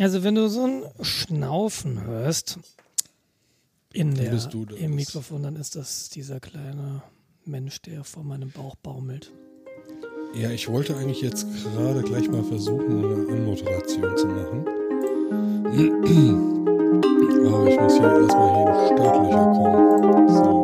Also wenn du so ein Schnaufen hörst in der, im Mikrofon, dann ist das dieser kleine Mensch, der vor meinem Bauch baumelt. Ja, ich wollte eigentlich jetzt gerade gleich mal versuchen, eine Anmoderation zu machen. Aber ich muss hier erstmal hier in Startlöcher kommen. So,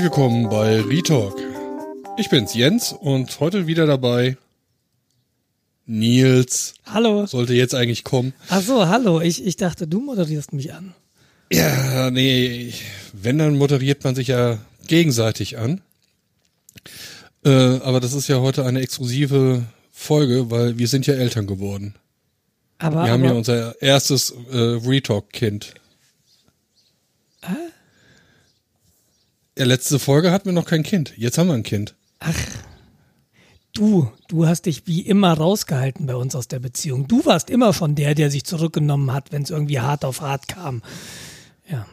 Herzlich willkommen bei Retalk. Ich bin's Jens und heute wieder dabei Nils. Hallo. Sollte jetzt eigentlich kommen. Ach so, hallo. Ich, ich dachte, du moderierst mich an. Ja, nee, wenn, dann moderiert man sich ja gegenseitig an. Äh, aber das ist ja heute eine exklusive Folge, weil wir sind ja Eltern geworden. Aber, Wir haben ja aber unser erstes äh, Retalk-Kind. Ja, letzte Folge hatten wir noch kein Kind. Jetzt haben wir ein Kind. du, du hast dich wie immer rausgehalten bei uns aus der Beziehung. Du warst immer schon der, der sich zurückgenommen hat, wenn es irgendwie hart auf hart kam. Ja.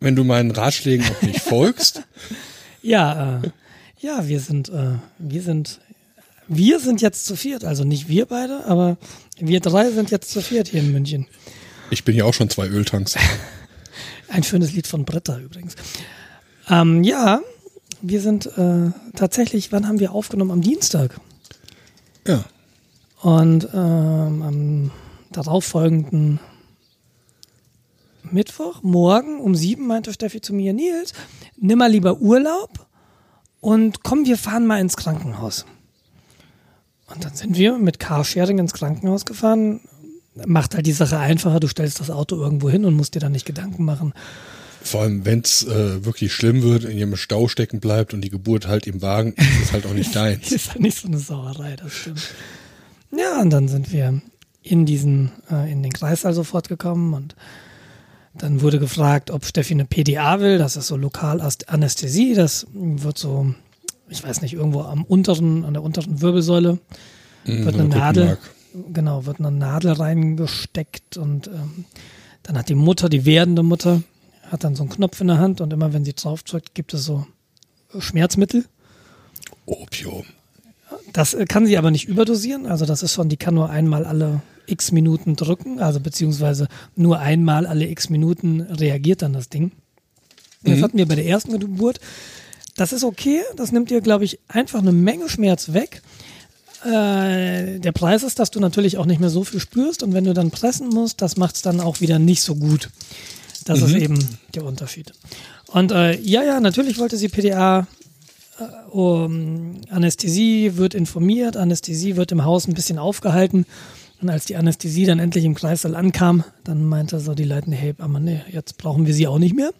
Wenn du meinen Ratschlägen auch nicht folgst, Ja, äh, ja, wir sind, äh, wir sind, wir sind jetzt zu viert, also nicht wir beide, aber wir drei sind jetzt zu viert hier in München. ich bin ja auch schon zwei Öltanks. Ein schönes Lied von Britta übrigens. Ähm, ja, wir sind äh, tatsächlich, wann haben wir aufgenommen? Am Dienstag. Ja. Und ähm, am darauffolgenden Mittwoch, morgen um sieben meinte Steffi zu mir, Nils, nimm mal lieber Urlaub und komm, wir fahren mal ins Krankenhaus. Und dann sind wir mit Carsharing ins Krankenhaus gefahren. Macht halt die Sache einfacher, du stellst das Auto irgendwo hin und musst dir dann nicht Gedanken machen. Vor allem, wenn es äh, wirklich schlimm wird, in ihrem Stau stecken bleibt und die Geburt halt im Wagen, ist es halt auch nicht deins. Ist halt nicht so eine Sauerei, das stimmt. Ja, und dann sind wir in diesen, äh, in den Kreissaal sofort gekommen und dann wurde gefragt, ob Steffi eine PDA will. Das ist so Lokalanästhesie. Das wird so, ich weiß nicht, irgendwo am unteren, an der unteren Wirbelsäule wird eine Nadel, genau, wird eine Nadel reingesteckt und ähm, dann hat die Mutter, die werdende Mutter, hat dann so einen Knopf in der Hand und immer wenn sie drauf drückt, gibt es so Schmerzmittel. Opium. Das äh, kann sie aber nicht überdosieren. Also das ist schon, die kann nur einmal alle x Minuten drücken, also beziehungsweise nur einmal alle x Minuten reagiert dann das Ding. Das hatten wir bei der ersten Geburt. Das ist okay. Das nimmt dir, glaube ich, einfach eine Menge Schmerz weg. Äh, der Preis ist, dass du natürlich auch nicht mehr so viel spürst und wenn du dann pressen musst, das macht es dann auch wieder nicht so gut. Das ist eben der Unterschied. Und äh, ja, ja, natürlich wollte sie PDA um, Anästhesie wird informiert, Anästhesie wird im Haus ein bisschen aufgehalten. Und als die Anästhesie dann endlich im Kreissaal ankam, dann meinte so die leitende Hebamme, nee, jetzt brauchen wir sie auch nicht mehr.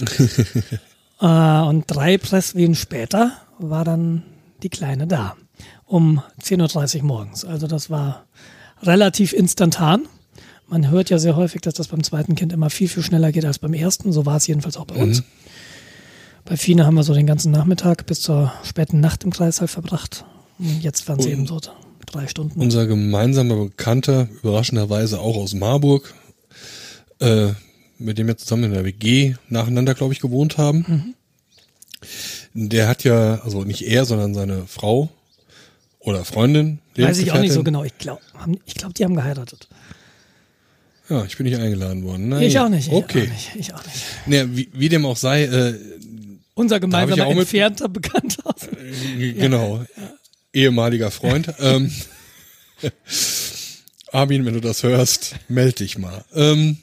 äh, und drei Presswehen später war dann die Kleine da. Um 10.30 Uhr morgens. Also das war relativ instantan. Man hört ja sehr häufig, dass das beim zweiten Kind immer viel, viel schneller geht als beim ersten. So war es jedenfalls auch bei uns. Bei Fine haben wir so den ganzen Nachmittag bis zur späten Nacht im Kreißsaal verbracht. Und jetzt waren es eben so drei Stunden. Unser gemeinsamer Bekannter, überraschenderweise auch aus Marburg, äh, mit dem wir zusammen in der WG nacheinander, glaube ich, gewohnt haben. Der hat ja, also nicht er, sondern seine Frau oder Freundin. Weiß ich auch nicht so genau. Ich glaube, ich glaub, die haben geheiratet. Ja, ich bin nicht eingeladen worden. Na ich ja. auch nicht. Ich Okay. Auch nicht, ich auch nicht. Naja, wie, wie dem auch sei, äh, Unser gemeinsamer ja entfernter Bekannter. G- Genau. Ehemaliger Freund. ähm, Armin, wenn du das hörst, meld dich mal. Ähm,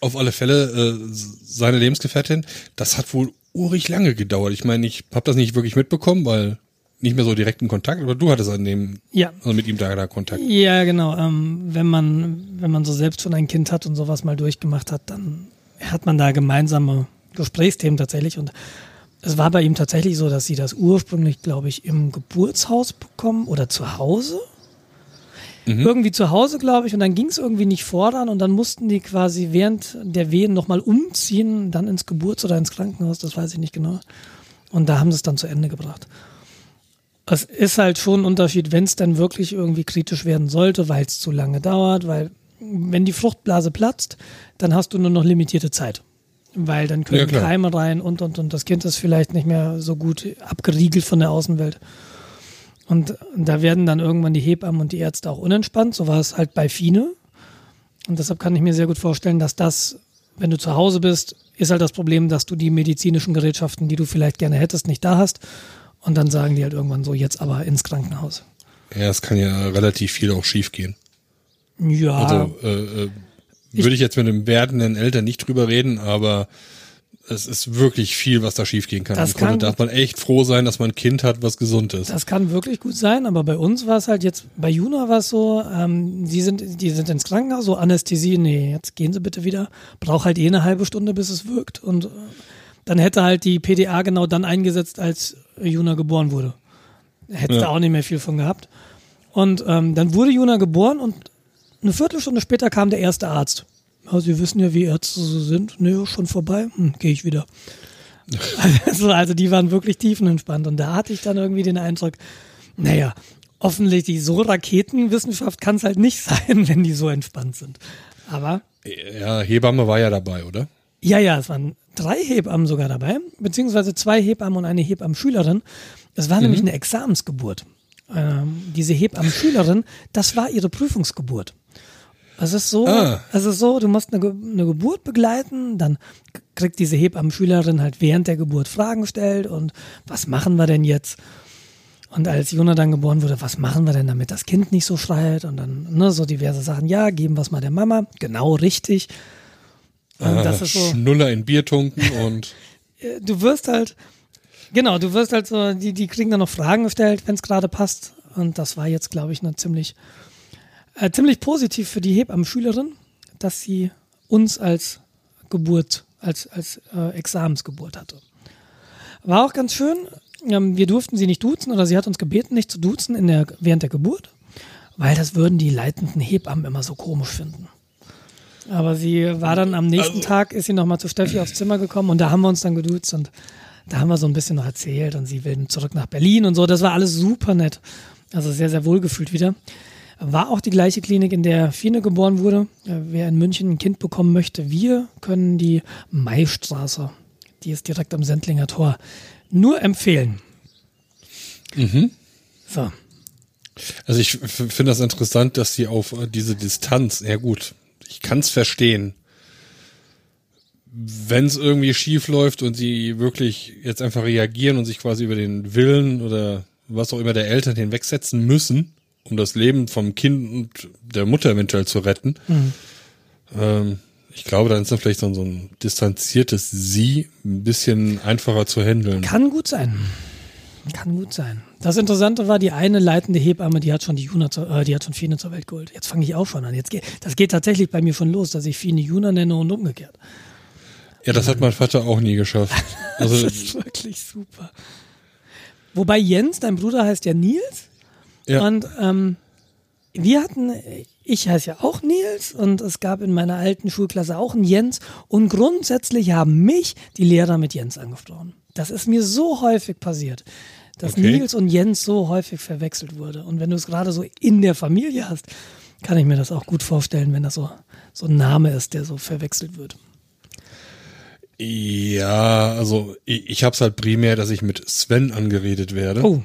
auf alle Fälle, äh, seine Lebensgefährtin, das hat wohl urig lange gedauert. Ich meine, ich habe das nicht wirklich mitbekommen, weil nicht mehr so direkten Kontakt, aber du hattest an dem, Ja. also mit ihm da, da Kontakt. Ja, genau. Ähm, wenn man, wenn man so selbst schon ein Kind hat und sowas mal durchgemacht hat, dann hat man da gemeinsame Gesprächsthemen tatsächlich. Und es war bei ihm tatsächlich so, dass sie das ursprünglich, glaube ich, im Geburtshaus bekommen oder zu Hause. Irgendwie zu Hause, glaube ich, und dann ging es irgendwie nicht voran und dann mussten die quasi während der Wehen nochmal umziehen, dann ins Geburts- oder ins Krankenhaus, das weiß ich nicht genau. Und da haben sie es dann zu Ende gebracht. Es ist halt schon ein Unterschied, wenn es dann wirklich irgendwie kritisch werden sollte, weil es zu lange dauert, weil wenn die Fruchtblase platzt, dann hast du nur noch limitierte Zeit. Weil dann können Ja. Keime rein und, und, und das Kind ist vielleicht nicht mehr so gut abgeriegelt von der Außenwelt. Und da werden dann irgendwann die Hebammen und die Ärzte auch unentspannt. So war es halt bei Fine. Und deshalb kann ich mir sehr gut vorstellen, dass das, wenn du zu Hause bist, ist halt das Problem, dass du die medizinischen Gerätschaften, die du vielleicht gerne hättest, nicht da hast. Und dann sagen die halt irgendwann so, jetzt aber ins Krankenhaus. Ja, es kann ja relativ viel auch schief gehen. Ja, Also äh, äh, würde ich jetzt mit einem werdenden Eltern nicht drüber reden, aber es ist wirklich viel, was da schief gehen kann. Das Im Grunde kann- darf man echt froh sein, dass man ein Kind hat, was gesund ist. Das kann wirklich gut sein, aber bei uns war es halt jetzt, bei Juna war es so, ähm, die, sind, die sind ins Krankenhaus, so Anästhesie, nee, jetzt gehen sie bitte wieder. Braucht halt eh eine halbe Stunde, bis es wirkt. Und äh, dann hätte halt die PDA genau dann eingesetzt, als Juna geboren wurde. Hätte Ja. da auch nicht mehr viel von gehabt. Und ähm, dann wurde Juna geboren und eine Viertelstunde später kam der erste Arzt. Ja, Sie wissen ja, wie Ärzte so sind. Nee, schon vorbei. Hm, gehe ich wieder. Also, also die waren wirklich tiefenentspannt. Und da hatte ich dann irgendwie den Eindruck, naja, offensichtlich so Raketenwissenschaft kann es halt nicht sein, wenn die so entspannt sind. Aber Ja, Hebamme war ja dabei, oder? ja, ja, es waren drei Hebammen sogar dabei, beziehungsweise zwei Hebammen und eine Hebammenschülerin. Es war nämlich eine Examensgeburt. Ähm, diese Hebammenschülerin, das war ihre Prüfungsgeburt. Es ist so, Ah. es ist so, du musst eine, Ge eine Geburt begleiten, dann kriegt diese Hebammenschülerin halt während der Geburt Fragen gestellt und was machen wir denn jetzt? Und als Jona dann geboren wurde, was machen wir denn, damit das Kind nicht so schreit? Und dann ne, so diverse Sachen, ja, geben wir es mal der Mama. Genau richtig. Und das Ah, ist so, Schnuller in Bier tunken und äh, du wirst halt, genau, du wirst halt so, die, die kriegen dann noch Fragen gestellt, wenn es gerade passt. Und das war jetzt, glaube ich, eine ziemlich, äh, ziemlich positiv für die Hebammenschülerin, dass sie uns als Geburt, als, als äh, Examensgeburt hatte. War auch ganz schön. Ähm, wir durften sie nicht duzen oder sie hat uns gebeten, nicht zu duzen in der, während der Geburt, weil das würden die leitenden Hebammen immer so komisch finden. Aber sie war dann am nächsten Also- Tag, ist sie nochmal zu Steffi aufs Zimmer gekommen und da haben wir uns dann geduzt und da haben wir so ein bisschen noch erzählt und sie will zurück nach Berlin und so. Das war alles super nett. Also sehr, sehr wohlgefühlt wieder. War auch die gleiche Klinik, in der Fine geboren wurde. Äh, Wer in München ein Kind bekommen möchte, wir können die Maistraße, die ist direkt am Sendlinger Tor, nur empfehlen. So. Also ich finde das interessant, dass sie auf äh, diese Distanz, ja gut, ich kann es verstehen. Wenn es irgendwie schief läuft und sie wirklich jetzt einfach reagieren und sich quasi über den Willen oder was auch immer der Eltern hinwegsetzen müssen, um das Leben vom Kind und der Mutter eventuell zu retten. Ähm, ich glaube, dann ist dann vielleicht so ein, so ein distanziertes Sie ein bisschen einfacher zu handeln. Kann gut sein. Kann gut sein. Das Interessante war, die eine leitende Hebamme, die hat schon die Juna, zur, äh, die hat schon Fine zur Welt geholt. Jetzt fange ich auch schon an. Jetzt geht, das geht tatsächlich bei mir schon los, dass ich Fine Juna nenne und umgekehrt. Ja, das hat mein Vater auch nie geschafft. Also Das ist wirklich super. Wobei Jens, dein Bruder heißt ja Nils. Ja. Und ähm, wir hatten, ich heiße ja auch Nils und es gab in meiner alten Schulklasse auch einen Jens. Und grundsätzlich haben mich die Lehrer mit Jens angesprochen. Das ist mir so häufig passiert, dass Okay. Nils und Jens so häufig verwechselt wurde. Und wenn du es gerade so in der Familie hast, kann ich mir das auch gut vorstellen, wenn das so, so ein Name ist, der so verwechselt wird. Ja, also ich, ich habe es halt primär, dass ich mit Sven angeredet werde. Oh,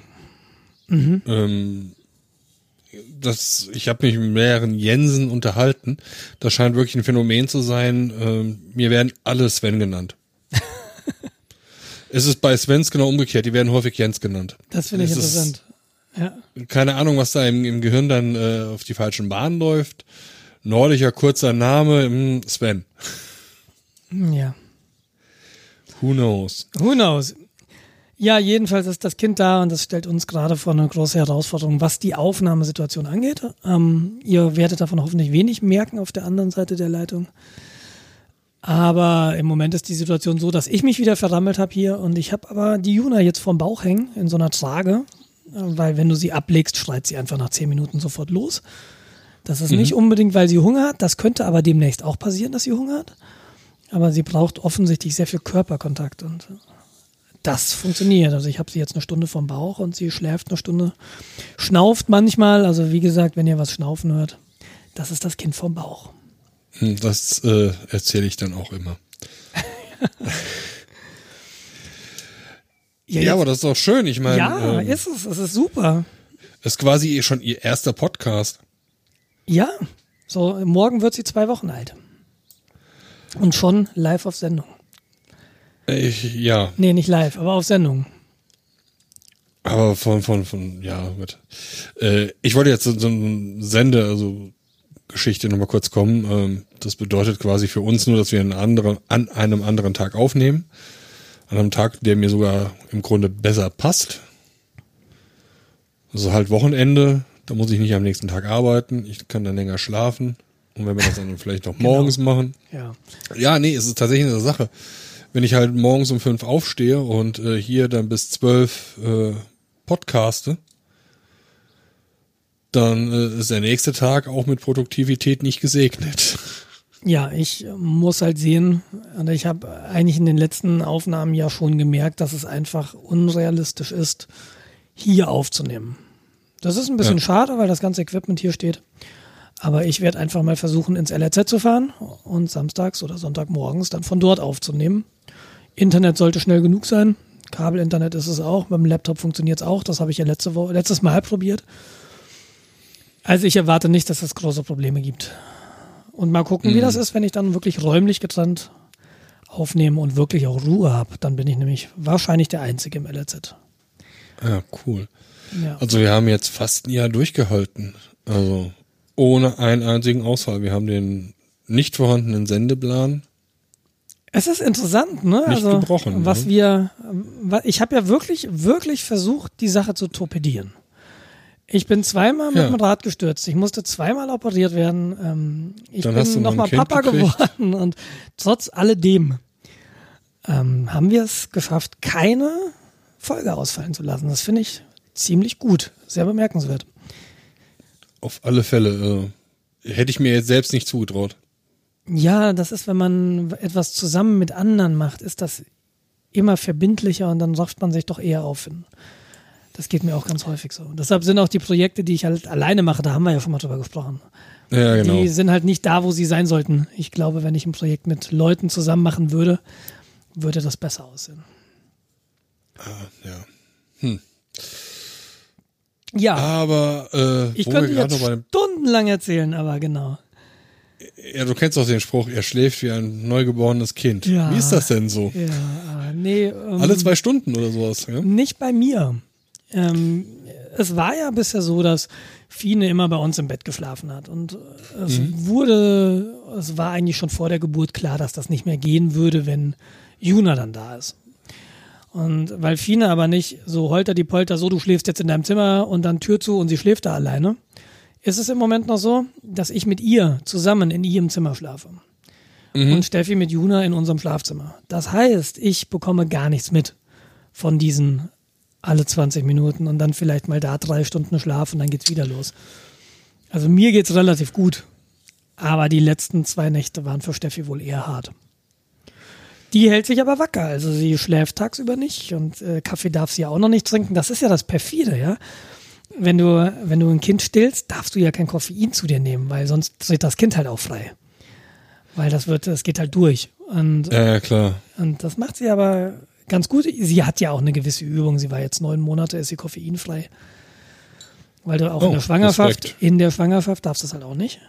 Ähm, das, ich habe mich mit mehreren Jensen unterhalten. Das scheint wirklich ein Phänomen zu sein. Ähm, mir werden alle Sven genannt. Es ist bei Svens genau umgekehrt. Die werden häufig Jens genannt. das finde ich Es ist- interessant. Ja. Keine Ahnung, was da im, im Gehirn dann äh, auf die falschen Bahnen läuft. Nordischer kurzer Name, mh, Sven. ja. Who knows? Who knows? Ja, jedenfalls ist das Kind da und das stellt uns gerade vor eine große Herausforderung, was die Aufnahmesituation angeht. Ähm, ihr werdet davon hoffentlich wenig merken auf der anderen Seite der Leitung. Aber im Moment ist die Situation so, dass ich mich wieder verrammelt habe hier und ich habe aber die Juna jetzt vorm Bauch hängen in so einer Trage, äh, weil wenn du sie ablegst, schreit sie einfach nach zehn Minuten sofort los. Das ist nicht unbedingt, weil sie Hunger hat. Das könnte aber demnächst auch passieren, dass sie Hunger hat. Aber sie braucht offensichtlich sehr viel Körperkontakt und das funktioniert. Also ich habe sie jetzt eine Stunde vom Bauch und sie schläft eine Stunde, schnauft manchmal. Also wie gesagt, wenn ihr was schnaufen hört, Das ist das Kind vom Bauch. Hm, das äh, erzähle ich dann auch immer. ja, ja aber das ist doch schön. Ich meine. Ja, ähm, ist es. Es ist super. Ist quasi schon ihr erster Podcast. Ja. So, morgen wird sie zwei Wochen alt. Und schon live auf Sendung. Ich, ja. Nee, nicht live, aber auf Sendung. Aber von, von, von, ja, mit. Äh, ich wollte jetzt so, so ein Sende, also Geschichte nochmal kurz kommen. Ähm, das bedeutet quasi für uns nur, dass wir einen anderen, an einem anderen Tag aufnehmen. An einem Tag, der mir sogar im Grunde besser passt. Also halt Wochenende, da muss ich nicht am nächsten Tag arbeiten, ich kann dann länger schlafen. Und wenn wir das dann vielleicht noch genau. morgens genau. machen. Ja. Ja, nee, es ist tatsächlich eine Sache. Wenn ich halt morgens um fünf aufstehe und äh, hier dann bis zwölf äh, podcaste, dann äh, ist der nächste Tag auch mit Produktivität nicht gesegnet. Ja, ich muss halt sehen, und ich habe eigentlich in den letzten Aufnahmen ja schon gemerkt, dass es einfach unrealistisch ist, hier aufzunehmen. Das ist ein bisschen ja. schade, weil das ganze Equipment hier steht. Aber ich werde einfach mal versuchen, ins LRZ zu fahren und samstags oder Sonntagmorgens dann von dort aufzunehmen. Internet sollte schnell genug sein. Kabelinternet ist es auch. Beim Laptop funktioniert es auch. Das habe ich ja letzte Woche, letztes Mal probiert. Also ich erwarte nicht, dass es große Probleme gibt. Und mal gucken, mhm. wie das ist, wenn ich dann wirklich räumlich getrennt aufnehme und wirklich auch Ruhe habe. Dann bin ich nämlich wahrscheinlich der Einzige im LRZ. Ja, cool. Ja. Also wir haben jetzt fast ein Jahr durchgehalten. Also ohne einen einzigen Ausfall. Wir haben den nicht vorhandenen Sendeplan. Es ist interessant, ne? Nicht also, gebrochen. Was ne? wir, ich habe ja wirklich, wirklich versucht, die Sache zu torpedieren. Ich bin zweimal mit ja. dem Rad gestürzt. Ich musste zweimal operiert werden. Ähm, ich Dann bin nochmal Papa gekriegt. geworden und trotz alledem ähm, haben wir es geschafft, keine Folge ausfallen zu lassen. Das finde ich ziemlich gut, sehr bemerkenswert. Auf alle Fälle. Äh, hätte ich mir jetzt selbst nicht zugetraut. Ja, das ist, wenn man etwas zusammen mit anderen macht, ist das immer verbindlicher und dann rafft man sich doch eher auf. Das geht mir auch ganz häufig so. Und deshalb sind auch die Projekte, die ich halt alleine mache, da haben wir ja schon mal drüber gesprochen. Ja, genau. Die sind halt nicht da, wo sie sein sollten. Ich glaube, wenn ich ein Projekt mit Leuten zusammen machen würde, würde das besser aussehen. Ah, ja. Hm. Ja. Aber äh, ich könnte jetzt stundenlang erzählen, aber genau. Ja, du kennst doch den Spruch, er schläft wie ein neugeborenes Kind. Ja, wie ist das denn so? Ja, nee. Ähm, Alle zwei Stunden oder sowas, ja? Nicht bei mir. Ähm, es war ja bisher so, dass Fine immer bei uns im Bett geschlafen hat. Und es mhm. wurde, es war eigentlich schon vor der Geburt klar, dass das nicht mehr gehen würde, wenn Juna dann da ist. Und weil Fine aber nicht so holter die Polter, so du schläfst jetzt in deinem Zimmer und dann Tür zu und sie schläft da alleine, ist es im Moment noch so, dass ich mit ihr zusammen in ihrem Zimmer schlafe. Mhm. Und Steffi mit Juna in unserem Schlafzimmer. Das heißt, ich bekomme gar nichts mit von diesen alle 20 Minuten und dann vielleicht mal da drei Stunden Schlaf und dann geht's wieder los. Also mir geht's relativ gut. Aber die letzten zwei Nächte waren für Steffi wohl eher hart. Die hält sich aber wacker. Also sie schläft tagsüber nicht und äh, Kaffee darf sie ja auch noch nicht trinken. Das ist ja das perfide, ja. Wenn du, wenn du ein Kind stillst, darfst du ja kein Koffein zu dir nehmen, weil sonst dreht das Kind halt auch frei. Weil das wird, das geht halt durch. Und, ja, ja, klar. Und das macht sie aber ganz gut. Sie hat ja auch eine gewisse Übung. Sie war jetzt neun Monate, ist sie koffeinfrei. Weil du auch oh, in der Schwangerschaft, Respekt. in der Schwangerschaft darfst du das halt auch nicht.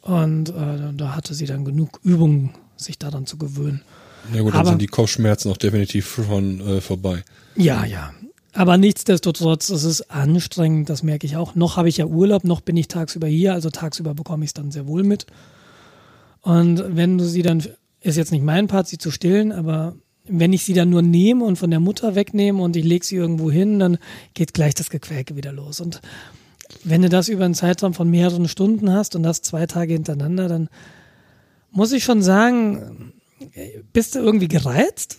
Und äh, da hatte sie dann genug Übungen sich daran zu gewöhnen. Ja gut, dann Aber, sind die Kopfschmerzen auch definitiv schon äh, vorbei. Ja, ja. Aber nichtsdestotrotz, es ist anstrengend, das merke ich auch. Noch habe ich ja Urlaub, noch bin ich tagsüber hier, also tagsüber bekomme ich es dann sehr wohl mit. Und wenn du sie dann, ist jetzt nicht mein Part, sie zu stillen, aber wenn ich sie dann nur nehme und von der Mutter wegnehme und ich lege sie irgendwo hin, dann geht gleich das Gequäke wieder los. Und wenn du das über einen Zeitraum von mehreren Stunden hast und das zwei Tage hintereinander, dann muss ich schon sagen, bist du irgendwie gereizt?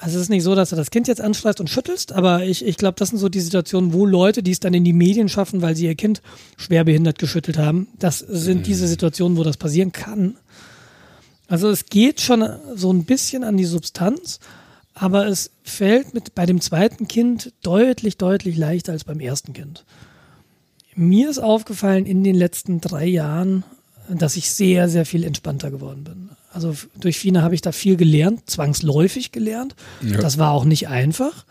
Also es ist nicht so, dass du das Kind jetzt anschreist und schüttelst, aber ich, ich glaube, das sind so die Situationen, wo Leute, die es dann in die Medien schaffen, weil sie ihr Kind schwerbehindert geschüttelt haben, das sind diese mhm. Situationen, wo das passieren kann. Also es geht schon so ein bisschen an die Substanz, aber es fällt mit bei dem zweiten Kind deutlich, deutlich leichter als beim ersten Kind. mir ist aufgefallen in den letzten drei Jahren, dass ich sehr, sehr viel entspannter geworden bin. Also durch Fina habe ich da viel gelernt, zwangsläufig gelernt. Ja. Das war auch nicht einfach.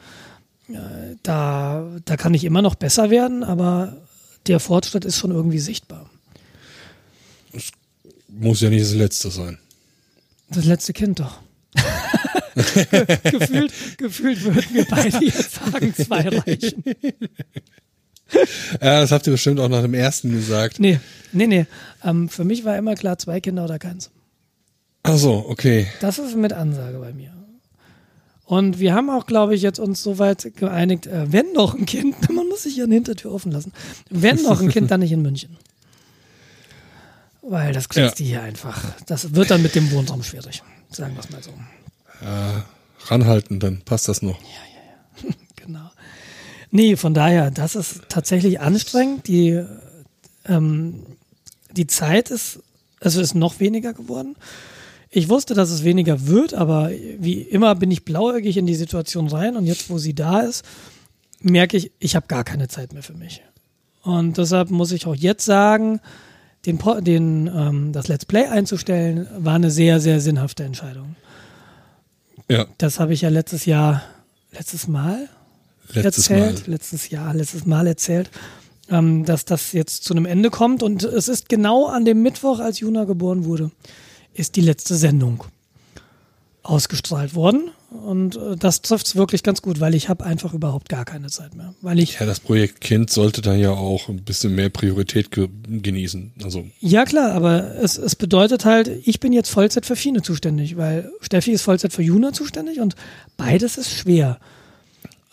Äh, Da, da kann ich immer noch besser werden, aber der Fortschritt ist schon irgendwie sichtbar. Muss ja nicht das letzte sein. Das letzte Kind doch. gefühlt, gefühlt würden wir beide jetzt sagen, zwei reichen. Ja, das habt ihr bestimmt auch nach dem ersten gesagt. Nee, nee, nee. Ähm, für mich war immer klar, zwei Kinder oder keins. Ach so, okay. Das ist mit Ansage bei mir. Und wir haben auch, glaube ich, jetzt uns soweit geeinigt, äh, wenn noch ein Kind, man muss sich ja eine Hintertür offen lassen, wenn noch ein Kind, dann nicht in München. Weil das kriegst Ja. du hier einfach. Das wird dann mit dem Wohnraum schwierig. Sagen wir es mal so. Ranhalten, dann passt das noch. Genau. Nee, von daher, das ist tatsächlich anstrengend. Die, ähm, die Zeit ist, also ist noch weniger geworden. Ich wusste, dass es weniger wird, aber wie immer bin ich blauäugig in die Situation rein und jetzt, wo sie da ist, merke ich, ich habe gar keine Zeit mehr für mich. Und deshalb muss ich auch jetzt sagen, den, den, ähm, das Let's Play einzustellen, war eine sehr, sehr sinnhafte Entscheidung. Ja, Das habe ich ja letztes Jahr, letztes Mal letztes erzählt, Mal. letztes Jahr, letztes Mal erzählt, ähm, dass das jetzt zu einem Ende kommt und es ist genau an dem Mittwoch, als Juna geboren wurde, ist die letzte Sendung ausgestrahlt worden und äh, das trifft es wirklich ganz gut, weil ich habe einfach überhaupt gar keine Zeit mehr, weil ich Ja, das Projekt Kind sollte dann ja auch ein bisschen mehr Priorität ge genießen. Also, Ja, klar, aber es, es bedeutet halt, ich bin jetzt Vollzeit für Fine zuständig, weil Steffi ist Vollzeit für Juna zuständig und beides ist schwer.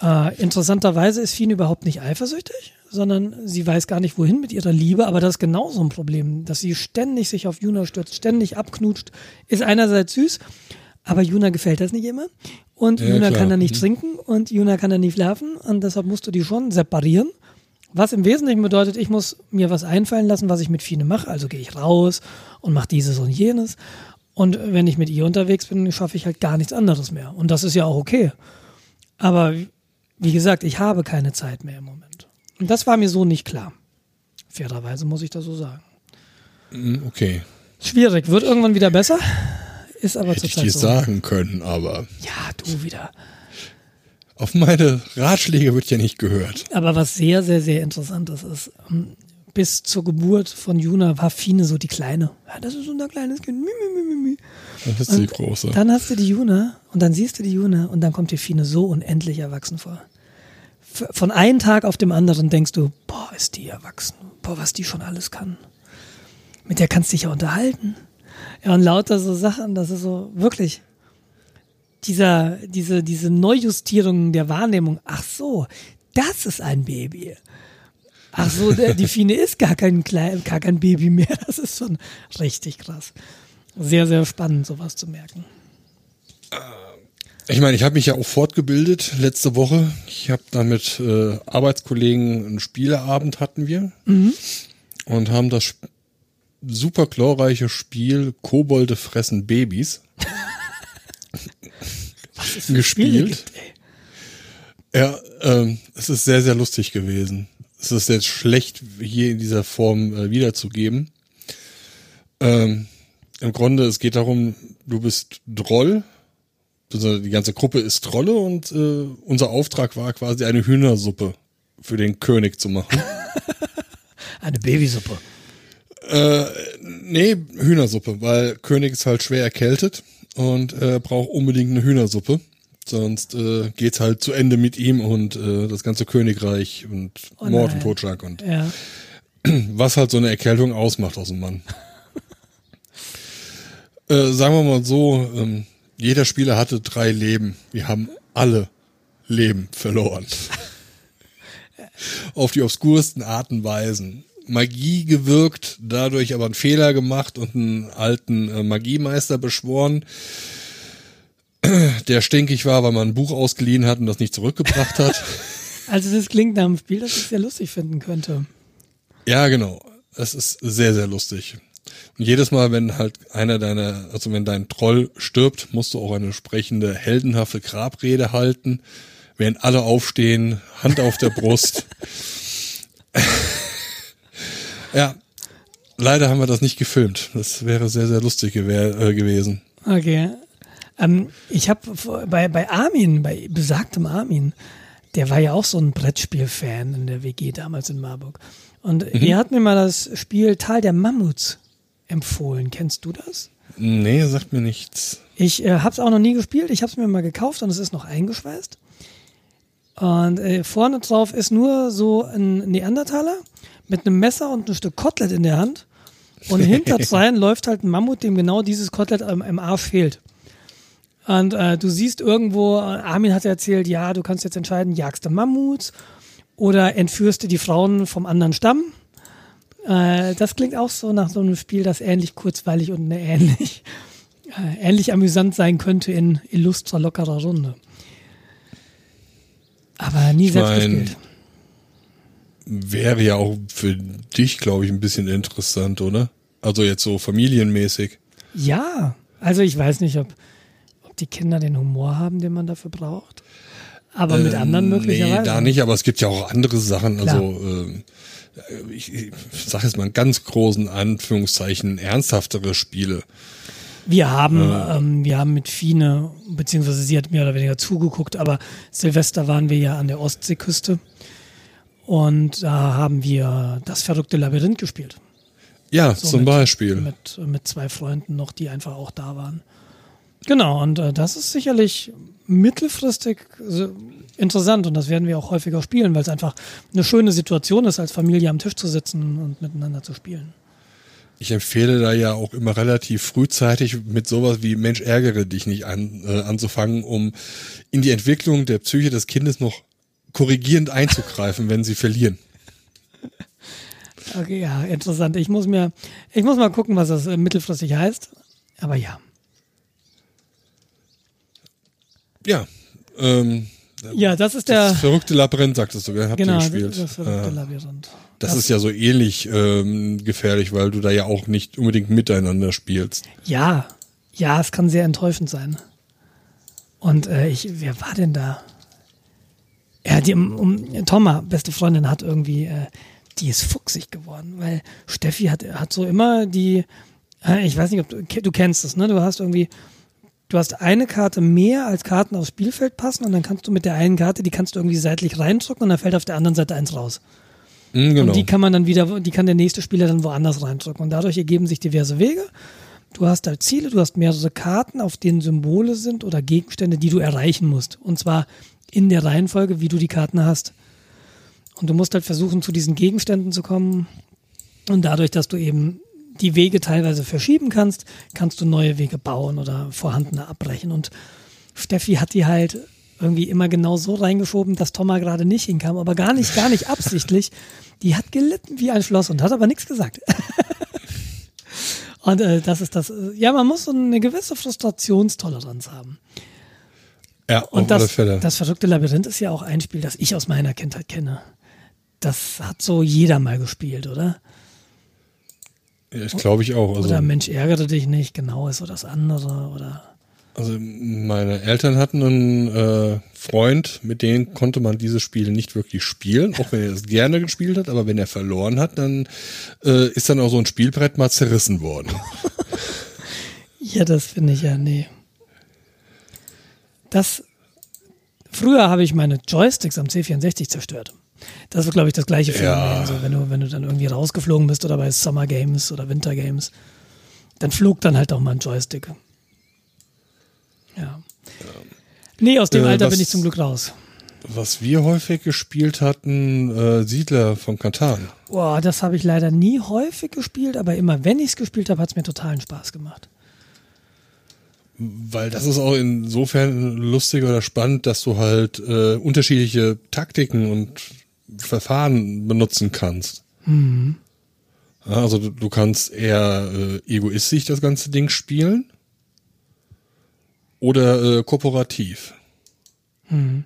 Äh, interessanterweise ist Fine überhaupt nicht eifersüchtig, sondern sie weiß gar nicht, wohin mit ihrer Liebe, aber das ist genauso ein Problem, dass sie ständig sich auf Juna stürzt, ständig abknutscht, ist einerseits süß, aber Juna gefällt das nicht immer und Ja, Juna klar. kann da nicht Mhm. trinken und Juna kann da nicht schlafen und deshalb musst du die schon separieren. Was im Wesentlichen bedeutet, ich muss mir was einfallen lassen, was ich mit Fine mache. Also gehe ich raus und mache dieses und jenes. Und wenn ich mit ihr unterwegs bin, schaffe ich halt gar nichts anderes mehr. Und das ist ja auch okay. Aber wie gesagt, ich habe keine Zeit mehr im Moment. Und das war mir so nicht klar. Fairerweise muss ich das so sagen. mm, okay. Schwierig, wird irgendwann wieder besser. Ist aber Hätte ich dir so. sagen können, aber Ja, du wieder. auf meine Ratschläge wird ja nicht gehört. Aber was sehr, sehr, sehr interessant ist, ist, ähm, bis zur Geburt von Juna war Fine so die Kleine. Ja, das ist unser kleines Kind. Mi, mi, mi. Das ist die Und große. Dann hast du die Juna und dann siehst du die Juna und dann kommt dir Fine so unendlich erwachsen vor. Von einem Tag auf dem anderen denkst du, boah, ist die erwachsen. Boah, was die schon alles kann. Mit der kannst du dich ja unterhalten. Ja, und lauter so Sachen, das ist so wirklich dieser, diese, diese Neujustierung der Wahrnehmung. Ach so, das ist ein Baby. Ach so, der, die Fine ist gar kein, klein, gar kein Baby mehr. Das ist schon richtig krass. Sehr, sehr spannend, sowas zu merken. Ich meine, ich habe mich ja auch fortgebildet letzte Woche. Ich habe da mit äh, Arbeitskollegen einen Spieleabend hatten wir und haben das super glorreiche Spiel Kobolde fressen Babys gespielt. gibt. Ja, ähm, es ist sehr, sehr lustig gewesen. Es ist jetzt schlecht, hier in dieser Form äh, wiederzugeben. Ähm, Im Grunde, es geht darum, du bist Droll, also die ganze Gruppe ist Trolle und äh, unser Auftrag war quasi eine Hühnersuppe für den König zu machen. Eine Babysuppe. Äh, nee, Hühnersuppe, weil König ist halt schwer erkältet und äh, braucht unbedingt eine Hühnersuppe. Sonst äh, geht's halt zu Ende mit ihm und äh, das ganze Königreich und Oh Mord und Totschlag und Ja. was halt so eine Erkältung ausmacht aus dem Mann. äh, sagen wir mal so, ähm, jeder Spieler hatte drei Leben. Wir haben alle Leben verloren. Auf die obskursten Arten und Weisen. Magie gewirkt, dadurch aber einen Fehler gemacht und einen alten äh, Magiemeister beschworen, der stinkig war, weil man ein Buch ausgeliehen hat und das nicht zurückgebracht hat. Also das klingt nach einem Spiel, das ich sehr lustig finden könnte. Ja, genau. Es ist sehr, sehr lustig. Und jedes Mal, wenn halt einer deiner, also wenn dein Troll stirbt, musst du auch eine entsprechende heldenhafte Grabrede halten, während alle aufstehen, Hand auf der Brust. Ja, leider haben wir das nicht gefilmt. Das wäre sehr, sehr lustig gewär, äh, gewesen. Okay. Ähm, ich habe bei, bei Armin, bei besagtem Armin, der war ja auch so ein Brettspiel-Fan in der WG damals in Marburg. Und mhm. er hat mir mal das Spiel Tal der Mammuts empfohlen. Kennst du das? Nee, sagt mir nichts. Ich äh, habe es auch noch nie gespielt. Ich habe es mir mal gekauft und es ist noch eingeschweißt. Und äh, vorne drauf ist nur so ein Neandertaler mit einem Messer und ein Stück Kotelett in der Hand. Und hinter rein läuft halt ein Mammut, dem genau dieses Kotelett im, im Arsch fehlt. Und äh, du siehst irgendwo, Armin hat erzählt, ja, du kannst jetzt entscheiden, jagst du Mammuts oder entführst du die Frauen vom anderen Stamm. Äh, das klingt auch so nach so einem Spiel, das ähnlich kurzweilig und ähnlich, äh, ähnlich amüsant sein könnte in illustrer, lockerer Runde. Aber nie ich selbst mein, gespielt. Wäre ja auch für dich, glaube ich, ein bisschen interessant, oder? Also jetzt so familienmäßig. Ja, also ich weiß nicht, ob, ob die Kinder den Humor haben, den man dafür braucht. Aber mit ähm, anderen möglicherweise. Nee, da nicht, aber es gibt ja auch andere Sachen. Klar. Also ähm, ich, ich sage jetzt mal in ganz großen Anführungszeichen ernsthaftere Spiele. Wir haben, äh. ähm, wir haben mit Fine, beziehungsweise sie hat mehr oder weniger zugeguckt, aber Silvester waren wir ja an der Ostseeküste und da haben wir das verrückte Labyrinth gespielt. Ja, so zum mit, Beispiel. Mit, mit zwei Freunden noch, die einfach auch da waren. Genau, und äh, das ist sicherlich mittelfristig interessant und das werden wir auch häufiger spielen, weil es einfach eine schöne Situation ist, als Familie am Tisch zu sitzen und miteinander zu spielen. Ich empfehle da ja auch immer relativ frühzeitig mit sowas wie Mensch ärgere dich nicht an, äh, anzufangen, um in die Entwicklung der Psyche des Kindes noch korrigierend einzugreifen, wenn sie verlieren. Okay, ja, interessant. Ich muss mir, ich muss mal gucken, was das äh, mittelfristig heißt. Aber ja. Ja, ähm, ja, das ist der. Das verrückte Labyrinth, sagtest du, gell? Habt genau, ihr gespielt? Das verrückte äh, Labyrinth. Das, das, ist ja so ähnlich ähm, gefährlich, weil du da ja auch nicht unbedingt miteinander spielst. Ja, ja, es kann sehr enttäuschend sein. Und äh, ich, wer war denn da? Ja, die, um, Thomas, beste Freundin, hat irgendwie, äh, die ist fuchsig geworden, weil Steffi hat, hat so immer die, äh, ich weiß nicht, ob du, du kennst es, ne? Du hast irgendwie du hast eine Karte mehr als Karten aufs Spielfeld passen und dann kannst du mit der einen Karte, die kannst du irgendwie seitlich reindrücken und dann fällt auf der anderen Seite eins raus. Mhm, genau. Und die kann man dann wieder, die kann der nächste Spieler dann woanders reindrücken. Und dadurch ergeben sich diverse Wege. Du hast halt Ziele, du hast mehrere Karten, auf denen Symbole sind oder Gegenstände, die du erreichen musst. Und zwar in der Reihenfolge, wie du die Karten hast. Und du musst halt versuchen, zu diesen Gegenständen zu kommen. Und dadurch, dass du eben die Wege teilweise verschieben kannst, kannst du neue Wege bauen oder vorhandene abbrechen. Und Steffi hat die halt irgendwie immer genau so reingeschoben, dass Thomas gerade nicht hinkam, aber gar nicht, gar nicht absichtlich. Die hat gelitten wie ein Schloss und hat aber nichts gesagt. und äh, das ist das, äh, ja, man muss so eine gewisse Frustrationstoleranz haben. Ja, und das, das verrückte Labyrinth ist ja auch ein Spiel, das ich aus meiner Kindheit kenne. Das hat so jeder mal gespielt, oder? Ja, das glaube ich auch. Also, oder Mensch, ärgere dich nicht, genau ist so das andere, oder. Also meine Eltern hatten einen äh, Freund, mit dem konnte man dieses Spiel nicht wirklich spielen, auch wenn er es gerne gespielt hat, aber wenn er verloren hat, dann äh, ist dann auch so ein Spielbrett mal zerrissen worden. ja, das finde ich ja, nee. Das früher habe ich meine Joysticks am C64 zerstört. Das wird, glaube ich, das gleiche Phänomen. Ja. So, wenn, du, wenn du dann irgendwie rausgeflogen bist oder bei Summer Games oder Winter Games, dann flog dann halt auch mal ein Joystick. Ja. ja. Nee, aus dem äh, Alter was, bin ich zum Glück raus. Was wir häufig gespielt hatten, äh, Siedler von Katan. Boah, das habe ich leider nie häufig gespielt, aber immer wenn ich es gespielt habe, hat es mir totalen Spaß gemacht. Weil das ist auch insofern lustig oder spannend, dass du halt äh, unterschiedliche Taktiken und Verfahren benutzen kannst. Mhm. Also du, du, kannst eher äh, egoistisch das ganze Ding spielen oder äh, kooperativ. Mhm.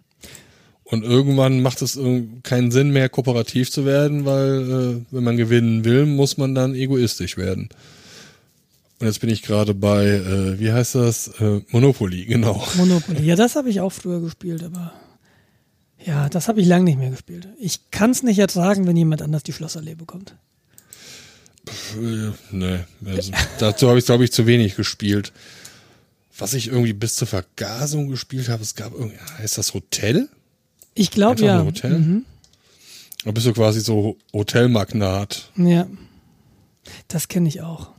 Und irgendwann macht es keinen Sinn mehr, kooperativ zu werden, weil äh, wenn man gewinnen will, muss man dann egoistisch werden. Und jetzt bin ich gerade bei, äh, wie heißt das? Äh, Monopoly, genau. Monopoly, ja, das habe ich auch früher gespielt, aber ja, das habe ich lange nicht mehr gespielt. Ich kann es nicht ertragen, wenn jemand anders die Schlossallee bekommt. Äh, nee, also, dazu habe ich, glaube ich, zu wenig gespielt. Was ich irgendwie bis zur Vergasung gespielt habe, es gab irgendwie, heißt das Hotel? Ich glaube ja. Hotel? Mhm. Da bist du quasi so Hotelmagnat. Ja. Das kenne ich auch.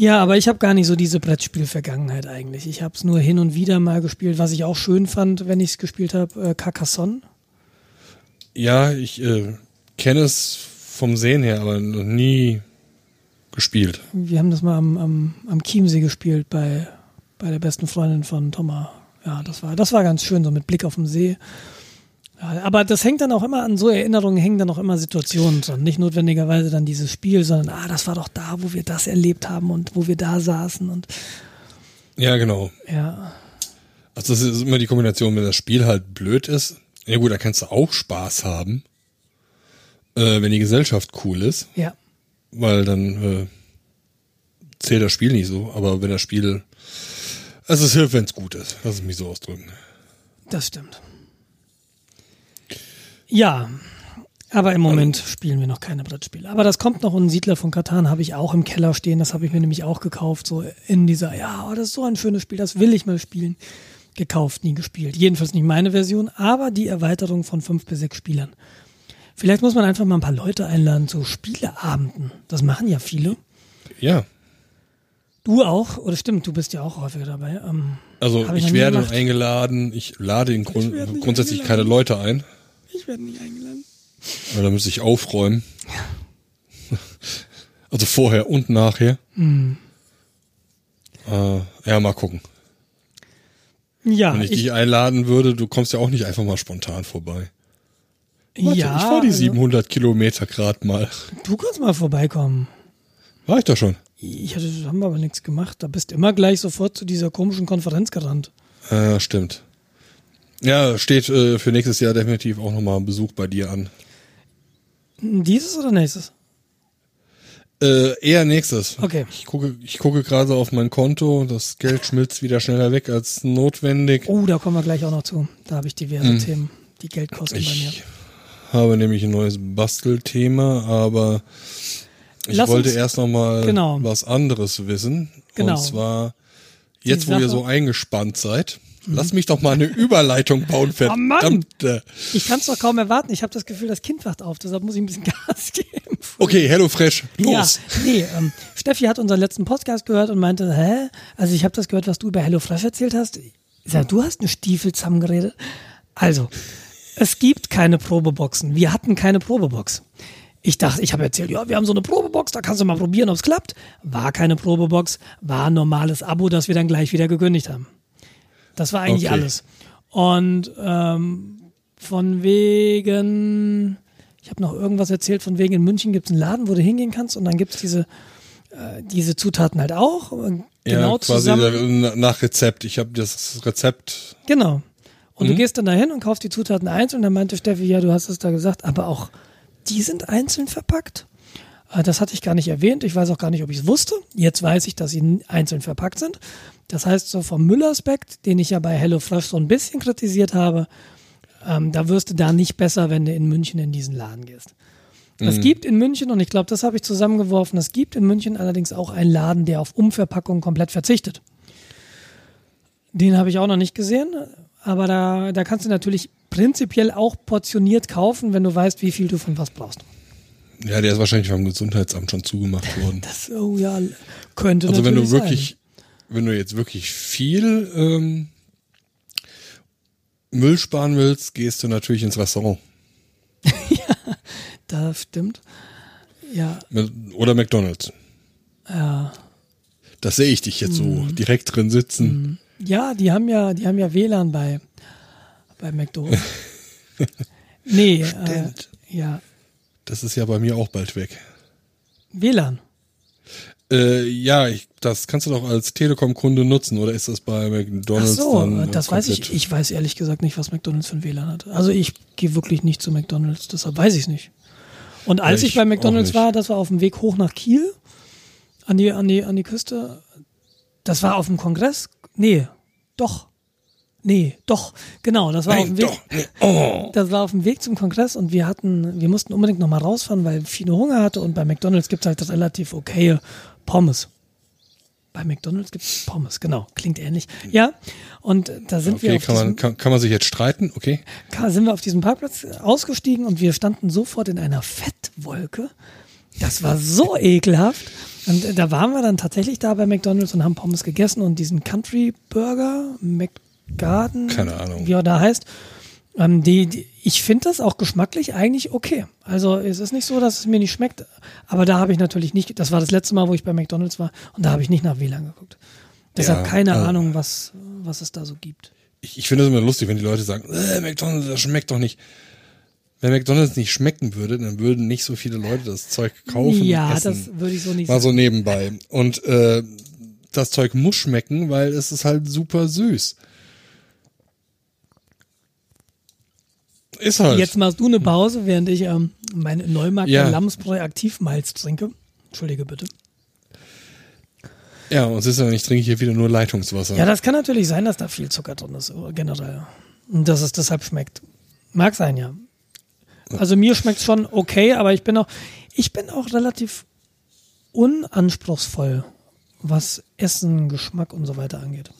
Ja, aber ich habe gar nicht so diese Brettspiel-Vergangenheit eigentlich. Ich habe es nur hin und wieder mal gespielt, was ich auch schön fand, wenn ich es gespielt habe, äh, Carcassonne. Ja, ich äh, kenne es vom Sehen her, aber noch nie gespielt. Wir haben das mal am, am, am Chiemsee gespielt bei, bei der besten Freundin von Thomas. Ja, das war, das war ganz schön, so mit Blick auf den See. Ja, aber das hängt dann auch immer an so Erinnerungen, hängen dann auch immer Situationen dran. Nicht notwendigerweise dann dieses Spiel, sondern, ah, das war doch da, wo wir das erlebt haben und wo wir da saßen und Ja, genau. ja. Also das ist immer die Kombination, wenn das Spiel halt blöd ist. Ja gut, da kannst du auch Spaß haben, äh, wenn die Gesellschaft cool ist, Ja. weil dann äh, zählt das Spiel nicht so. Aber wenn das Spiel, also es hilft, wenn es gut ist. Lass es mich so ausdrücken. Das stimmt. Ja, aber im Moment spielen wir noch keine Brettspiele. Aber das kommt noch und Siedler von Katan habe ich auch im Keller stehen. Das habe ich mir nämlich auch gekauft. So in dieser, ja, oh, das ist so ein schönes Spiel, das will ich mal spielen. Gekauft, nie gespielt. Jedenfalls nicht meine Version, aber die Erweiterung von fünf bis sechs Spielern. Vielleicht muss man einfach mal ein paar Leute einladen zu Spieleabenden. Das machen ja viele. Ja, Du auch, oder stimmt, du bist ja auch häufiger dabei. Ähm, also ich ich, werde gemacht. eingeladen. Ich lade in Grund, grundsätzlich eingeladen. keine Leute ein, ich werde nicht eingeladen. weil da müsste ich aufräumen. Also vorher und nachher. Hm. Äh, ja, mal gucken. Ja, Wenn ich, dich einladen würde, du kommst ja auch nicht einfach mal spontan vorbei. Warte, ja, ich fahre die also- 700 Kilometer grad mal. Du kannst mal vorbeikommen. War ich da schon? Ich hatte, haben wir aber nichts gemacht. Da bist immer gleich sofort zu dieser komischen Konferenz gerannt. Ja, stimmt. Ja, steht äh, für nächstes Jahr definitiv auch nochmal ein Besuch bei dir an. Dieses oder nächstes? Äh, eher nächstes. Okay. Ich gucke, ich gucke gerade auf mein Konto. Das Geld schmilzt wieder schneller weg als notwendig. Oh, da kommen wir gleich auch noch zu. Da habe ich diverse Themen, die Geld kosten bei mir. Ich habe nämlich ein neues Bastelthema, aber ich Lass wollte uns- erst noch mal genau. was anderes wissen. Genau. Und zwar, jetzt wo ihr so eingespannt seid, lasst mich doch mal eine Überleitung bauen, Oh verdammte. Ich kann es doch kaum erwarten. Ich habe das Gefühl, das Kind wacht auf. Deshalb muss ich ein bisschen Gas geben. Okay, Hello Fresh, los. Ja, nee, ähm, Steffi hat unseren letzten Podcast gehört und meinte, hä? Also ich habe das gehört, was du über HelloFresh erzählt hast. Ich sag, du hast einen Stiefel zusammengeredet. Also, es gibt keine Probeboxen. Wir hatten keine Probebox. Ich dachte, ich habe erzählt, ja, wir haben so eine Probebox, da kannst du mal probieren, ob es klappt. War keine Probebox, war ein normales Abo, das wir dann gleich wieder gekündigt haben. Das war eigentlich Okay. alles. Und ähm, von wegen, ich habe noch irgendwas erzählt, von wegen in München gibt es einen Laden, wo du hingehen kannst und dann gibt es diese, äh, diese Zutaten halt auch. Genau ja, quasi zusammen. nach Rezept. Ich habe das Rezept. Genau. Und Mhm. du gehst dann dahin und kaufst die Zutaten einzeln und dann meinte Steffi, ja, du hast es da gesagt, aber auch die sind einzeln verpackt. Äh, Das hatte ich gar nicht erwähnt. Ich weiß auch gar nicht, ob ich es wusste. Jetzt weiß ich, dass sie einzeln verpackt sind. Das heißt, so vom Müllaspekt, den ich ja bei HelloFresh so ein bisschen kritisiert habe, ähm, da wirst du da nicht besser, wenn du in München in diesen Laden gehst. Es gibt in München, und ich glaube, das habe ich zusammengeworfen, es gibt in München allerdings auch einen Laden, der auf Umverpackung komplett verzichtet. Den habe ich auch noch nicht gesehen, aber da, da kannst du natürlich prinzipiell auch portioniert kaufen, wenn du weißt, wie viel du von was brauchst. Ja, der ist wahrscheinlich vom Gesundheitsamt schon zugemacht worden. Das, oh ja, könnte Also wenn du wirklich, wenn du jetzt wirklich viel ähm, Müll sparen willst, gehst du natürlich ins Restaurant. sein. Das stimmt. Ja, Oder McDonalds. ja. Das sehe ich dich jetzt so Mhm. direkt drin sitzen. Ja, die haben ja, die haben ja WLAN bei, bei McDonalds. nee, äh, ja, Das ist ja bei mir auch bald weg. WLAN. Äh, ja, ich, das kannst du doch als Telekom-Kunde nutzen, oder ist das bei Ach McDonalds so, dann? äh, das weiß ich. Ich weiß ehrlich gesagt nicht, was McDonalds für ein WLAN hat. Also ich gehe wirklich nicht zu McDonalds, deshalb weiß ich es nicht. Und als Ja, ich, ich bei McDonalds war, das war auf dem Weg hoch nach Kiel, an die, an die, an die Küste. Das war auf dem Kongress. Nee, doch. Nee, doch, genau, das war Nein, auf dem Weg. doch, nee. Oh. Das war auf dem Weg zum Kongress und wir hatten, wir mussten unbedingt nochmal rausfahren, weil Fino Hunger hatte und bei McDonalds gibt's halt das relativ okaye Pommes. Bei McDonalds gibt's Pommes, genau, klingt ähnlich. Ja, und da sind wir Okay, auf kann diesem, man, kann, kann man sich jetzt streiten? Okay. Ka- sind wir auf diesem Parkplatz ausgestiegen und wir standen sofort in einer Fettwolke. Das war so ekelhaft. Und äh, da waren wir dann tatsächlich da bei McDonalds und haben Pommes gegessen und diesen Country Burger, McGarden, Keine Ahnung. wie er da heißt. Ähm, die, die, ich finde das auch geschmacklich eigentlich okay. Also es ist nicht so, dass es mir nicht schmeckt, aber da habe ich natürlich nicht, das war das letzte Mal, wo ich bei McDonalds war und da habe ich nicht nach WLAN geguckt. Deshalb Ja, keine also- Ahnung, was, was es da so gibt. Ich, ich finde es immer lustig, wenn die Leute sagen, äh, McDonalds, das schmeckt doch nicht. Wenn McDonalds nicht schmecken würde, dann würden nicht so viele Leute das Zeug kaufen ja, das würde ich so nicht Mal sagen. so nebenbei. Und äh, das Zeug muss schmecken, weil es ist halt super süß. Ist halt. Jetzt machst du eine Pause, während ich ähm, meine Neumarkter Ja. Lamsbräu Aktivmalz trinke. Entschuldige bitte. ja, und es ist ja nicht, trinke ich hier wieder nur Leitungswasser. Ja, das kann natürlich sein, dass da viel Zucker drin ist, generell. Und dass es deshalb schmeckt. Mag sein, ja. Also mir schmeckt schon okay, aber ich bin auch, ich bin auch relativ unanspruchsvoll, was Essen, Geschmack und so weiter angeht.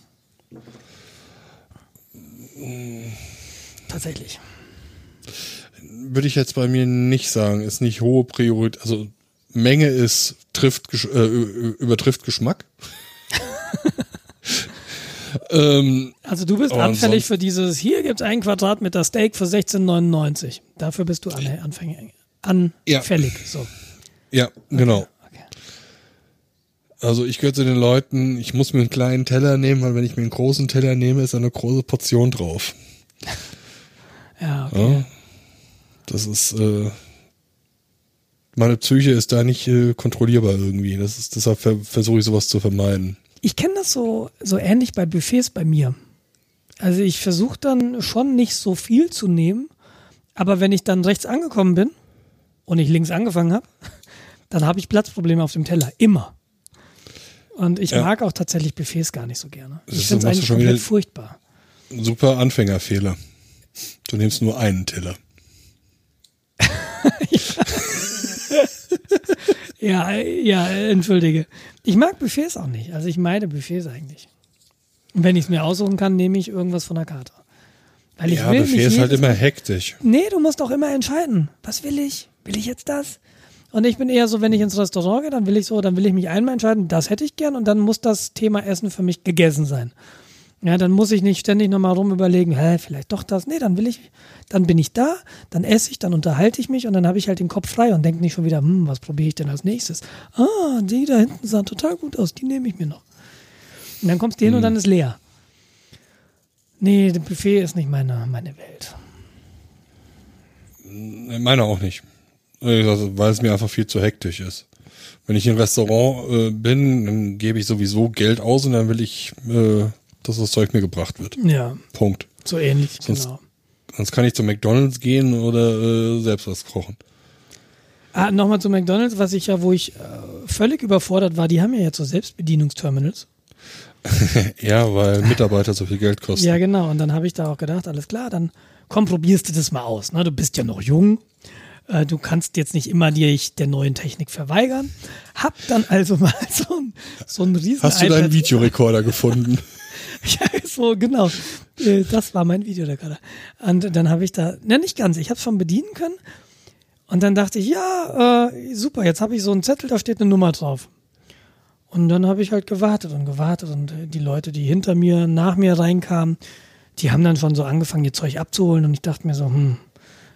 Tatsächlich. Würde ich jetzt bei mir nicht sagen. Ist nicht hohe Priorität. Also Menge ist trifft äh, übertrifft Geschmack. ähm, Also du bist anfällig für dieses, hier gibt's einen Quadratmeter Steak für 16,99. Dafür bist du an, anfängig, anfällig. So. ja, genau. Okay. Also ich gehöre zu den Leuten, ich muss mir einen kleinen Teller nehmen, weil wenn ich mir einen großen Teller nehme, ist eine große Portion drauf. Ja, okay. Ja? Das ist, äh, meine Psyche ist da nicht äh, kontrollierbar irgendwie. Das ist, deshalb ver versuche ich sowas zu vermeiden. Ich kenne das so, so ähnlich bei Buffets bei mir. Also ich versuche dann schon nicht so viel zu nehmen, aber wenn ich dann rechts angekommen bin und ich links angefangen habe, dann habe ich Platzprobleme auf dem Teller. Immer. Und ich Ja. mag auch tatsächlich Buffets gar nicht so gerne. Das Ich finde es eigentlich schon komplett furchtbar. Super Anfängerfehler. Du nimmst nur einen Teller. Ja, ja, entschuldige. Ich mag Buffets auch nicht. Also ich meide Buffets eigentlich. Und wenn ich es mir aussuchen kann, nehme ich irgendwas von der Karte. Weil ich ja, will Buffet nicht ist halt immer hektisch. Nee, du musst auch immer entscheiden. Was will ich? Will ich jetzt das? Und ich bin eher so, wenn ich ins Restaurant gehe, dann will ich so, dann will ich mich einmal entscheiden, das hätte ich gern und dann muss das Thema Essen für mich gegessen sein. Ja, dann muss ich nicht ständig nochmal rum überlegen, hä, vielleicht doch das. Nee, dann will ich, dann bin ich da, dann esse ich, dann unterhalte ich mich und dann habe ich halt den Kopf frei und denke nicht schon wieder, hm, was probiere ich denn als nächstes? Ah, die da hinten sahen total gut aus, die nehme ich mir noch. Und dann kommst du hin und dann ist leer. Nee, das Buffet ist nicht meine, meine Welt. Meine auch nicht. Weil es mir einfach viel zu hektisch ist. Wenn ich im Restaurant äh, bin, dann gebe ich sowieso Geld aus und dann will ich, äh, dass das Zeug mir gebracht wird. Ja, Punkt. so ähnlich, Sonst- genau. Sonst kann ich zu McDonalds gehen oder äh, selbst was kochen. Ah, nochmal zu McDonalds, was ich ja, wo ich äh, völlig überfordert war, die haben ja jetzt so Selbstbedienungsterminals. Ja, weil Mitarbeiter so viel Geld kosten. Ja, genau. Und dann habe ich da auch gedacht, alles klar, dann komm, probierst du das mal aus. Ne? Du bist ja noch jung. Äh, du kannst jetzt nicht immer dir der neuen Technik verweigern. Hab dann also mal so ein, so ein riesen Hast du deinen Videorekorder gefunden? Ja, so, genau. Äh, Das war mein Videorekorder. Und dann habe ich da, ne, nicht ganz, ich habe es schon bedienen können. Und dann dachte ich, ja, äh, super, jetzt habe ich so einen Zettel, da steht eine Nummer drauf. Und dann habe ich halt gewartet und gewartet und äh, die Leute, die hinter mir, nach mir reinkamen, die haben dann schon so angefangen, ihr Zeug abzuholen und ich dachte mir so, hm,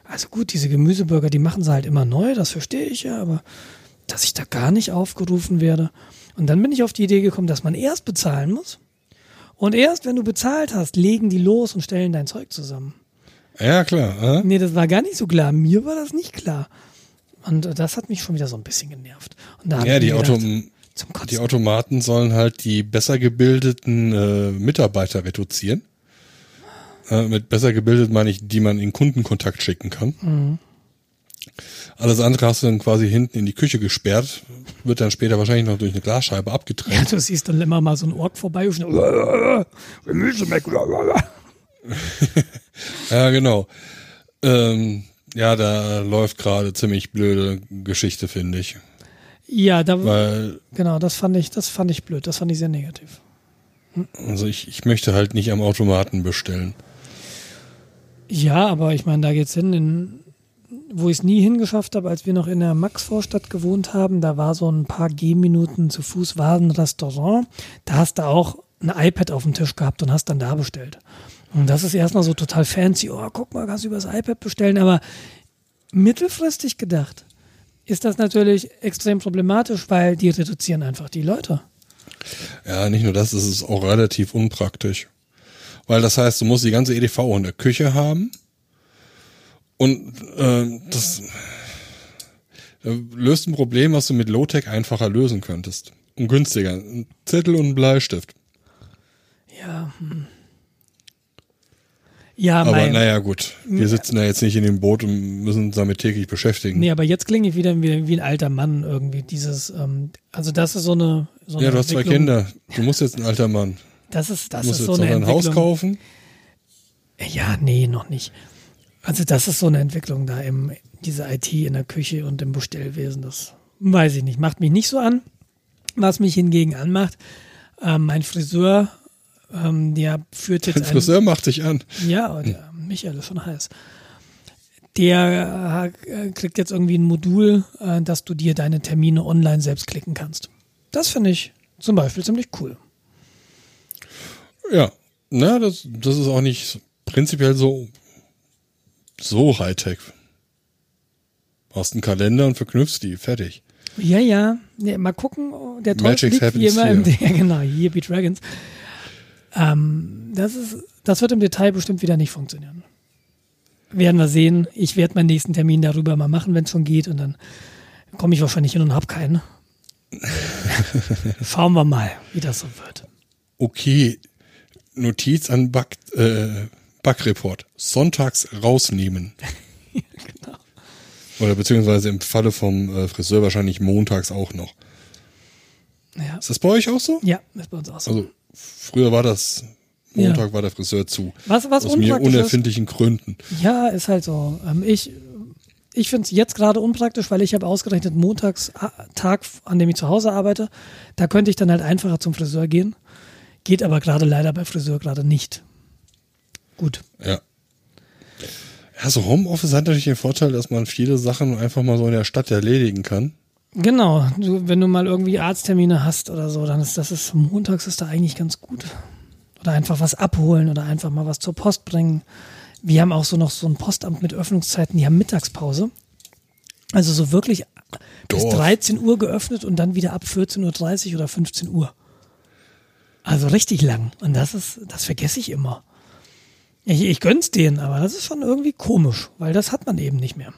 also gut, diese Gemüseburger, die machen sie halt immer neu, das verstehe ich ja, aber dass ich da gar nicht aufgerufen werde. Und dann bin ich auf die Idee gekommen, dass man erst bezahlen muss. Und erst wenn du bezahlt hast, legen die los und stellen dein Zeug zusammen. Ja, klar. Äh? Nee, das war gar nicht so klar. Mir war das nicht klar. Und äh, das hat mich schon wieder so ein bisschen genervt. Und da hab Ja, die, gedacht, zum die. Automaten sollen halt die besser gebildeten äh, Mitarbeiter reduzieren. Äh, mit besser gebildet meine ich, die man in Kundenkontakt schicken kann. Mhm. Alles andere hast du dann quasi hinten in die Küche gesperrt, wird dann später wahrscheinlich noch durch eine Glasscheibe Ja, abgetrennt. du siehst dann immer mal so ein Ork vorbei und schnell, Gemüse weg. ja, genau. Ähm, ja, da läuft gerade ziemlich blöde Geschichte, finde ich. Ja, da Weil, genau, das fand ich, das fand ich blöd, das fand ich sehr negativ. also ich, ich möchte halt nicht am Automaten bestellen. Ja, aber ich meine, da geht's hin, in, wo ich es nie hingeschafft habe, als wir noch in der Maxvorstadt gewohnt haben, da war so ein paar Gehminuten zu Fuß war ein Restaurant. Da hast du auch ein iPad auf dem Tisch gehabt und hast dann da bestellt. Und das ist erstmal so total fancy. Oh, guck mal, kannst du übers iPad bestellen. Aber mittelfristig gedacht ist das natürlich extrem problematisch, weil die reduzieren einfach die Leute. Ja, nicht nur das, es ist auch relativ unpraktisch. Weil das heißt, du musst die ganze EDV in der Küche haben. Und äh, das äh, löst ein Problem, was du mit Low-Tech einfacher lösen könntest. Und günstiger. Ein Zettel und ein Bleistift. Ja. Hm. Ja, Aber mein, naja, gut. Wir sitzen da jetzt nicht in dem Boot und müssen uns damit täglich beschäftigen. Nee, aber jetzt klinge ich wieder wie, wie ein alter Mann irgendwie. Dieses, ähm, also das ist so eine. So ja, eine du hast zwei. Kinder. Du musst jetzt ein alter Mann. Das ist, das Du musst ist jetzt so eine ein Haus kaufen. Ja, nee, noch nicht. Also das ist so eine Entwicklung da im diese IT in der Küche und im Bestellwesen. Das weiß ich nicht. Macht mich nicht so an. Was mich hingegen anmacht, ähm, mein Friseur, ähm, der führt jetzt Dein Friseur macht dich an. Ja, der Michael ist schon heiß. Der äh, kriegt jetzt irgendwie ein Modul, äh, dass du dir deine Termine online selbst klicken kannst. Das finde ich zum Beispiel ziemlich cool. Ja. Na, das, das ist auch nicht prinzipiell so, so Hightech. Hast einen Kalender und verknüpfst die. Fertig. Ja, ja. Nee, mal gucken. Der Teufel liegt wie immer im ja, genau, hier be Dragons. Ähm, das ist, das wird im Detail bestimmt wieder nicht funktionieren. Werden wir sehen. Ich werde meinen nächsten Termin darüber mal machen, wenn es schon geht, und dann komme ich wahrscheinlich hin und habe keinen. Schauen wir mal, wie das so wird. Okay. Notiz an Bug, äh, Bug-Report. Sonntags rausnehmen. Genau. Oder beziehungsweise im Falle vom äh, Friseur wahrscheinlich montags auch noch. Ja, Ist das bei euch auch so? ja ist bei uns auch so. Also früher war das Montag war der Friseur zu. Was, was Aus mir unpraktisch ist, unerfindlichen Gründen. Ja, ist halt so. Ähm, ich ich finde es jetzt gerade unpraktisch, weil ich habe ausgerechnet montags Tag, an dem ich zu Hause arbeite. Da könnte ich dann halt einfacher zum Friseur gehen. Geht aber gerade leider bei Friseur gerade nicht. Gut. Ja. Ja, so Homeoffice hat natürlich den Vorteil, dass man viele Sachen einfach mal so in der Stadt erledigen kann. Genau. Du, wenn du mal irgendwie Arzttermine hast oder so, dann ist das ist montags ist da eigentlich ganz gut. Oder einfach was abholen oder einfach mal was zur Post bringen. Wir haben auch so noch so ein Postamt mit Öffnungszeiten, die haben Mittagspause. Also so wirklich bis Dorf. 13 Uhr geöffnet und dann wieder ab 14.30 Uhr oder 15 Uhr. Also richtig lang. Und das ist, das vergesse ich immer. Ich, ich gönn's denen, aber das ist schon irgendwie komisch, weil das hat man eben nicht mehr.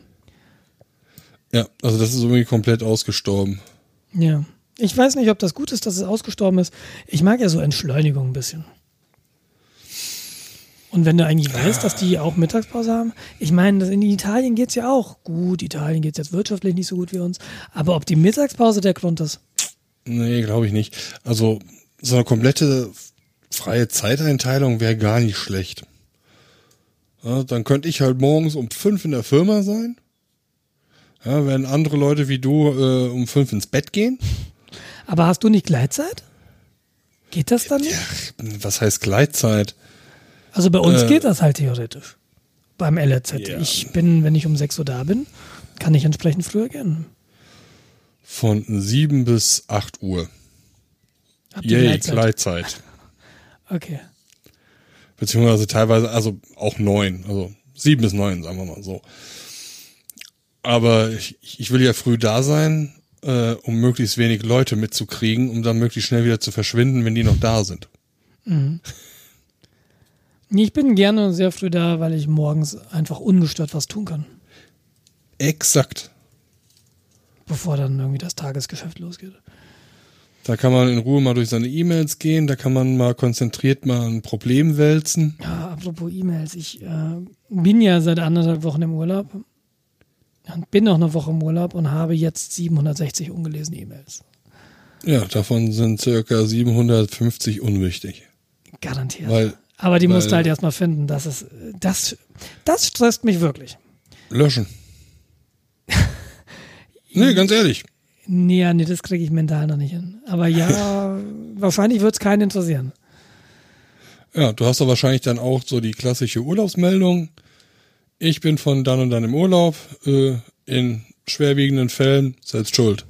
Ja, also das ist irgendwie komplett ausgestorben. Ja. Ich weiß nicht, ob das gut ist, dass es ausgestorben ist. Ich mag ja so Entschleunigung ein bisschen. Und wenn du eigentlich weißt, dass die auch Mittagspause haben, ich meine, in Italien geht's ja auch gut. Italien geht's jetzt wirtschaftlich nicht so gut wie uns. Aber ob die Mittagspause der Grund ist, Nee, glaube ich nicht. Also so eine komplette freie Zeiteinteilung wäre gar nicht schlecht. Ja, dann könnte ich halt morgens um fünf in der Firma sein. Ja, wenn andere Leute wie du äh, um fünf ins Bett gehen. aber hast du nicht Gleitzeit? Geht das dann nicht? Was heißt Gleitzeit? Also bei uns Äh, geht das halt theoretisch. Beim LRZ. Ja. Ich bin, wenn ich um 6 Uhr da bin, kann ich entsprechend früher gehen. Von sieben bis acht Uhr. Habt Yay, Gleitzeit? Gleitzeit. Okay. Beziehungsweise teilweise, also auch neun, also sieben bis neun, sagen wir mal so. Aber ich, ich will ja früh da sein, äh, um möglichst wenig Leute mitzukriegen, um dann möglichst schnell wieder zu verschwinden, wenn die noch da sind. Nee, Ich bin gerne sehr früh da, weil ich morgens einfach ungestört was tun kann, Exakt. bevor dann irgendwie das Tagesgeschäft losgeht. Da kann man in Ruhe mal durch seine E-Mails gehen, da kann man mal konzentriert mal ein Problem wälzen. Ja, apropos E-Mails, ich äh, bin ja seit anderthalb Wochen im Urlaub und bin noch eine Woche im Urlaub und habe jetzt 760 ungelesene E-Mails. Ja, davon sind circa 750 unwichtig. Garantiert. Weil Aber die musst du Weil- halt erstmal finden. Das ist, das, das stresst mich wirklich. Löschen. nee, ganz ehrlich. Nee, ja, nee, das kriege ich mental noch nicht hin. Aber ja, wahrscheinlich wird es keinen interessieren. Ja, du hast doch wahrscheinlich dann auch so die klassische Urlaubsmeldung. Ich bin von dann und dann im Urlaub. Äh, in schwerwiegenden Fällen selbst schuld.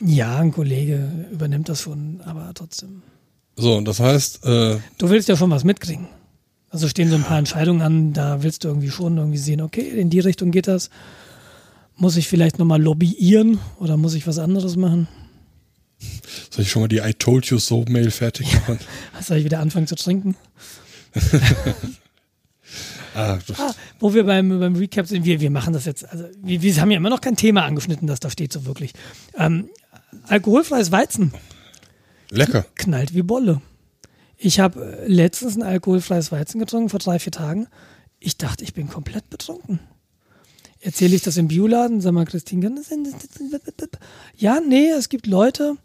Ja, ein Kollege übernimmt das schon, aber trotzdem. So, und das heißt, äh, Du willst ja schon was mitkriegen. Also stehen so ein paar Entscheidungen an, da willst du irgendwie schon irgendwie sehen, okay, in die Richtung geht das. Muss ich vielleicht nochmal lobbyieren oder muss ich was anderes machen? soll ich schon mal die I told you so Mail fertig machen? Soll ich wieder anfangen zu trinken? ah, Ah, wo wir beim, beim Recap sind, wir, wir machen das jetzt, also wir, wir haben ja immer noch kein Thema angeschnitten, das da steht so wirklich. Ähm, alkoholfreies Weizen lecker. knallt wie Bolle. Ich habe äh, letztens ein alkoholfreies Weizen getrunken, vor drei, vier Tagen. Ich dachte, ich bin komplett betrunken. Erzähle ich das im Bioladen? Sag mal, Christine, kann das sein? Ja, nee, es gibt Leute,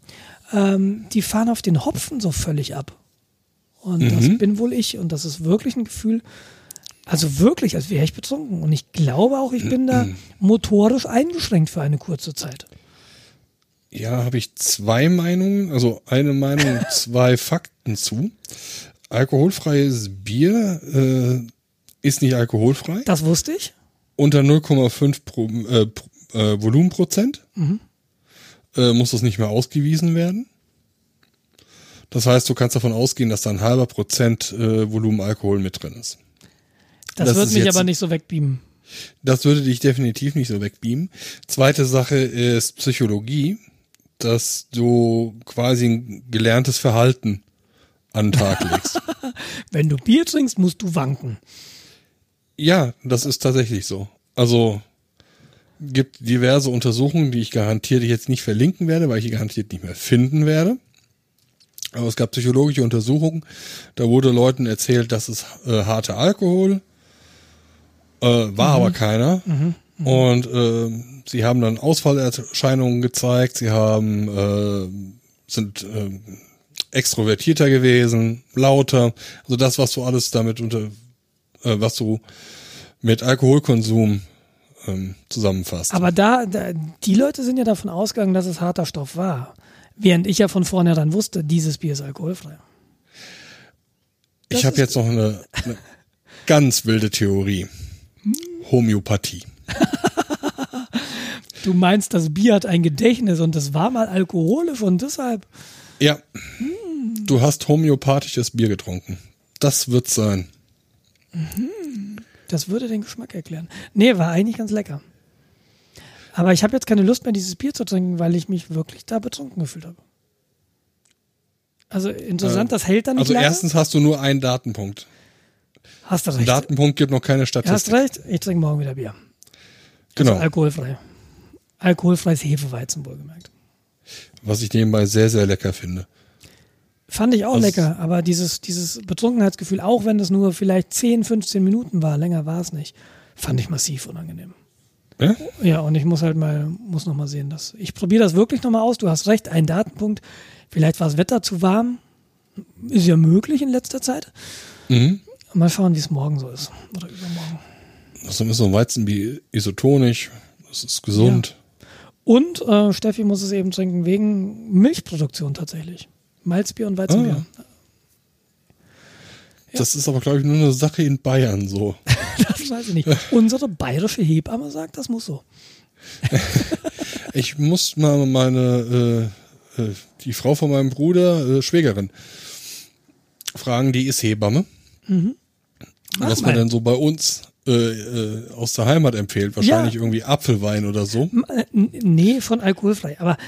ähm, die fahren auf den Hopfen so völlig ab. Und das bin wohl ich. Und das ist wirklich ein Gefühl, also wirklich, als wäre ich betrunken. Und ich glaube auch, ich bin da motorisch eingeschränkt für eine kurze Zeit. Ja, habe ich zwei Meinungen, also eine Meinung, und zwei Fakten zu. Alkoholfreies Bier äh, ist nicht alkoholfrei. Das wusste ich. Unter 0,5 pro, äh, pro, äh, Volumenprozent äh, muss das nicht mehr ausgewiesen werden. Das heißt, du kannst davon ausgehen, dass da ein halber Prozent äh, Volumen Alkohol mit drin ist. Das, Das wird mich jetzt- aber nicht so wegbeamen. Das würde dich definitiv nicht so wegbeamen. Zweite Sache ist Psychologie, dass du quasi ein gelerntes Verhalten an den Tag legst. Wenn du Bier trinkst, musst du wanken. Ja, das ist tatsächlich so. Also gibt diverse Untersuchungen, die ich garantiert jetzt nicht verlinken werde, weil ich die garantiert nicht mehr finden werde. Aber es gab psychologische Untersuchungen, da wurde Leuten erzählt, das ist äh, harter Alkohol, äh, war aber keiner. Und äh, sie haben dann Ausfallerscheinungen gezeigt, sie haben äh, sind äh, extrovertierter gewesen, lauter, also das, was du alles damit unter, äh, was du mit Alkoholkonsum ähm, zusammenfasst. Aber da, da, die Leute sind ja davon ausgegangen, dass es harter Stoff war. Während ich ja von vornherein wusste, dieses Bier ist alkoholfrei. das ich habe jetzt noch eine, eine ganz wilde Theorie. Homöopathie. Du meinst, das Bier hat ein Gedächtnis und das war mal alkoholisch und deshalb. Ja. Du hast homöopathisches Bier getrunken. Das wird's sein. Das würde den Geschmack erklären. Nee, war eigentlich ganz lecker. Aber ich habe jetzt keine Lust mehr, dieses Bier zu trinken, weil ich mich wirklich da betrunken gefühlt habe. Also interessant, das hält dann nicht Also lange. erstens hast du nur einen Datenpunkt. hast du Ein recht. Datenpunkt gibt noch keine hast Statistik. recht, ich trinke morgen wieder Bier. Genau. Also alkoholfrei. Alkoholfreies Hefeweizen, wohlgemerkt. Was ich nebenbei sehr, sehr lecker finde. Fand ich auch Das- lecker, aber dieses, dieses Betrunkenheitsgefühl, auch wenn es nur vielleicht 10, 15 Minuten war, länger war es nicht, fand ich massiv unangenehm. Ja? Ja, und ich muss halt mal, muss noch mal sehen, dass ich probiere das wirklich noch mal aus. Du hast recht, ein Datenpunkt. Vielleicht war das Wetter zu warm, ist ja möglich in letzter Zeit. Mhm. Mal schauen, wie es morgen so ist oder übermorgen. Also ist so ein Weizenbier isotonisch. Das ist gesund. Und äh, Steffi muss es eben trinken wegen Milchproduktion tatsächlich. Malzbier und Weizenbier. Das ist aber, glaube ich, nur eine Sache in Bayern so. Das weiß ich nicht. Unsere bayerische Hebamme sagt, das muss so. Ich muss mal meine, äh, äh, die Frau von meinem Bruder, äh, Schwägerin, fragen, die ist Hebamme. Mach was man dann so bei uns äh, äh, aus der Heimat empfiehlt. Wahrscheinlich Ja. irgendwie Apfelwein oder so. Äh, Nee, von alkoholfrei. Aber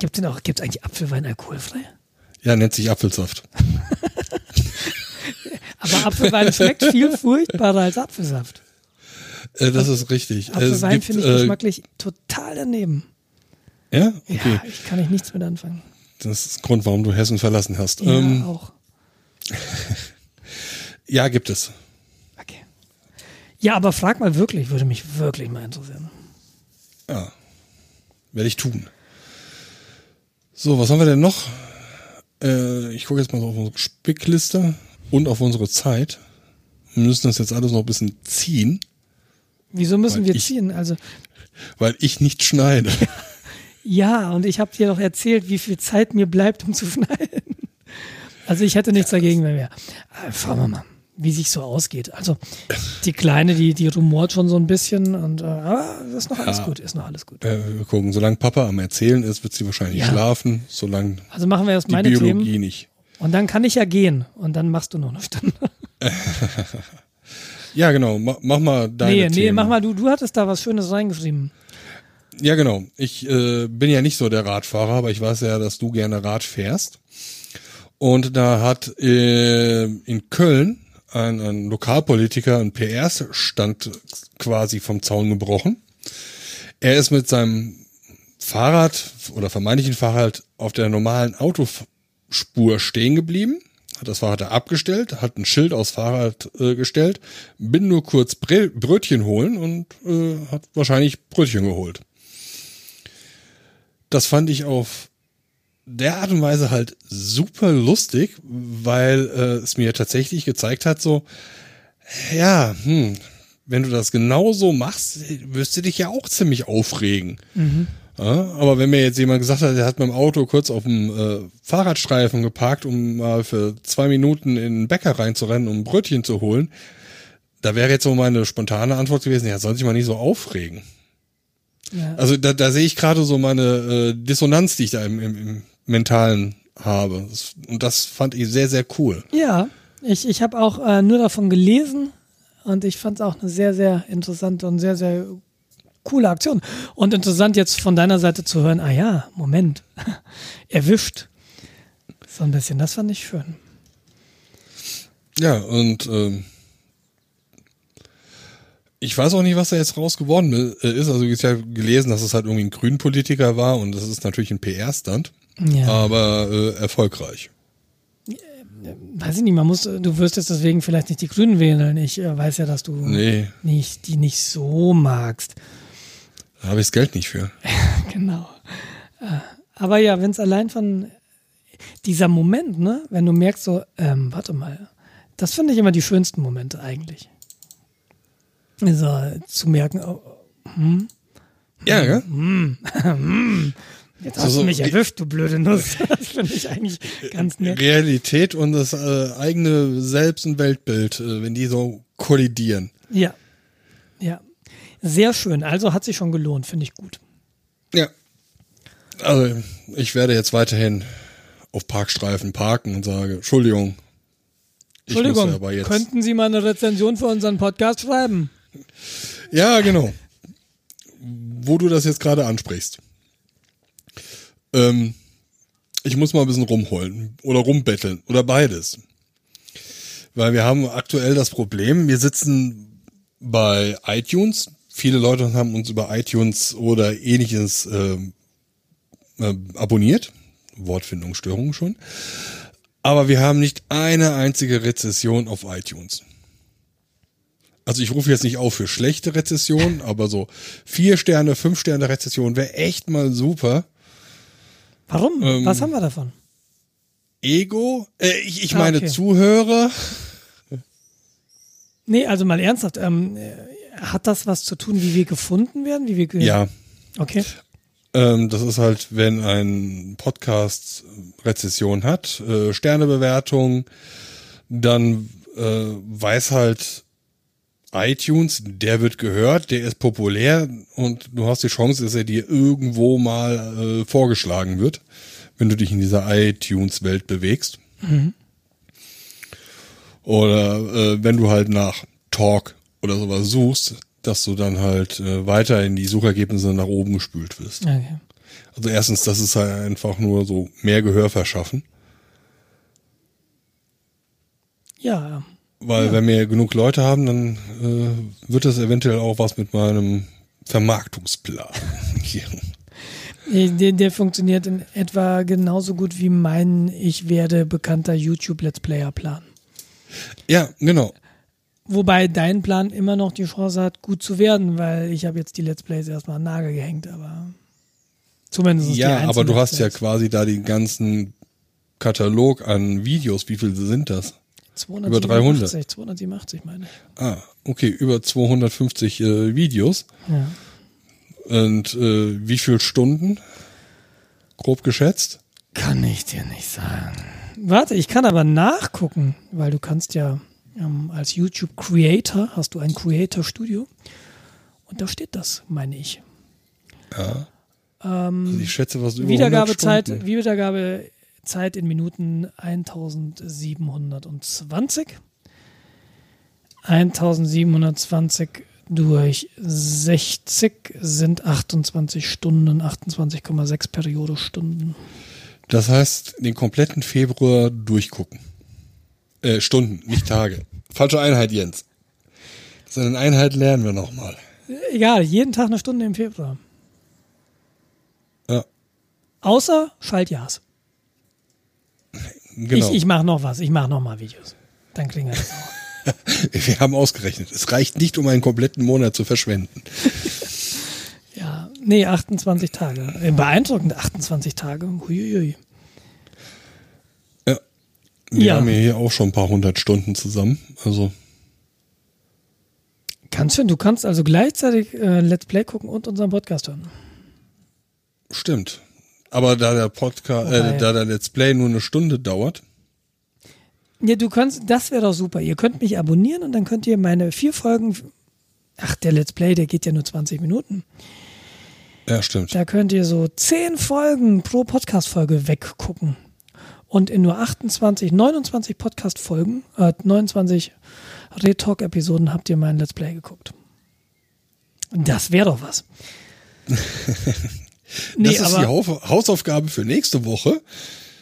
denn gibt es eigentlich Apfelwein alkoholfrei? Ja, nennt sich Apfelsaft. Aber Apfelwein schmeckt viel furchtbarer als Apfelsaft. Äh, das ist richtig. Apfelwein finde ich äh, geschmacklich total daneben. Ja, okay. Ja, ich kann ich nichts mit anfangen. Das ist der Grund, warum du Hessen verlassen hast. Ja, ähm, auch. ja, gibt es. Okay. Ja, aber frag mal wirklich, würde mich wirklich mal interessieren. Ja, werde ich tun. So, was haben wir denn noch? Äh, ich gucke jetzt mal so auf unsere Spickliste. und auf unsere Zeit. Wir müssen das jetzt alles noch ein bisschen ziehen. Wieso müssen wir ich- ziehen? Also Weil ich nicht schneide. ja, und ich habe dir doch erzählt, wie viel Zeit mir bleibt, um zu schneiden. Also ich hätte nichts dagegen, wenn wir. Äh, Schauen wir mal, wie sich so ausgeht. Also die Kleine, die die rumort schon so ein bisschen und äh, ist noch alles Ja. gut, ist noch alles gut. Äh, wir gucken, solange Papa am Erzählen ist, wird sie wahrscheinlich Ja. schlafen, solange Also machen wir erst die meine Biologie Themen nicht. und dann kann ich ja gehen und dann machst du noch eine Stunde. Ja, genau. Ma mach mal deine nee, nee, Themen. mach mal du. Du hattest da was Schönes reingeschrieben. Ja, genau. Ich äh, bin ja nicht so der Radfahrer, aber ich weiß ja, dass du gerne Rad fährst. Und da hat äh, in Köln ein, ein Lokalpolitiker, ein PR-Stand quasi vom Zaun gebrochen. Er ist mit seinem Fahrrad oder vermeintlichen Fahrrad auf der normalen Autospur stehen geblieben, hat das Fahrrad da abgestellt, hat ein Schild aufs Fahrrad äh, gestellt, bin nur kurz Bre Brötchen holen und äh, hat wahrscheinlich Brötchen geholt. Das fand ich auf der Art und Weise halt super lustig, weil äh, es mir tatsächlich gezeigt hat, so, ja, hm, wenn du das genauso machst, wirst du dich ja auch ziemlich aufregen. Ja, aber wenn mir jetzt jemand gesagt hat, der hat mit dem Auto kurz auf dem äh, Fahrradstreifen geparkt, um mal für zwei Minuten in den Bäcker reinzurennen, um ein Brötchen zu holen, da wäre jetzt so meine spontane Antwort gewesen, ja, soll sich mal nicht so aufregen. Ja. Also da, da sehe ich gerade so meine äh, Dissonanz, die ich da im, im, im Mentalen habe. Und das fand ich sehr, sehr cool. Ja, ich, ich habe auch äh, nur davon gelesen und ich fand es auch eine sehr, sehr interessante und sehr, sehr coole Aktion. Und interessant jetzt von deiner Seite zu hören, ah ja, Moment, erwischt. So ein bisschen, das fand ich schön. Ja, und ähm, ich weiß auch nicht, was da jetzt raus geworden ist. Also ich habe gelesen, dass es halt irgendwie ein Grünpolitiker war und das ist natürlich ein PR-Stand, Ja. aber äh, erfolgreich. Weiß ich nicht, man muss, du wirst jetzt deswegen vielleicht nicht die Grünen wählen. Ich äh, weiß ja, dass du Nee, nicht, die nicht so magst. da habe ich das Geld nicht für. Genau. Äh, Aber ja, wenn es allein von dieser Moment, ne, wenn du merkst so, ähm, warte mal, das finde ich immer die schönsten Momente eigentlich. Also zu merken, oh, Ja, gell? jetzt hast Also, du mich erwischt, du blöde Nuss. Das finde ich eigentlich ganz nett. Realität und das äh, eigene Selbst- und Weltbild, äh, wenn die so kollidieren. Ja. Ja. Sehr schön. Also hat sich schon gelohnt, finde ich gut. Ja. Also ich werde jetzt weiterhin auf Parkstreifen parken und sage, Entschuldigung. Entschuldigung, aber jetzt. könnten Sie mal eine Rezension für unseren Podcast schreiben? Ja, genau. Wo du das jetzt gerade ansprichst. Ähm, ich muss mal ein bisschen rumholen oder rumbetteln oder beides. Weil wir haben aktuell das Problem, wir sitzen bei iTunes. Viele Leute haben uns über iTunes oder ähnliches ähm, äh, abonniert. Wortfindungsstörungen schon. Aber wir haben nicht eine einzige Rezession auf iTunes. Also ich rufe jetzt nicht auf für schlechte Rezessionen, aber so vier Sterne, fünf Sterne Rezession wäre echt mal super. Warum? Ähm, Was haben wir davon? Ego, äh, ich, ich Ah, meine okay. Zuhörer. Nee, also mal ernsthaft. Ähm, äh, hat das was zu tun, wie wir gefunden werden? Wie wir ge Ja, Okay. ähm, das ist halt, wenn ein Podcast Rezession hat, äh, Sternebewertung, dann äh, weiß halt iTunes, der wird gehört, der ist populär und du hast die Chance, dass er dir irgendwo mal äh, vorgeschlagen wird, wenn du dich in dieser iTunes-Welt bewegst. Oder äh, wenn du halt nach Talk oder sowas suchst, dass du dann halt äh, weiter in die Suchergebnisse nach oben gespült wirst. okay. Also erstens, das ist halt einfach nur so mehr Gehör verschaffen. Ja, Weil wenn wir genug Leute haben, dann äh, wird das eventuell auch was mit meinem Vermarktungsplan. Nee, der, der funktioniert in etwa genauso gut wie mein Ich werde bekannter YouTube-Let's Player-Plan. ja, genau. Wobei dein Plan immer noch die Chance hat, gut zu werden, weil ich habe jetzt die Let's Plays erstmal an den Nagel gehängt, aber zumindest die Ja, aber du hast ja quasi da den ganzen Katalog an Videos. Wie viele sind das? Über 300. 287 meine ich. Ah, okay, über 250 äh, Videos. Ja. Und äh, wie viel Stunden? Grob geschätzt? Kann ich dir nicht sagen. Warte, ich kann aber nachgucken, weil du kannst ja ähm, als YouTube Creator hast du ein Creator Studio und da steht das, meine ich. Ja. also ich schätze, was über Wiedergabezeit, 100 Wiedergabezeit in Minuten 1720. 1720 durch 60 sind 28 Stunden, 28,6 Periodestunden. Das heißt, den kompletten Februar durchgucken. Äh, Stunden, nicht Tage. Falsche Einheit, Jens. Das ist eine Einheit lernen wir nochmal. Egal, jeden Tag eine Stunde im Februar. Ja, Außer Schaltjahrs. Genau. Ich, ich mache noch was, ich mache noch mal Videos. Dann wir das auch. wir haben ausgerechnet, es reicht nicht, um einen kompletten Monat zu verschwenden. Ja, nee, 28 Tage. Äh, Beeindruckend, 28 Tage. Huiuiui. Ja. Wir Ja. haben ja hier auch schon ein paar hundert Stunden zusammen. Also, Ganz schön, du kannst also gleichzeitig äh, Let's Play gucken und unseren Podcast hören. stimmt. Aber da der Podcast, äh, da der Let's Play nur eine Stunde dauert, Ja, du kannst, das wäre doch super. Ihr könnt mich abonnieren und dann könnt ihr meine vier Folgen, ach, der Let's Play, der geht ja nur 20 Minuten. ja, stimmt. Da könnt ihr so 10 Folgen pro Podcast-Folge weggucken. Und in nur 28, 29 Podcast-Folgen, äh, 29 Retalk-Episoden habt ihr mein Let's Play geguckt. Das wäre doch was. nee, das ist die Hausaufgabe für nächste Woche.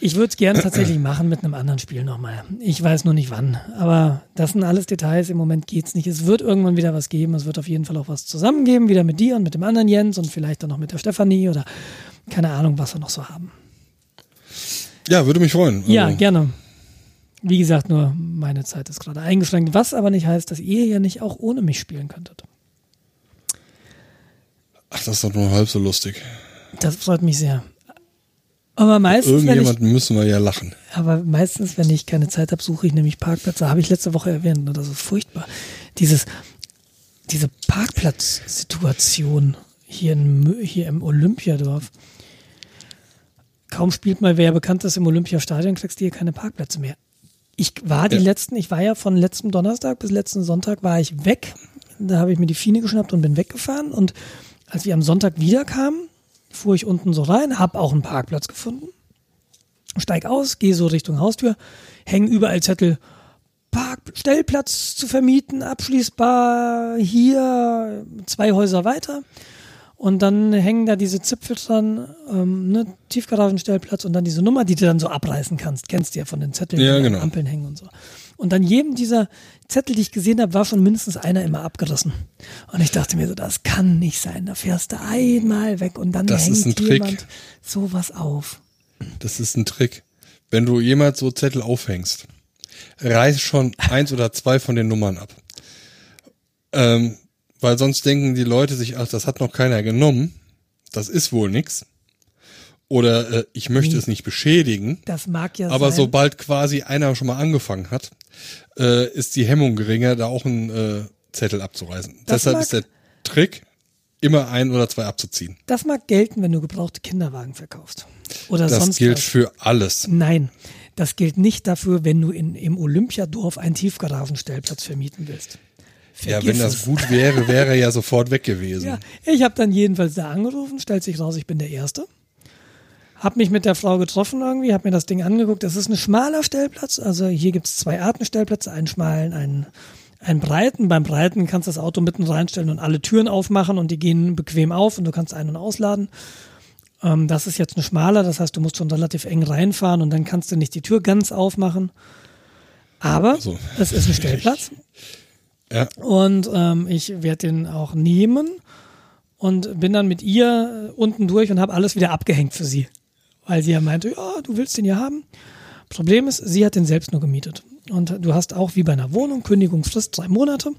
ich würde es gerne tatsächlich machen mit einem anderen Spiel nochmal. Ich weiß nur nicht wann. Aber das sind alles Details. Im Moment geht's nicht. Es wird irgendwann wieder was geben. Es wird auf jeden Fall auch was zusammengeben. Wieder mit dir und mit dem anderen Jens und vielleicht dann noch mit der Stefanie oder keine Ahnung, was wir noch so haben. Ja, würde mich freuen. Ja, Also, gerne. Wie gesagt, nur meine Zeit ist gerade eingeschränkt, was aber nicht heißt, dass ihr ja nicht auch ohne mich spielen könntet. Ach, das ist doch nur halb so lustig. Das freut mich sehr. Aber meistens, wenn ich, Irgendjemanden müssen wir ja lachen. aber meistens, wenn ich keine Zeit habe, suche ich nämlich Parkplätze. Habe ich letzte Woche erwähnt. ne? Das ist furchtbar. Dieses, diese Parkplatzsituation hier, in, hier im Olympiadorf. Kaum spielt mal wer bekannt ist im Olympiastadion, kriegst du hier keine Parkplätze mehr. Ich war die Ja. letzten, ich war ja von letzten Donnerstag bis letzten Sonntag war ich weg. Da habe ich mir die Fine geschnappt und bin weggefahren. Und als wir am Sonntag wiederkamen, fuhr ich unten so rein, habe auch einen Parkplatz gefunden, steig aus, gehe so Richtung Haustür, hängen überall Zettel, Park, Stellplatz zu vermieten, abschließbar, hier zwei Häuser weiter. Und dann hängen da diese Zipfel dran, ähm, ne, Tiefgaragenstellplatz und dann diese Nummer, die du dann so abreißen kannst. Kennst du ja von den Zetteln, Ja, die an genau. Ampeln hängen und so. Und an jedem dieser Zettel, die ich gesehen habe, war schon mindestens einer immer abgerissen. Und ich dachte mir so, das kann nicht sein. Da fährst du einmal weg und dann Das hängt jemand sowas auf. Das ist ein Trick. Wenn du jemals so Zettel aufhängst, reiß schon eins oder zwei von den Nummern ab. Ähm, weil sonst denken die Leute sich, ach, das hat noch keiner genommen. Das ist wohl nix. Oder äh, ich möchte Wie? es nicht beschädigen. Das mag ja Aber sein. sobald quasi einer schon mal angefangen hat, äh, ist die Hemmung geringer, da auch einen äh, Zettel abzureißen. Das Deshalb mag- ist der Trick, immer ein oder zwei abzuziehen. Das mag gelten, wenn du gebrauchte Kinderwagen verkaufst. Oder Das sonst gilt was. für alles. Nein, das gilt nicht dafür, wenn du in, im Olympiadorf einen Tiefgaragenstellplatz vermieten willst. Ja, Vergiss wenn das es. gut wäre, wäre er ja sofort weg gewesen. Ja, ich habe dann jedenfalls da angerufen, stellt sich raus, ich bin der Erste. Hab mich mit der Frau getroffen irgendwie, hab mir das Ding angeguckt. Das ist ein schmaler Stellplatz. Also hier gibt's zwei Arten Stellplätze, einen schmalen, einen, einen breiten. Beim breiten kannst du das Auto mitten reinstellen und alle Türen aufmachen und die gehen bequem auf und du kannst ein- und ausladen. Ähm, das ist jetzt ein schmaler, das heißt, du musst schon relativ eng reinfahren und dann kannst du nicht die Tür ganz aufmachen. Aber Also, es ist ein Stellplatz. Ja. Und ähm, ich werde den auch nehmen und bin dann mit ihr unten durch und habe alles wieder abgehängt für sie. Weil sie ja meinte, ja, du willst den ja haben. Problem ist, sie hat den selbst nur gemietet. Und du hast auch wie bei einer Wohnung Kündigungsfrist drei Monate.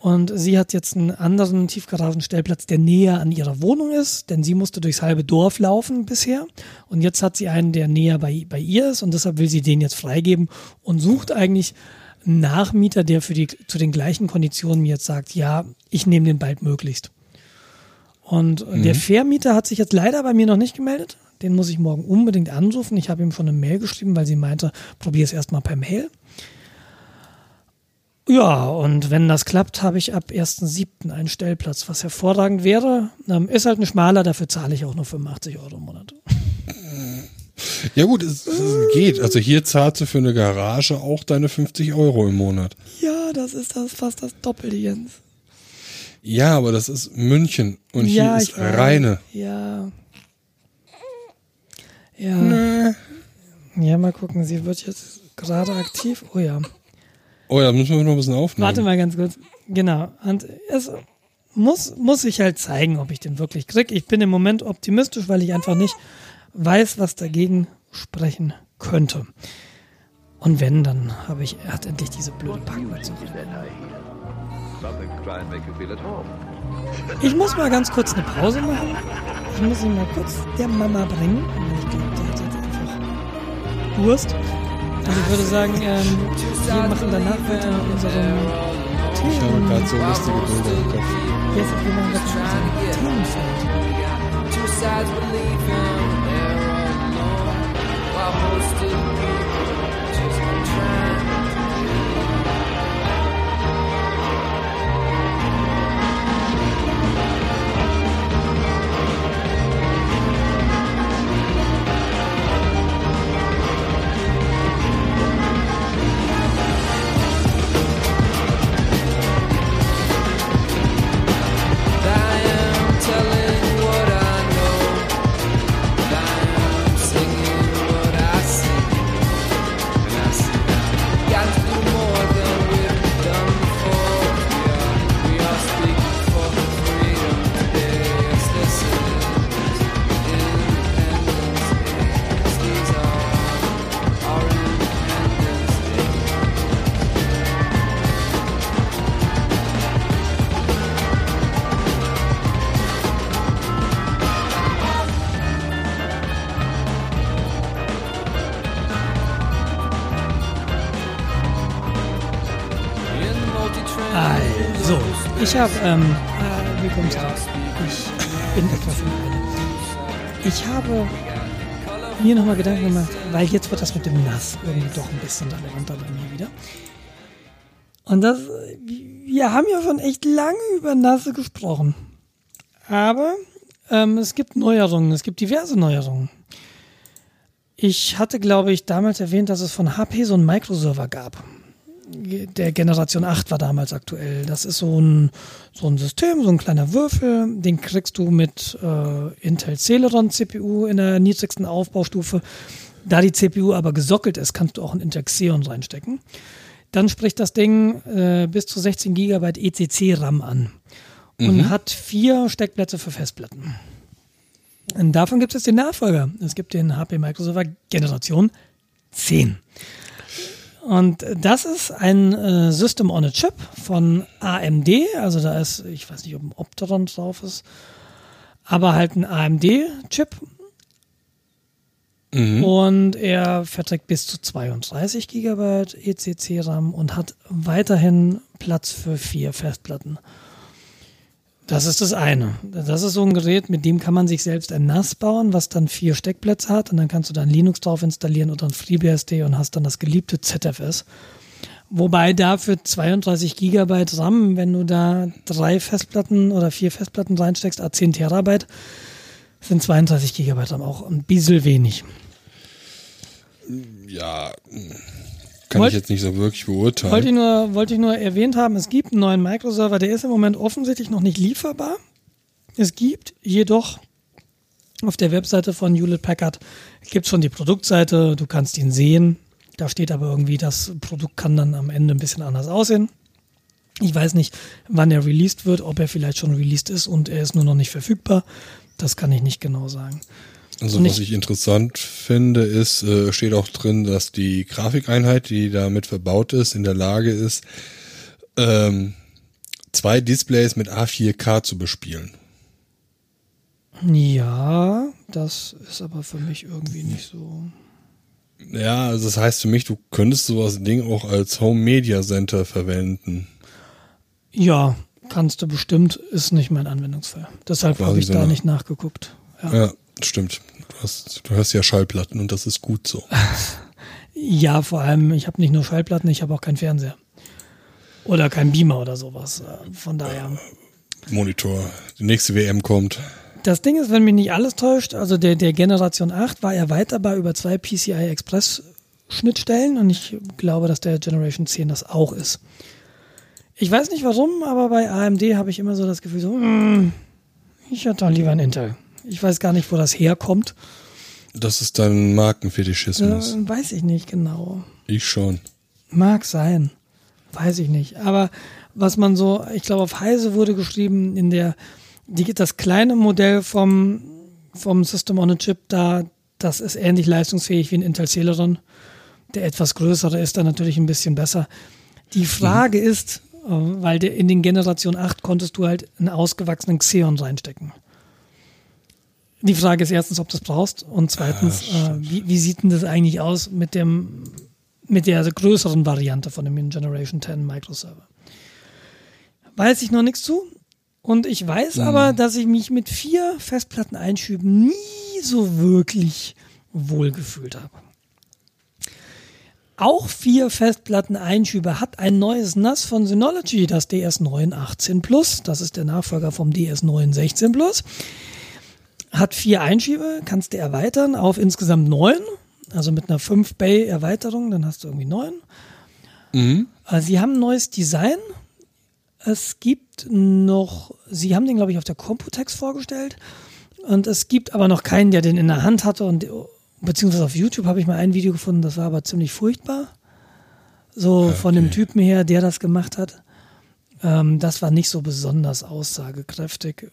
Und sie hat jetzt einen anderen Tiefgaragenstellplatz, der näher an ihrer Wohnung ist, denn sie musste durchs halbe Dorf laufen bisher. Und jetzt hat sie einen, der näher bei, bei ihr ist und deshalb will sie den jetzt freigeben und sucht eigentlich einen Nachmieter, der für die, zu den gleichen Konditionen mir jetzt sagt, ja, ich nehme den bald möglichst. Und mhm. der Vermieter hat sich jetzt leider bei mir noch nicht gemeldet. Den muss ich morgen unbedingt anrufen. Ich habe ihm schon eine Mail geschrieben, weil sie meinte, probier es erstmal per Mail. Ja, und wenn das klappt, habe ich ab 1.7. einen Stellplatz, was hervorragend wäre. Ähm, ist halt ein schmaler, dafür zahle ich auch nur 85 Euro im Monat. Ja gut, es, es, geht. Also hier zahlst du für eine Garage auch deine 50 Euro im Monat. Ja, das ist das fast das Doppelte, Jens. Ja, aber das ist München und ja, hier ist reine. Ja. Ja. Nee. Ja, mal gucken, sie wird jetzt gerade aktiv. Oh ja. Oh ja, müssen wir noch ein bisschen aufnehmen. Warte mal ganz kurz. Genau. Und es muss, muss ich halt zeigen, ob ich den wirklich krieg. Ich bin im Moment optimistisch, weil ich einfach nicht weiß, was dagegen sprechen könnte. Und wenn, dann habe ich, hat endlich diese blöde Parkplätze. Ich muss mal ganz kurz eine Pause machen. Ich muss ihn mal kurz der Mama bringen. Ich glaube, der hat jetzt einfach Durst. Und ich würde sagen, ähm, wir machen danach weiter mit unserem Themen. Ich habe gerade so lustige Bilder im Kopf. Jetzt wir machen wir unserem Themenfeld. Two sides believing they're alone while most of Ich habe, ähm, äh, wie kommt's raus? Ich bin etwas in. Ich habe mir nochmal Gedanken gemacht, weil jetzt wird das mit dem Nass irgendwie doch ein bisschen relevanter bei mir wieder. Und das, wir haben ja schon echt lange über Nasse gesprochen. Aber ähm, es gibt Neuerungen, es gibt diverse Neuerungen. Ich hatte, glaube ich, damals erwähnt, dass es von HP so einen Microserver gab der Generation 8 war damals aktuell. Das ist so ein, so ein System, so ein kleiner Würfel, den kriegst du mit äh, Intel Celeron CPU in der niedrigsten Aufbaustufe. Da die CPU aber gesockelt ist, kannst du auch ein Intel Xeon reinstecken. Dann spricht das Ding äh, bis zu 16 GB ECC RAM an und mhm. hat vier Steckplätze für Festplatten. Und davon gibt es den Nachfolger. Es gibt den HP Microserver Generation 10. Und das ist ein äh, System on a Chip von AMD. Also da ist, ich weiß nicht, ob ein Opteron drauf ist, aber halt ein AMD-Chip. Mhm. Und er verträgt bis zu 32 GB ECC-RAM und hat weiterhin Platz für vier Festplatten. Das ist das eine. Das ist so ein Gerät, mit dem kann man sich selbst ein NAS bauen, was dann vier Steckplätze hat und dann kannst du dann Linux drauf installieren oder ein FreeBSD und hast dann das geliebte ZFS. Wobei da für 32 Gigabyte RAM, wenn du da drei Festplatten oder vier Festplatten reinsteckst, A10 Terabyte, sind 32 Gigabyte RAM auch ein bisschen wenig. Ja, kann Wollt, ich jetzt nicht so wirklich beurteilen. Wollte ich, nur, wollte ich nur erwähnt haben, es gibt einen neuen Microserver, der ist im Moment offensichtlich noch nicht lieferbar. Es gibt jedoch auf der Webseite von Hewlett Packard gibt schon die Produktseite, du kannst ihn sehen. Da steht aber irgendwie, das Produkt kann dann am Ende ein bisschen anders aussehen. Ich weiß nicht, wann er released wird, ob er vielleicht schon released ist und er ist nur noch nicht verfügbar. Das kann ich nicht genau sagen. Also was ich interessant finde, ist, äh, steht auch drin, dass die Grafikeinheit, die damit verbaut ist, in der Lage ist, ähm, zwei Displays mit A4K zu bespielen. Ja, das ist aber für mich irgendwie nicht so. Ja, also das heißt für mich, du könntest sowas Ding auch als Home Media Center verwenden. Ja, kannst du bestimmt, ist nicht mein Anwendungsfall. Deshalb habe ich da nicht nachgeguckt. Ja, ja stimmt. Du hast, du hast ja Schallplatten und das ist gut so. ja, vor allem, ich habe nicht nur Schallplatten, ich habe auch keinen Fernseher. Oder kein Beamer oder sowas. Von daher. Monitor. Die nächste WM kommt. Das Ding ist, wenn mich nicht alles täuscht, also der, der Generation 8 war erweiterbar über zwei PCI Express Schnittstellen und ich glaube, dass der Generation 10 das auch ist. Ich weiß nicht warum, aber bei AMD habe ich immer so das Gefühl, so, mm, ich hätte doch lieber ein Intel. Ich weiß gar nicht, wo das herkommt. Das ist dann Markenfetischismus. Äh, weiß ich nicht genau. Ich schon. Mag sein. Weiß ich nicht. Aber was man so, ich glaube, auf Heise wurde geschrieben, in der die, das kleine Modell vom, vom System on a Chip da, das ist ähnlich leistungsfähig wie ein Intel Celeron. Der etwas größere ist dann natürlich ein bisschen besser. Die Frage mhm. ist, äh, weil der in den Generation 8 konntest du halt einen ausgewachsenen Xeon reinstecken. Die Frage ist erstens, ob du das brauchst und zweitens, ah, äh, wie, wie sieht denn das eigentlich aus mit dem mit der größeren Variante von dem Generation 10 Microserver? Weiß ich noch nichts zu. Und ich weiß mhm. aber, dass ich mich mit vier Festplatteneinschüben nie so wirklich wohlgefühlt habe. Auch vier Festplatteneinschübe hat ein neues NAS von Synology, das DS918 Plus. Das ist der Nachfolger vom DS916 Plus. Hat vier Einschübe, kannst du erweitern auf insgesamt neun. Also mit einer 5-Bay-Erweiterung, dann hast du irgendwie neun. Mhm. Also sie haben ein neues Design, es gibt noch, sie haben den, glaube ich, auf der Computex vorgestellt. Und es gibt aber noch keinen, der den in der Hand hatte. Und beziehungsweise auf YouTube habe ich mal ein Video gefunden, das war aber ziemlich furchtbar. So okay. von dem Typen her, der das gemacht hat. Ähm, das war nicht so besonders aussagekräftig.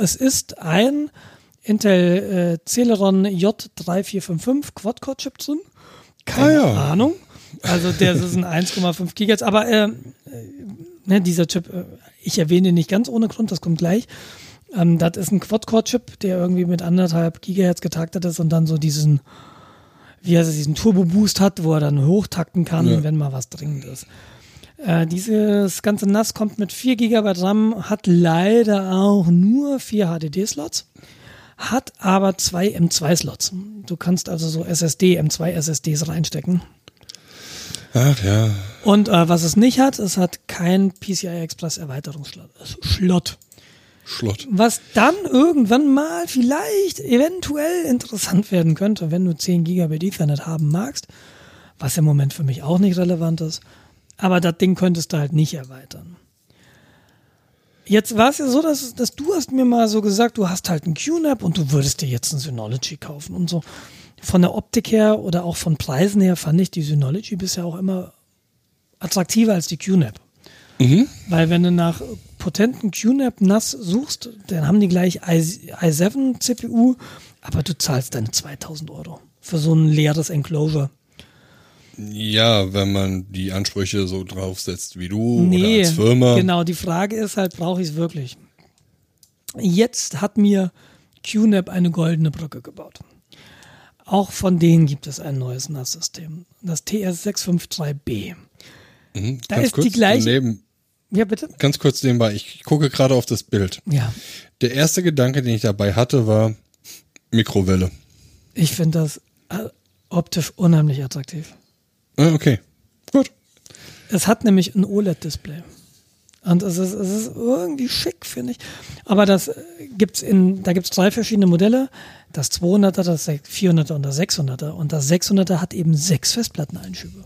Es ist ein Intel äh, Celeron J3455 Quad-Core-Chip drin. Keine ah, ja. Ahnung. Also der ist ein 1,5 Gigahertz, aber äh, ne, dieser Chip, äh, ich erwähne ihn nicht ganz ohne Grund, das kommt gleich. Ähm, das ist ein Quad-Core-Chip, der irgendwie mit anderthalb Gigahertz getaktet ist und dann so diesen, wie heißt es, diesen Turbo-Boost hat, wo er dann hochtakten kann, ja. wenn mal was dringend ist. Äh, dieses ganze NAS kommt mit 4 GB RAM, hat leider auch nur 4 HDD-Slots, hat aber zwei M2-Slots. Du kannst also so SSD, M2-SSDs reinstecken. Ach ja. Und äh, was es nicht hat, es hat kein PCI Express Erweiterungsschlot. Schlot. Schlot. Was dann irgendwann mal vielleicht eventuell interessant werden könnte, wenn du 10 Gigabit Ethernet haben magst, was im Moment für mich auch nicht relevant ist. Aber das Ding könntest du halt nicht erweitern. Jetzt war es ja so, dass, dass du hast mir mal so gesagt, du hast halt einen QNAP und du würdest dir jetzt ein Synology kaufen und so von der Optik her oder auch von Preisen her fand ich die Synology bisher auch immer attraktiver als die QNAP. Mhm. Weil wenn du nach potenten QNAP NAS suchst, dann haben die gleich i7 CPU, aber du zahlst deine 2000 Euro für so ein leeres Enclosure. Ja, wenn man die Ansprüche so draufsetzt wie du nee, oder als Firma. Genau, die Frage ist halt, brauche ich es wirklich? Jetzt hat mir QNAP eine goldene Brücke gebaut. Auch von denen gibt es ein neues NAS-System. Das TS653B. Mhm, da ist die gleiche. Daneben, ja, bitte? Ganz kurz nebenbei. Ich gucke gerade auf das Bild. Ja. Der erste Gedanke, den ich dabei hatte, war Mikrowelle. Ich finde das äh, optisch unheimlich attraktiv. Ah, okay. Gut. Es hat nämlich ein OLED-Display. Und es ist, es ist irgendwie schick, finde ich. Aber das äh, gibt's in, da gibt's drei verschiedene Modelle. Das 200er, das 400er und das 600er. Und das 600er hat eben sechs Festplatteneinschübe.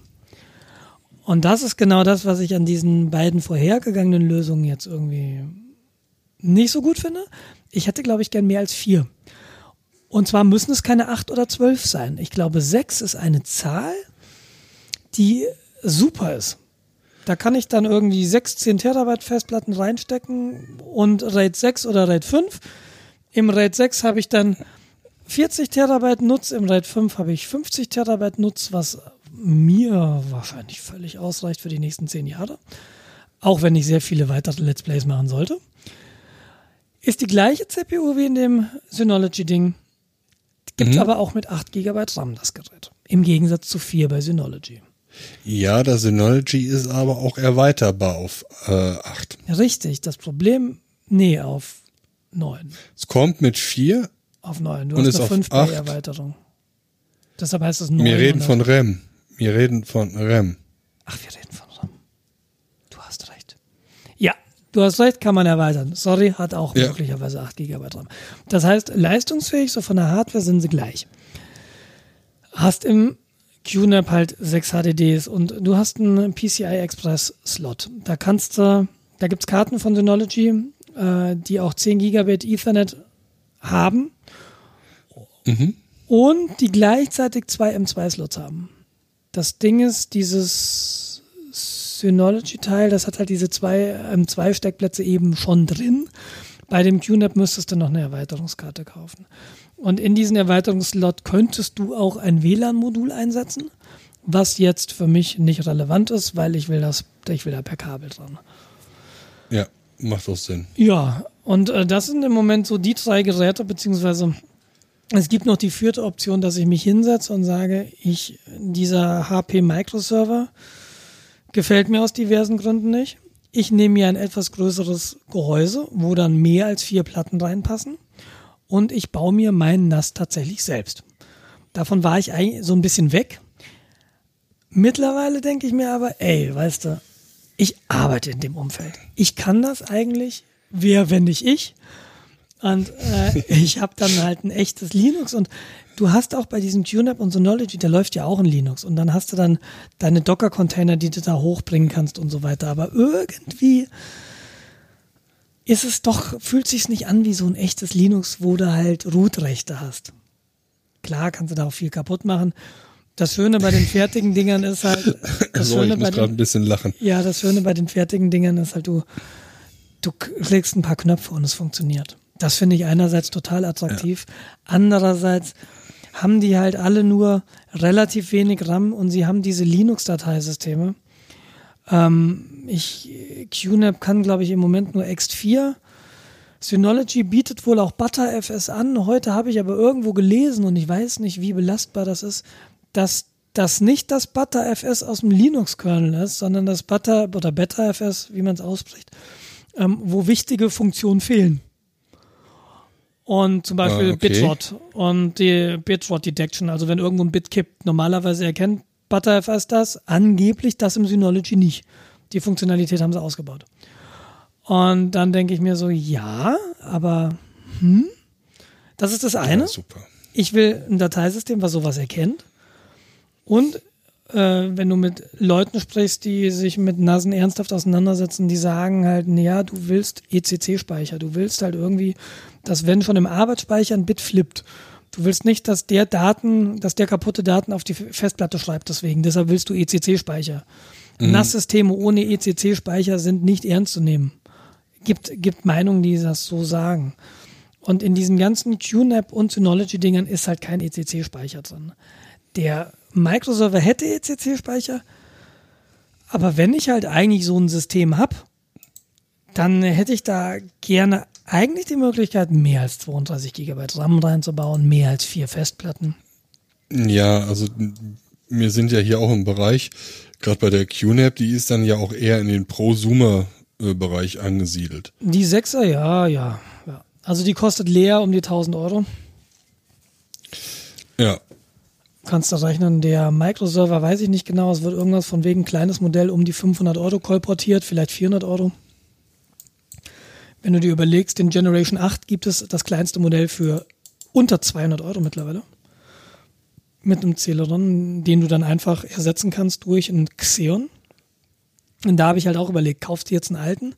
Und das ist genau das, was ich an diesen beiden vorhergegangenen Lösungen jetzt irgendwie nicht so gut finde. Ich hätte, glaube ich, gern mehr als vier. Und zwar müssen es keine acht oder zwölf sein. Ich glaube, sechs ist eine Zahl, die super ist. Da kann ich dann irgendwie 6, 10 Terabyte Festplatten reinstecken und RAID 6 oder RAID 5. Im RAID 6 habe ich dann 40 Terabyte Nutz, im RAID 5 habe ich 50 Terabyte Nutz, was mir wahrscheinlich völlig ausreicht für die nächsten 10 Jahre. auch wenn ich sehr viele weitere Let's Plays machen sollte. Ist die gleiche CPU wie in dem Synology-Ding. Gibt Mhm. aber auch mit 8 GB RAM das Gerät. Im Gegensatz zu 4 bei Synology. Ja, das Synology ist aber auch erweiterbar auf äh, 8. Richtig, das Problem, nee, auf 9. Es kommt mit 4. Auf 9. Du Und hast ist eine auf 5 acht. Erweiterung. Deshalb heißt es 9. Wir reden von RAM. Wir reden von RAM. Ach, wir reden von RAM. Du hast recht. Ja, du hast recht, kann man erweitern. Sorry, hat auch Ja. möglicherweise 8 GB RAM. Das heißt, leistungsfähig, so von der Hardware sind sie gleich. Hast im QNAP halt 6 HDDs und du hast einen PCI Express Slot. Da kannst du, da gibt's Karten von Synology, äh, die auch 10 Gigabit Ethernet haben Mhm. und die gleichzeitig zwei M2-Slots haben. Das Ding ist, dieses Synology-Teil, das hat halt diese zwei M2-Steckplätze eben schon drin. Bei dem QNAP müsstest du noch eine Erweiterungskarte kaufen. Und in diesen Erweiterungsslot könntest du auch ein WLAN-Modul einsetzen, was jetzt für mich nicht relevant ist, weil ich will das, ich will da per Kabel dran. Ja, macht auch Sinn. Ja, und äh, das sind im Moment so die drei Geräte, beziehungsweise es gibt noch die vierte Option, dass ich mich hinsetze und sage, ich, dieser HP Microserver gefällt mir aus diversen Gründen nicht. Ich nehme mir ein etwas größeres Gehäuse, wo dann mehr als vier Platten reinpassen und ich baue mir meinen NAS tatsächlich selbst. Davon war ich eigentlich so ein bisschen weg. Mittlerweile denke ich mir aber, ey, weißt du, ich arbeite in dem Umfeld. Ich kann das eigentlich. Wer, wenn nicht ich? Und äh, ich habe dann halt ein echtes Linux und du hast auch bei diesem TuneUp und Synology, der läuft ja auch in Linux und dann hast du dann deine Docker-Container, die du da hochbringen kannst und so weiter. Aber irgendwie ist es doch, fühlt sich's nicht an wie so ein echtes Linux, wo du halt Root-Rechte hast. Klar kannst du da auch viel kaputt machen. Das Schöne bei den fertigen Dingern ist halt, das So, ich Schöne muss bei gerade den, ein bisschen lachen. ja, das Schöne bei den fertigen Dingern ist halt, du, du klickst ein paar Knöpfe und es funktioniert. Das finde ich einerseits total attraktiv. Andererseits haben die halt alle nur relativ wenig RAM und sie haben diese Linux-Dateisysteme. Ähm, ich, QNAP kann, glaube ich, im Moment nur Ext4. Synology bietet wohl auch ButterFS an. Heute habe ich aber irgendwo gelesen und ich weiß nicht, wie belastbar das ist, dass das nicht das ButterFS aus dem Linux-Kernel ist, sondern das Butter oder BetaFS, wie man es ausspricht, ähm, wo wichtige Funktionen fehlen. Und zum Beispiel Ah, okay. Bitrot und die Bitrot Detection. Also wenn irgendwo ein Bit kippt, normalerweise erkennt ButterFS das, angeblich das im Synology nicht. Die Funktionalität haben sie ausgebaut. Und dann denke ich mir so, ja, aber hm, das ist das eine. Ja, super. Ich will ein Dateisystem, was sowas erkennt. Und äh, wenn du mit Leuten sprichst, die sich mit Nasen ernsthaft auseinandersetzen, die sagen halt, naja, du willst ECC-Speicher, du willst halt irgendwie, dass wenn schon im Arbeitsspeicher ein Bit flippt, du willst nicht, dass der Daten, dass der kaputte Daten auf die Festplatte schreibt, deswegen, deshalb willst du ECC-Speicher. NAS-Systeme ohne ECC-Speicher sind nicht ernst zu nehmen. Gibt, gibt Meinungen, die das so sagen. Und in diesen ganzen QNAP und Synology-Dingern ist halt kein ECC-Speicher drin. Der Microserver hätte ECC-Speicher, aber wenn ich halt eigentlich so ein System habe, dann hätte ich da gerne eigentlich die Möglichkeit, mehr als 32 GB RAM reinzubauen, mehr als vier Festplatten. Ja, also wir sind ja hier auch im Bereich, gerade bei der QNAP, die ist dann ja auch eher in den Prosumer-Bereich angesiedelt. Die 6er, ja, ja, ja. Also die kostet leer um die 1000 Euro. Ja, Kannst du rechnen, der Microserver weiß ich nicht genau, es wird irgendwas von wegen kleines Modell um die 500 Euro kolportiert, vielleicht 400 Euro. Wenn du dir überlegst, den Generation 8 gibt es das kleinste Modell für unter 200 Euro mittlerweile. Mit einem Celeron, den du dann einfach ersetzen kannst durch einen Xeon. Und da habe ich halt auch überlegt, kaufst du jetzt einen alten?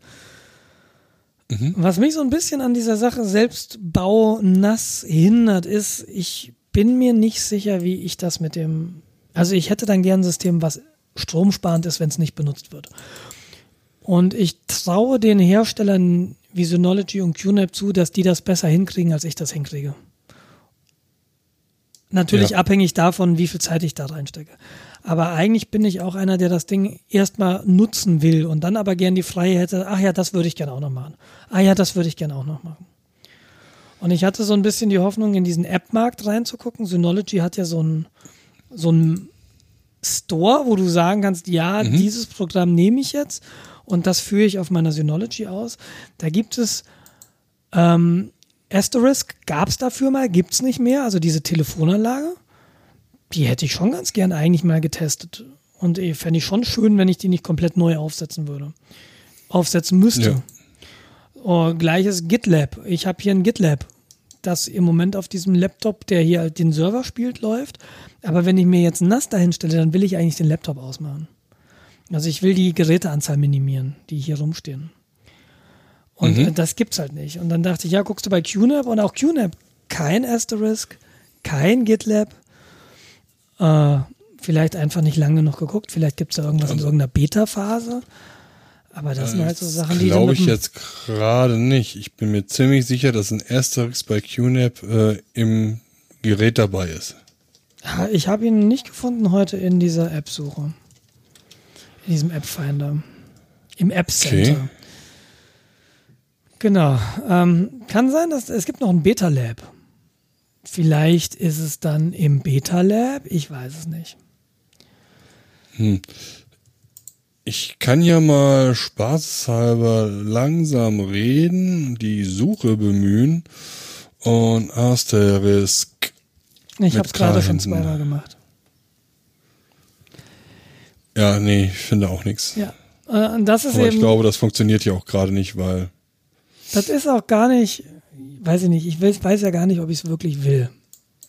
Was mich so ein bisschen an dieser Sache Selbstbau nass hindert, ist, ich bin mir nicht sicher, wie ich das mit dem. Also ich hätte dann gern ein System, was stromsparend ist, wenn es nicht benutzt wird. Und ich traue den Herstellern wie Synology und QNAP zu, dass die das besser hinkriegen, als ich das hinkriege. Natürlich Ja. abhängig davon, wie viel Zeit ich da reinstecke. Aber eigentlich bin ich auch einer, der das Ding erstmal nutzen will und dann aber gern die Freie hätte, ach ja, das würde ich gerne auch noch machen. Ah ja, das würde ich gerne auch noch machen. Und ich hatte so ein bisschen die Hoffnung, in diesen App-Markt reinzugucken. Synology hat ja so ein, so ein Store, wo du sagen kannst, ja, mhm. dieses Programm nehme ich jetzt und das führe ich auf meiner Synology aus. Da gibt es ähm, Asterisk, gab es dafür mal, gibt es nicht mehr, also diese Telefonanlage. Die hätte ich schon ganz gern eigentlich mal getestet. Und eh, fände ich schon schön, wenn ich die nicht komplett neu aufsetzen würde. Aufsetzen müsste. Ja. Oh, gleiches GitLab. Ich habe hier ein GitLab, das im Moment auf diesem Laptop, der hier halt den Server spielt, läuft. Aber wenn ich mir jetzt NAS dahin stelle, dann will ich eigentlich den Laptop ausmachen. Also ich will die Geräteanzahl minimieren, die hier rumstehen. Und mhm. das gibt's halt nicht. Und dann dachte ich, ja, guckst du bei QNAP und auch QNAP, kein Asterisk, kein GitLab. Äh, vielleicht einfach nicht lange noch geguckt, vielleicht gibt's da irgendwas also, in irgendeiner Beta-Phase. Aber das sind halt so Sachen, die. Glaube ich jetzt gerade nicht. Ich bin mir ziemlich sicher, dass ein Asterisk bei QNAP äh, im Gerät dabei ist. Ich habe ihn nicht gefunden heute in dieser App-Suche. In diesem App-Finder. Im App-Center. Okay. Genau. Ähm, kann sein, dass es gibt noch ein Beta-Lab. Vielleicht ist es dann im Beta-Lab. Ich weiß es nicht. Hm. Ich kann ja mal spaßhalber langsam reden, die Suche bemühen und Asterisk. Ich habe es gerade schon zweimal gemacht. Ja, nee, ich finde auch nichts. Ja, äh, das ist Aber eben. Ich glaube, das funktioniert ja auch gerade nicht, weil. Das ist auch gar nicht, weiß ich nicht, ich weiß, weiß ja gar nicht, ob ich es wirklich will.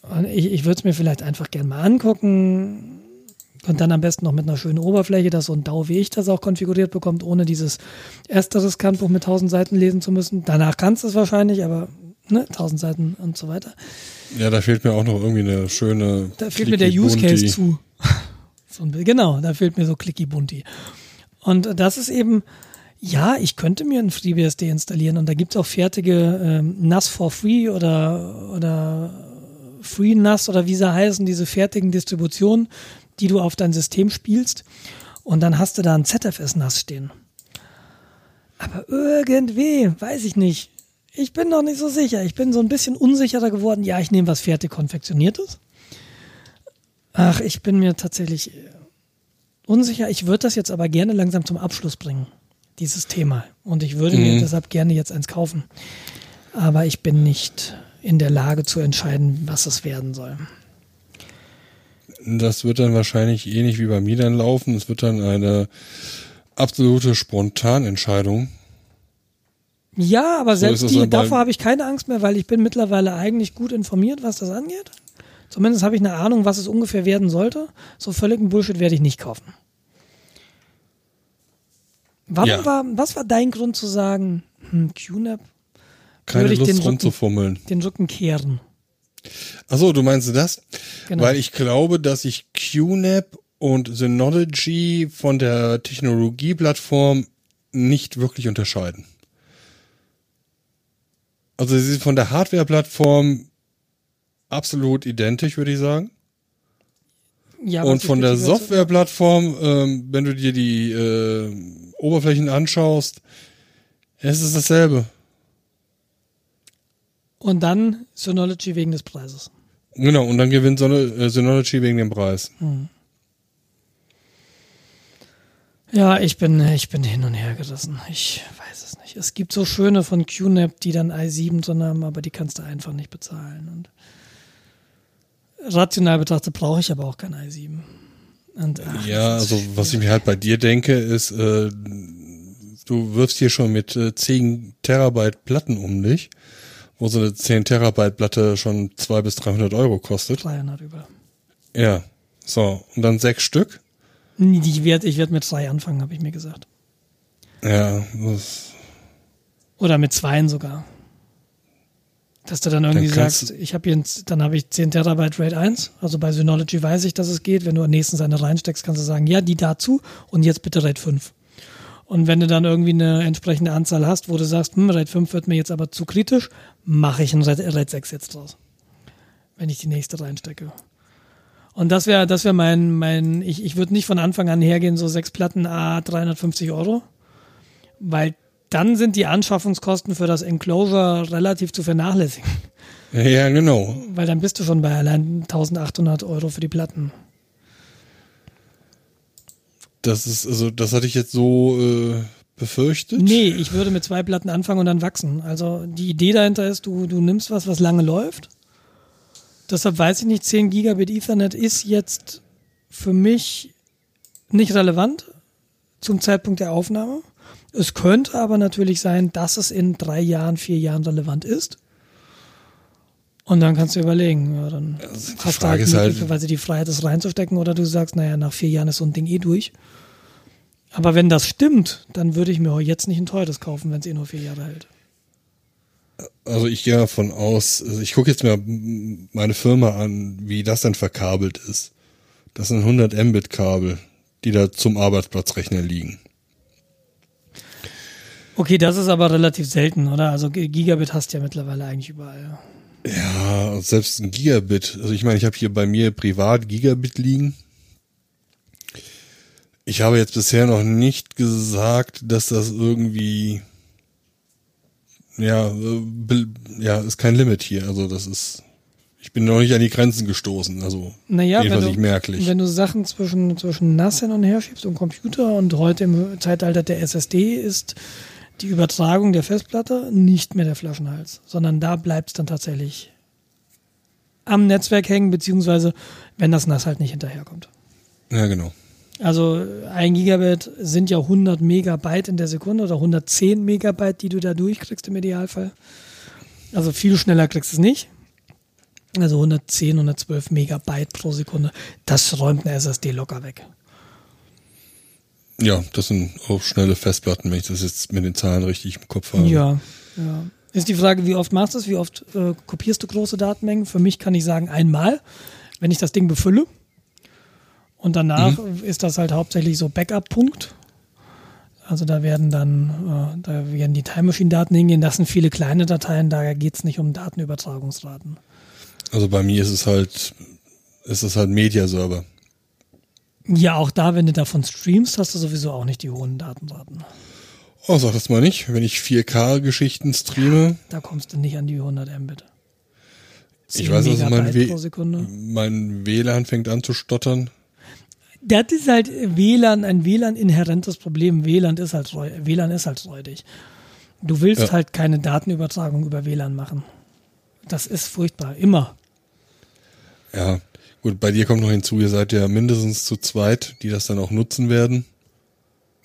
Und ich, ich würde es mir vielleicht einfach gerne mal angucken und dann am besten noch mit einer schönen Oberfläche, dass so ein DAO wie ich das auch konfiguriert bekommt, ohne dieses ersteres Handbuch mit 1000 Seiten lesen zu müssen. Danach kannst du es wahrscheinlich, aber ne, 1000 Seiten und so weiter. Ja, da fehlt mir auch noch irgendwie eine schöne. Da fehlt mir der Use Case zu. so ein, genau, da fehlt mir so Clicky Bunti. Und das ist eben, ja, ich könnte mir ein FreeBSD installieren und da gibt es auch fertige ähm, NAS for Free oder, oder Free NAS oder wie sie heißen, diese fertigen Distributionen, die du auf dein System spielst. Und dann hast du da ein ZFS NAS stehen. Aber irgendwie, weiß ich nicht. Ich bin noch nicht so sicher. Ich bin so ein bisschen unsicherer geworden. Ja, ich nehme was fertig konfektioniertes. Ach, ich bin mir tatsächlich unsicher. Ich würde das jetzt aber gerne langsam zum Abschluss bringen, dieses Thema. Und ich würde mhm. mir deshalb gerne jetzt eins kaufen. Aber ich bin nicht in der Lage zu entscheiden, was es werden soll. Das wird dann wahrscheinlich ähnlich wie bei mir dann laufen. Es wird dann eine absolute Spontanentscheidung. Ja, aber selbst so die, davor habe ich keine Angst mehr, weil ich bin mittlerweile eigentlich gut informiert, was das angeht. Zumindest habe ich eine Ahnung, was es ungefähr werden sollte. So völligen Bullshit werde ich nicht kaufen. Warum ja. war, was war dein Grund zu sagen, hm, QNAP? Keine Lust den rumzufummeln. Rücken, den Rücken kehren. Achso, du meinst das? Genau. Weil ich glaube, dass ich QNAP und Synology von der Technologieplattform nicht wirklich unterscheiden. Also sie sind von der Hardware-Plattform absolut identisch, würde ich sagen. Ja, und von der Softwareplattform, ähm, wenn du dir die äh, Oberflächen anschaust, es ist dasselbe. Und dann Synology wegen des Preises. Genau, und dann gewinnt äh, Synology wegen dem Preis. Hm. Ja, ich bin, ich bin hin und her gerissen. Ich weiß es nicht. Es gibt so schöne von QNAP, die dann i7 drin haben, aber die kannst du einfach nicht bezahlen. Und rational betrachtet brauche ich aber auch kein i7. Und, ach, ja, also was ich mir halt bei dir denke, ist, äh, du wirfst hier schon mit äh, 10 Terabyte Platten um dich, wo so eine 10 Terabyte Platte schon 200 bis 300 Euro kostet. 300 über. Ja, so. Und dann sechs Stück? Ich werde ich werd mit zwei anfangen, habe ich mir gesagt. Ja, das Oder mit zweien sogar. Dass du dann irgendwie dann sagst, ich habe jetzt, dann habe ich 10 Terabyte RAID 1. Also bei Synology weiß ich, dass es geht. Wenn du am nächsten Seite reinsteckst, kannst du sagen, ja, die dazu und jetzt bitte RAID 5. Und wenn du dann irgendwie eine entsprechende Anzahl hast, wo du sagst, hm, RAID 5 wird mir jetzt aber zu kritisch, mache ich ein RAID, RAID 6 jetzt draus. Wenn ich die nächste reinstecke. Und das wäre, das wäre mein, mein, ich, ich würde nicht von Anfang an hergehen, so sechs Platten A 350 Euro, weil dann sind die Anschaffungskosten für das Enclosure relativ zu vernachlässigen. Ja, genau. Weil dann bist du schon bei allein 1800 Euro für die Platten. Das ist, also, das hatte ich jetzt so äh, befürchtet. Nee, ich würde mit zwei Platten anfangen und dann wachsen. Also die Idee dahinter ist, du, du nimmst was, was lange läuft. Deshalb weiß ich nicht, 10 Gigabit Ethernet ist jetzt für mich nicht relevant zum Zeitpunkt der Aufnahme. Es könnte aber natürlich sein, dass es in drei Jahren, vier Jahren relevant ist. Und dann kannst du überlegen, ja, dann Also die hast du Frage halt ist halt- möglicherweise die Freiheit, das reinzustecken, oder du sagst, naja, nach vier Jahren ist so ein Ding eh durch. Aber wenn das stimmt, dann würde ich mir jetzt nicht ein teures kaufen, wenn es eh nur vier Jahre hält. Also ich gehe davon aus, also ich gucke jetzt mal meine Firma an, wie das dann verkabelt ist. Das sind 100 Mbit Kabel, die da zum Arbeitsplatzrechner liegen. Okay, das ist aber relativ selten, oder? Also Gigabit hast du ja mittlerweile eigentlich überall. Ja, selbst ein Gigabit. Also ich meine, ich habe hier bei mir privat Gigabit liegen. Ich habe jetzt bisher noch nicht gesagt, dass das irgendwie ja, äh, ja, ist kein Limit hier. Also das ist ich bin noch nicht an die Grenzen gestoßen, also Naja, wenn jedenfalls du, nicht merklich. wenn du Sachen zwischen, zwischen NAS hin und her schiebst und Computer und heute im Zeitalter der SSD ist die Übertragung der Festplatte nicht mehr der Flaschenhals, sondern da bleibt es dann tatsächlich am Netzwerk hängen, beziehungsweise wenn das NAS halt nicht hinterherkommt. ja, genau. Also ein Gigabit sind ja 100 Megabyte in der Sekunde oder 110 Megabyte, die du da durchkriegst im Idealfall. Also viel schneller kriegst du es nicht. Also 110, 112 Megabyte pro Sekunde. Das räumt eine SSD locker weg. Ja, das sind auch schnelle Festplatten, wenn ich das jetzt mit den Zahlen richtig im Kopf habe. Ja, ja. Ist die Frage, wie oft machst du es? Wie oft äh, kopierst du große Datenmengen? Für mich kann ich sagen, einmal, wenn ich das Ding befülle. Und danach ist das halt hauptsächlich so Backup-Punkt. Also da werden dann, äh, da werden die Time Machine-Daten hingehen. Das sind viele kleine Dateien, da geht es nicht um Datenübertragungsraten. Also bei mir ist es halt, ist es halt Mediaserver. Ja, auch da, wenn du davon streamst, hast du sowieso auch nicht die hohen Datenraten. Oh, sag das mal nicht. Wenn ich 4K-Geschichten streame, Da kommst du nicht an die 100 Mbit. ich 10 weiß, also mein, mein WLAN fängt an zu stottern. Das ist halt WLAN, ein WLAN-inhärentes Problem. WLAN ist halt WLAN ist halt räudig. Du willst Ja. halt keine Datenübertragung über WLAN machen. Das ist furchtbar. Immer. Ja, gut, bei dir kommt noch hinzu, ihr seid ja mindestens zu zweit, die das dann auch nutzen werden.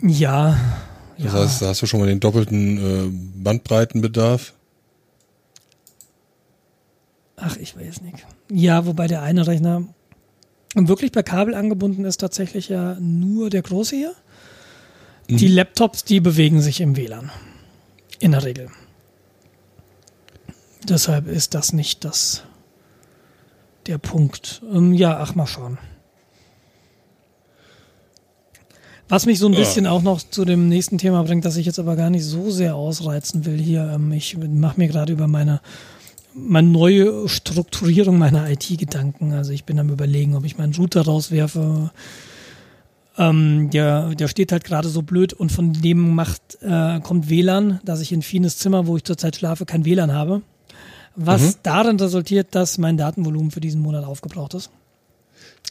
Ja. Das ja. heißt, da hast du schon mal den doppelten äh, Bandbreitenbedarf. Ach, ich weiß nicht. Ja, wobei der eine Rechner wirklich per Kabel angebunden ist, tatsächlich ja nur der große hier. Die Laptops, die bewegen sich im WLAN. In der Regel. Deshalb ist das nicht das der Punkt. Ähm, ja, ach mal schauen. Was mich so ein Ja. bisschen auch noch zu dem nächsten Thema bringt, das ich jetzt aber gar nicht so sehr ausreizen will hier. Ähm, ich mache mir gerade über meine meine neue Strukturierung meiner IT Gedanken. Also ich bin am überlegen, ob ich meinen Router rauswerfe. Ähm, der, der steht halt gerade so blöd und von dem macht, äh, kommt WLAN, dass ich in Fines Zimmer, wo ich zurzeit schlafe, kein WLAN habe. Was darin resultiert, dass mein Datenvolumen für diesen Monat aufgebraucht ist.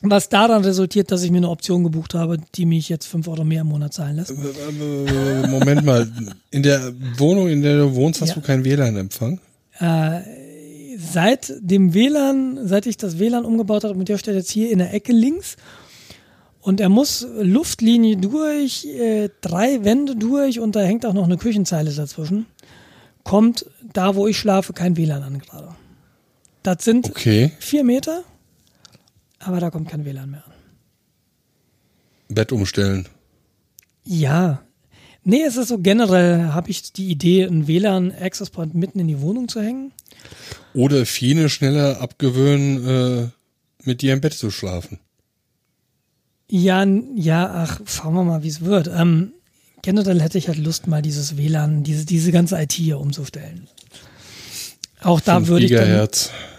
Was daran resultiert, dass ich mir eine Option gebucht habe, die mich jetzt 5 Euro mehr im Monat zahlen lässt. Äh, Moment mal, in der Wohnung, in der du wohnst, hast Ja. du keinen WLAN-Empfang? seit dem WLAN, seit ich das WLAN umgebaut habe, und der steht jetzt hier in der Ecke links. Und er muss Luftlinie durch, äh, drei Wände durch und da hängt auch noch eine Küchenzeile dazwischen. Kommt da, wo ich schlafe, kein WLAN an gerade. Das sind Okay, vier Meter, aber da kommt kein WLAN mehr an. Bett umstellen. Ja. Nee, es ist so generell, habe ich die Idee, einen WLAN-Access Point mitten in die Wohnung zu hängen. Oder Fine schneller abgewöhnen, äh, mit dir im Bett zu schlafen. Ja, ja, ach, schauen wir mal, wie es wird. Ähm, generell hätte ich halt Lust, mal dieses WLAN, diese, diese ganze IT hier umzustellen. Auch da 5 würde ich, dann,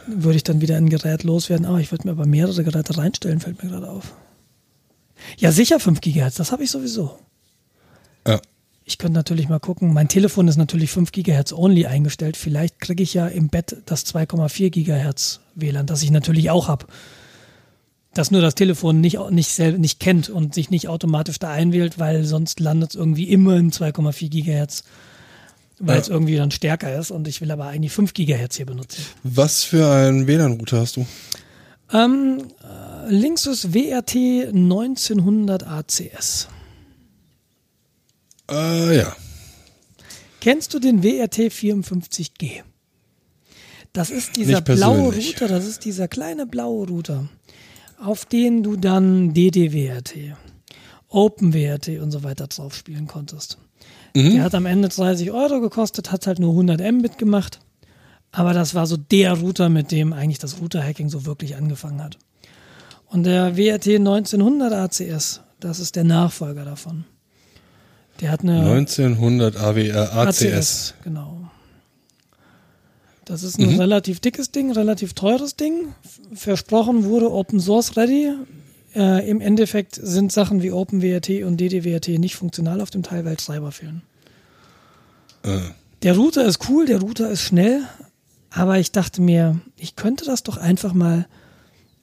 würde ich dann wieder ein Gerät loswerden. Aber ich würde mir aber mehrere Geräte reinstellen, fällt mir gerade auf. Ja, sicher 5 Gigahertz, das habe ich sowieso. Ja. Ich könnte natürlich mal gucken. Mein Telefon ist natürlich 5 Gigahertz only eingestellt. Vielleicht kriege ich ja im Bett das 2,4 Gigahertz WLAN, das ich natürlich auch habe. Das nur das Telefon nicht, nicht, nicht kennt und sich nicht automatisch da einwählt, weil sonst landet es irgendwie immer in 2,4 Gigahertz, weil es Ja. irgendwie dann stärker ist. Und ich will aber eigentlich 5 Gigahertz hier benutzen. Was für einen WLAN-Router hast du? Ähm, äh, links ist WRT 1900 ACS. Äh, ja. Kennst du den WRT 54G? Das ist dieser blaue. Router, das ist dieser kleine blaue Router, auf den du dann DDWRT, OpenWRT und so weiter drauf spielen konntest. Mhm. Der hat am Ende 30 Euro gekostet, hat halt nur 100 Mbit gemacht. Aber das war so der Router, mit dem eigentlich das Router-Hacking so wirklich angefangen hat. Und der WRT 1900 ACS, das ist der Nachfolger davon. Der hat eine 1900 AWR ACS. genau. Das ist ein relativ dickes Ding, relativ teures Ding. Versprochen wurde Open Source Ready. Äh, Im Endeffekt sind Sachen wie OpenWRT und DDWRT nicht funktional auf dem Teil, weil Treiber fehlen. Äh, Der Router ist cool, der Router ist schnell, aber ich dachte mir, ich könnte das doch einfach mal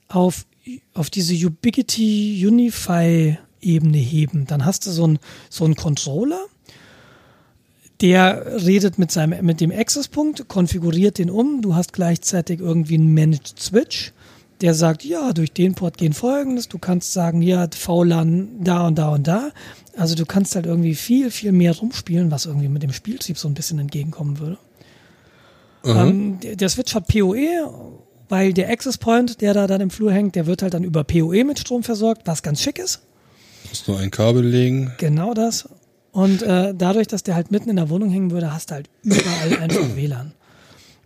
auf, auf diese Ubiquity Unify Ebene heben. Dann hast du so einen so einen Controller, der redet mit seinem mit dem Access-Punkt, konfiguriert den um. Du hast gleichzeitig irgendwie einen Managed Switch, der sagt, ja, durch den Port gehen folgendes. Du kannst sagen, ja, VLAN da und da und da. Also du kannst halt irgendwie viel, viel mehr rumspielen, was irgendwie mit dem Spieltrieb so ein bisschen entgegenkommen würde. Ähm, der, der Switch hat PoE, weil der Access Point, der da dann im Flur hängt, der wird halt dann über PoE mit Strom versorgt, was ganz schick ist. musst nur ein Kabel legen. Genau das. Und äh, dadurch, dass der halt mitten in der Wohnung hängen würde, hast du halt überall einfach WLAN.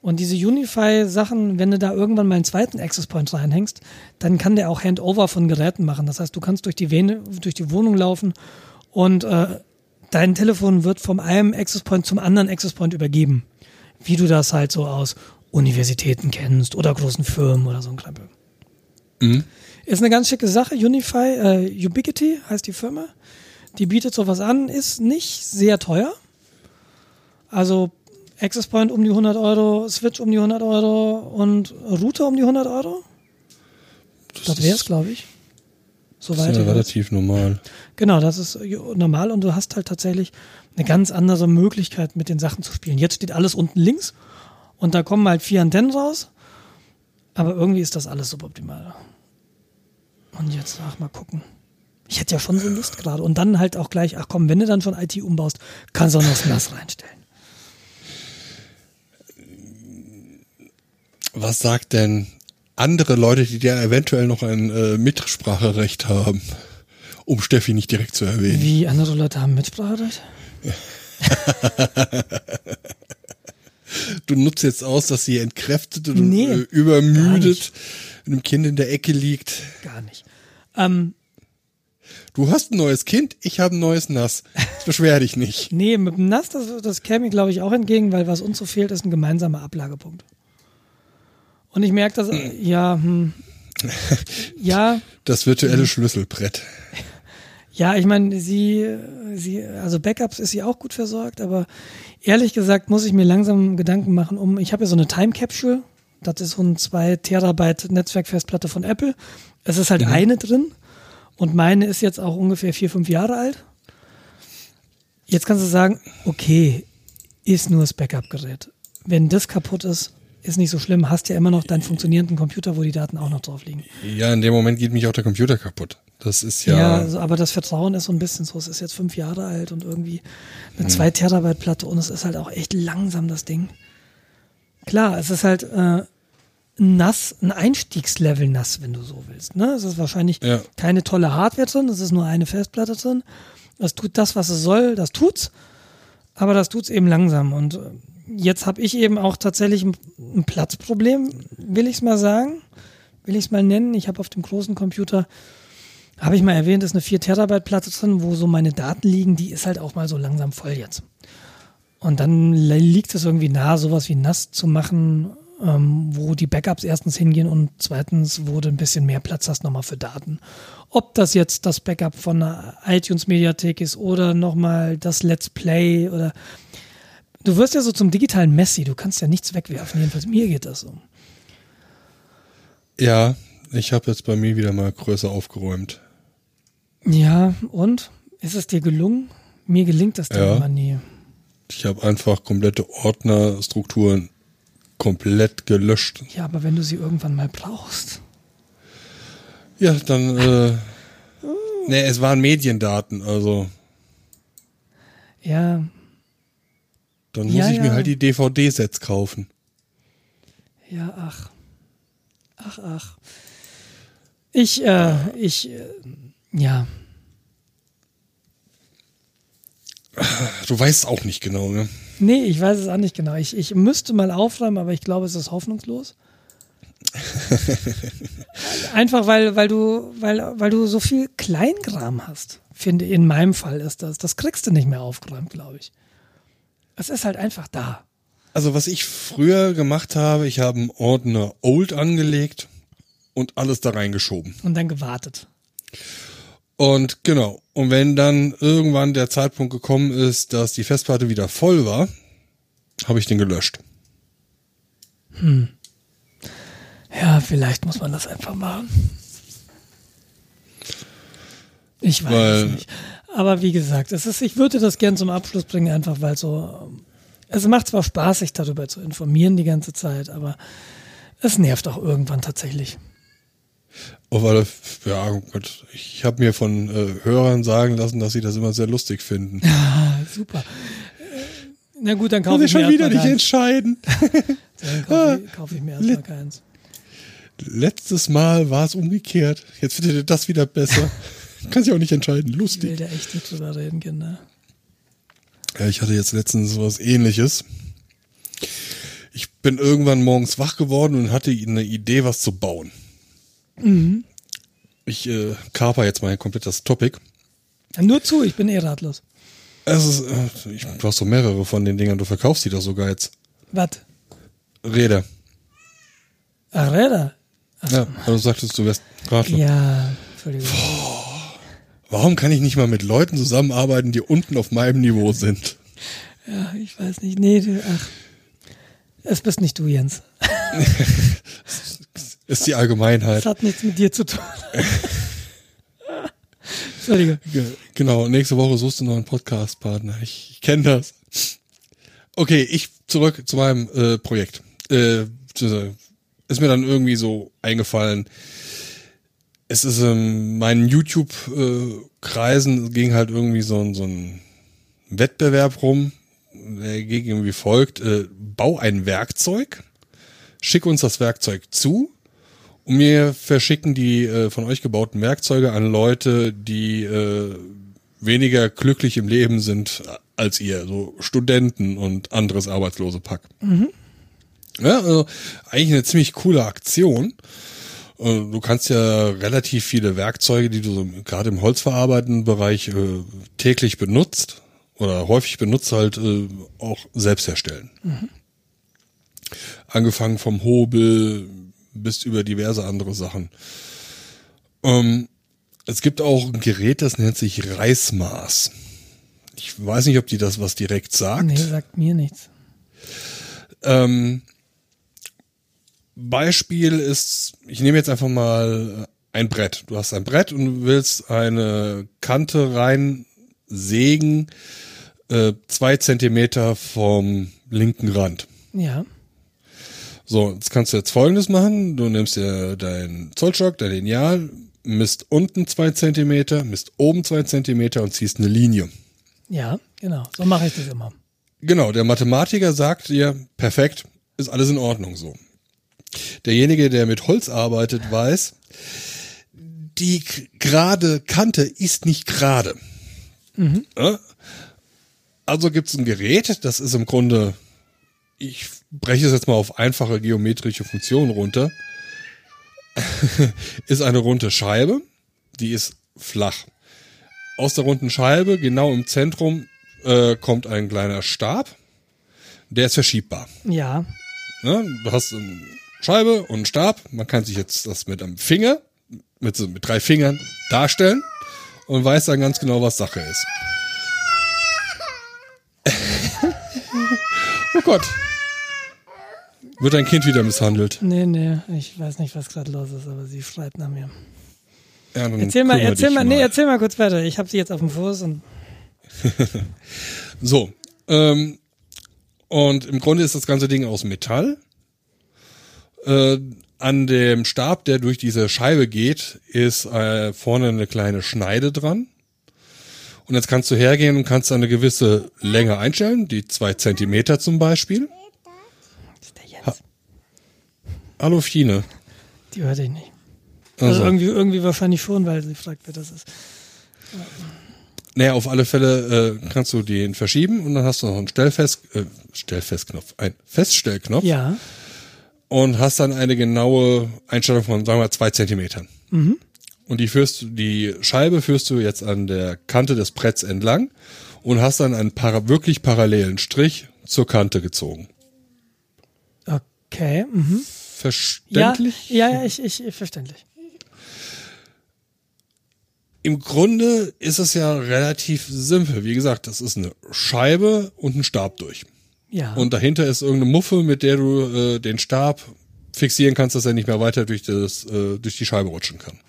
Und diese Unify-Sachen, wenn du da irgendwann mal einen zweiten Access Point reinhängst, dann kann der auch Handover von Geräten machen. Das heißt, du kannst durch die, Vene, durch die Wohnung laufen und äh, dein Telefon wird vom einem Access Point zum anderen Access Point übergeben. Wie du das halt so aus Universitäten kennst oder großen Firmen oder so ein Krempel. Mhm. Ist eine ganz schicke Sache. Unify, äh, Ubiquity heißt die Firma. Die bietet sowas an, ist nicht sehr teuer. Also Access Point um die 100 Euro, Switch um die 100 Euro und Router um die 100 Euro. Das wäre es, glaube ich. Das Soweit. ist ja relativ normal. Genau, das ist äh, normal und du hast halt tatsächlich eine ganz andere Möglichkeit, mit den Sachen zu spielen. Jetzt steht alles unten links und da kommen halt vier Antennen raus, aber irgendwie ist das alles suboptimal. Und jetzt, ach, mal gucken. Ich hätte ja schon so Lust gerade. Und dann halt auch gleich, ach komm, wenn du dann schon IT umbaust, kannst du auch noch das NAS reinstellen. Was sagt denn andere Leute, die da eventuell noch ein äh, Mitspracherecht haben, um Steffi nicht direkt zu erwähnen? Wie andere Leute haben Mitspracherecht? Du nutzt jetzt aus, dass sie entkräftet und Nee, äh, übermüdet mit einem Kind in der Ecke liegt. Gar nicht. Ähm, Du hast ein neues Kind, ich habe ein neues Nass. Jetzt beschwer dich nicht. nee, mit dem NAS, das, das käme ich glaube ich auch entgegen, weil was uns so fehlt, ist ein gemeinsamer Ablagepunkt. Und ich merke, dass, ja, hm, ja, Das virtuelle Schlüsselbrett. Ja, ich meine, sie, sie, also Backups ist sie auch gut versorgt, aber ehrlich gesagt muss ich mir langsam Gedanken machen um, ich habe ja so eine Time Capsule, das ist so ein 2 Terabyte Netzwerkfestplatte von Apple. Es ist halt eine drin und meine ist jetzt auch ungefähr vier, fünf Jahre alt. Jetzt kannst du sagen, okay, ist nur das Backup-Gerät. Wenn das kaputt ist, ist nicht so schlimm, hast ja immer noch deinen funktionierenden Computer, wo die Daten auch noch drauf liegen. Ja, in dem Moment geht mich auch der Computer kaputt. Das ist ja, Ja, also, aber das Vertrauen ist so ein bisschen so. Es ist jetzt fünf Jahre alt und irgendwie eine 2 Terabyte Platte und es ist halt auch echt langsam, das Ding. Klar, es ist halt äh, nass, ein Einstiegslevel nass, wenn du so willst. Ne? Es ist wahrscheinlich Ja. keine tolle Hardware drin, es ist nur eine Festplatte drin. Das tut das, was es soll, das tut's, aber das tut's eben langsam. Und äh, jetzt habe ich eben auch tatsächlich ein, ein Platzproblem, will ich es mal sagen, will ich es mal nennen. Ich habe auf dem großen Computer habe ich mal erwähnt, ist eine 4 Terabyte Platte drin, wo so meine Daten liegen, die ist halt auch mal so langsam voll jetzt. Und dann liegt es irgendwie nahe, sowas wie nass zu machen, ähm, wo die Backups erstens hingehen und zweitens, wo du ein bisschen mehr Platz hast nochmal für Daten. Ob das jetzt das Backup von der iTunes-Mediathek ist oder nochmal das Let's Play oder du wirst ja so zum digitalen Messi, du kannst ja nichts wegwerfen, jedenfalls mir geht das so. Ja, ich habe jetzt bei mir wieder mal größer aufgeräumt. Ja, und? Ist es dir gelungen? Mir gelingt das dann ja. immer nie. Ich habe einfach komplette Ordnerstrukturen komplett gelöscht. Ja, aber wenn du sie irgendwann mal brauchst. Ja, dann, äh, oh. ne, es waren Mediendaten, also. Ja. Dann muss ja, ich ja. mir halt die DVD-Sets kaufen. Ja, ach. Ach, ach. Ich, äh, ich, äh, ja. Du weißt auch nicht genau, ne? Nee, ich weiß es auch nicht genau. Ich, ich müsste mal aufräumen, aber ich glaube, es ist hoffnungslos. Einfach weil, weil du, weil, weil du so viel Kleingram hast, finde in meinem Fall ist das. Das kriegst du nicht mehr aufgeräumt, glaube ich. Es ist halt einfach da. Also was ich früher gemacht habe, ich habe einen Ordner Old angelegt und alles da reingeschoben. Und dann gewartet. Und genau. Und wenn dann irgendwann der Zeitpunkt gekommen ist, dass die Festplatte wieder voll war, habe ich den gelöscht. Hm. Ja, vielleicht muss man das einfach machen. Ich weiß weil, es nicht. Aber wie gesagt, es ist, ich würde das gern zum Abschluss bringen, einfach weil so, es macht zwar Spaß, sich darüber zu informieren die ganze Zeit, aber es nervt auch irgendwann tatsächlich. Auf alle, ja, Gott, ich habe mir von äh, Hörern sagen lassen, dass sie das immer sehr lustig finden. Ja, super. Na gut, dann kaufe ich, ich mir schon wieder nicht entscheiden. dann kaufe ich, kauf ich mir erstmal keins. Letztes Mal war es umgekehrt. Jetzt findet ihr das wieder besser. Kann sich auch nicht entscheiden. Lustig. Ich will da echt nicht drüber reden, Kinder. Ja, ich hatte jetzt letztens sowas ähnliches. Ich bin irgendwann morgens wach geworden und hatte eine Idee, was zu bauen. Mhm. Ich äh, kaper jetzt mal komplett das Topic. Nur zu, ich bin eh ratlos. Es ist, äh, ich, du hast so mehrere von den Dingern, du verkaufst die doch sogar jetzt. Was? Räder. Ach, Räder? Ach. Ja, weil du sagtest, du wärst Radler. Ja, Entschuldigung. Boah, warum kann ich nicht mal mit Leuten zusammenarbeiten, die unten auf meinem Niveau sind? Ja, ich weiß nicht. Nee, du, ach. Es bist nicht du, Jens. ist die Allgemeinheit. Das hat nichts mit dir zu tun. Entschuldige. Genau, nächste Woche suchst du noch einen Podcast-Partner. Ich, ich kenne das. Okay, ich zurück zu meinem äh, Projekt. Äh, ist mir dann irgendwie so eingefallen. Es ist in meinen YouTube-Kreisen ging halt irgendwie so, so ein Wettbewerb rum, der ging irgendwie folgt, äh, bau ein Werkzeug, schick uns das Werkzeug zu und wir verschicken die äh, von euch gebauten Werkzeuge an Leute, die äh, weniger glücklich im Leben sind als ihr, so Studenten und anderes arbeitslose Pack. Mhm. Ja, also eigentlich eine ziemlich coole Aktion. Du kannst ja relativ viele Werkzeuge, die du so gerade im holzverarbeitenden Bereich äh, täglich benutzt oder häufig benutzt, halt äh, auch selbst herstellen. Mhm. Angefangen vom Hobel bis über diverse andere Sachen. Ähm, es gibt auch ein Gerät, das nennt sich Reißmaß. Ich weiß nicht, ob die das was direkt sagt. Nee, sagt mir nichts. Ähm, Beispiel ist, ich nehme jetzt einfach mal ein Brett. Du hast ein Brett und willst eine Kante rein sägen, äh, zwei Zentimeter vom linken Rand. Ja. So, jetzt kannst du jetzt folgendes machen. Du nimmst dir deinen Zollstock, dein Lineal, misst unten zwei Zentimeter, misst oben zwei Zentimeter und ziehst eine Linie. Ja, genau. So mache ich das immer. Genau, der Mathematiker sagt dir, perfekt, ist alles in Ordnung so. Derjenige, der mit Holz arbeitet, weiß, die gerade Kante ist nicht gerade. Mhm. Also gibt's ein Gerät, das ist im Grunde, ich breche es jetzt mal auf einfache geometrische Funktionen runter, ist eine runde Scheibe, die ist flach. Aus der runden Scheibe, genau im Zentrum, äh, kommt ein kleiner Stab. der ist verschiebbar. Ja. Ne? Du hast Scheibe und einen Stab. Man kann sich jetzt das mit einem Finger, mit, so, mit drei Fingern darstellen und weiß dann ganz genau, was Sache ist. oh Gott. Wird ein Kind wieder misshandelt? Nee, nee, ich weiß nicht, was gerade los ist, aber sie schreit nach mir. Ja, Erzähl mal, erzähl mal, nee, erzähl mal kurz weiter. Ich habe sie jetzt auf dem Fuß und So. Ähm, und im Grunde ist das ganze Ding aus Metall. Äh, an dem Stab, der durch diese Scheibe geht, ist äh, vorne eine kleine Schneide dran. Und jetzt kannst du hergehen und kannst eine gewisse Länge einstellen, die zwei Zentimeter zum Beispiel. Ist der jetzt? Hallo Fine. Die hört ich nicht. Also, Also, irgendwie, irgendwie wahrscheinlich schon, weil sie fragt, wer das ist. naja, auf alle Fälle äh, kannst du den verschieben und dann hast du noch einen Stellfest, äh, Stellfestknopf, ein Feststellknopf Ja. Und hast dann eine genaue Einstellung von, sagen wir, zwei Zentimetern. Und die führst du, die Scheibe führst du jetzt an der Kante des Bretts entlang und hast dann einen para wirklich parallelen Strich zur Kante gezogen. Okay. Mhm. Verständlich? ja, ja, ich, ich, verständlich. Im Grunde ist es ja relativ simpel. Wie gesagt, das ist eine Scheibe und ein Stab durch. Ja. Und dahinter ist irgendeine Muffe, mit der du äh, den Stab fixieren kannst, dass er nicht mehr weiter durch, das, äh, durch die Scheibe rutschen kann.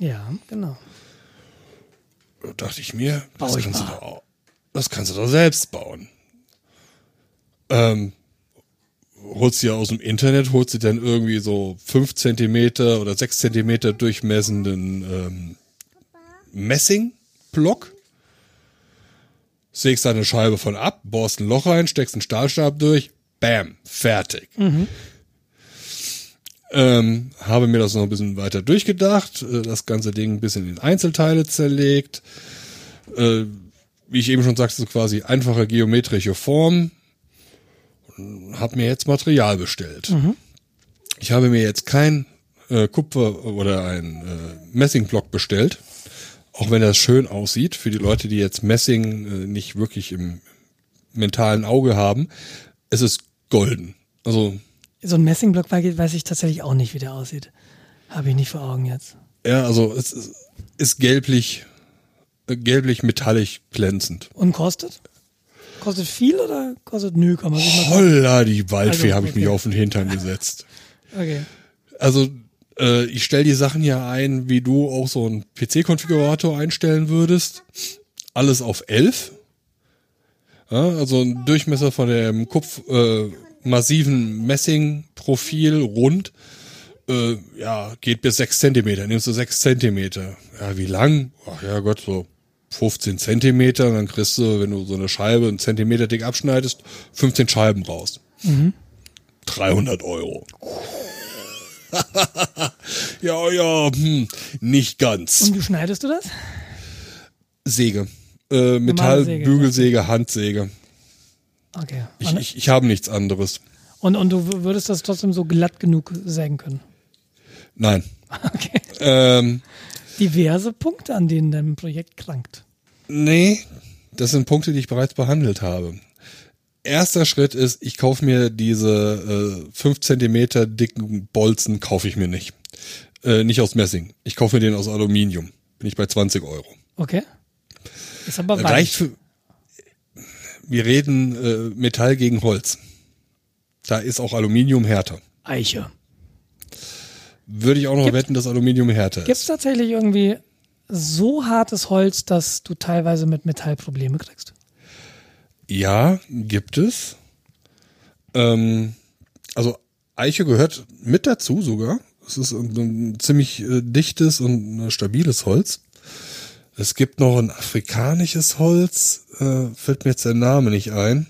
ja, genau. Da dachte ich mir, das ich kannst, du doch, das kannst du doch selbst bauen. Ähm, holst dir aus dem Internet, holst dir dann irgendwie so fünf Zentimeter oder sechs Zentimeter durchmessenden ähm, Messingblock, sägst da eine Scheibe von ab, bohrst ein Loch rein, steckst einen Stahlstab durch, bam, fertig. Ähm, habe mir das noch ein bisschen weiter durchgedacht, äh, das ganze Ding ein bisschen in Einzelteile zerlegt. Äh, wie ich eben schon sagte, quasi einfache geometrische Form. Hab mir jetzt Material bestellt. Ich habe mir jetzt kein äh, Kupfer oder ein äh, Messingblock bestellt, auch wenn das schön aussieht für die Leute, die jetzt Messing äh, nicht wirklich im mentalen Auge haben. Es ist golden. Also So ein Messingblock weiß ich tatsächlich auch nicht, wie der aussieht. Habe ich nicht vor Augen jetzt. Ja, also es ist, ist gelblich, äh, gelblich metallisch glänzend. Und kostet? Kostet viel oder kostet nö? Kann man Holla, die Waldfee Also, habe ich mich auf den Hintern gesetzt. Okay. Also äh, ich stelle die Sachen ja ein, wie du auch so einen PC-Konfigurator einstellen würdest. Alles auf 11. Ja, also ein Durchmesser von dem Kupf, äh, massiven Messingprofil rund. Äh, ja, geht bis 6 Zentimeter. Nimmst du 6 Zentimeter. Ja, wie lang? Ach ja Gott, so 15 Zentimeter. Dann kriegst du, wenn du so eine Scheibe einen Zentimeter dick abschneidest, 15 Scheiben raus. 300 Euro. ja, ja, hm, nicht ganz. Und wie schneidest du das? Säge. Äh, Metall, Säge, Bügelsäge, Handsäge. Okay. Ich, ich, ich habe nichts anderes. und, und du würdest das trotzdem so glatt genug sägen können? Nein. Okay. Ähm, Diverse Punkte, an denen dein Projekt krankt. nee, das sind Punkte, die ich bereits behandelt habe. Erster Schritt ist, ich kaufe mir diese äh, 5 Zentimeter dicken Bolzen, kaufe ich mir nicht. Äh, nicht aus Messing. Ich kaufe mir den aus Aluminium. Bin ich bei 20 Euro. Okay. Ist aber weich. Reicht für. Wir reden äh, Metall gegen Holz. Da ist auch Aluminium härter. Eiche. Würde ich auch noch Gibt- wetten, dass Aluminium härter Gibt es ist. tatsächlich irgendwie so hartes Holz, dass du teilweise mit Metall Probleme kriegst? Ja, gibt es. Ähm, also Eiche gehört mit dazu sogar. Es ist ein, ein ziemlich äh, dichtes und äh, stabiles Holz. Es gibt noch ein afrikanisches Holz, äh, fällt mir jetzt der Name nicht ein.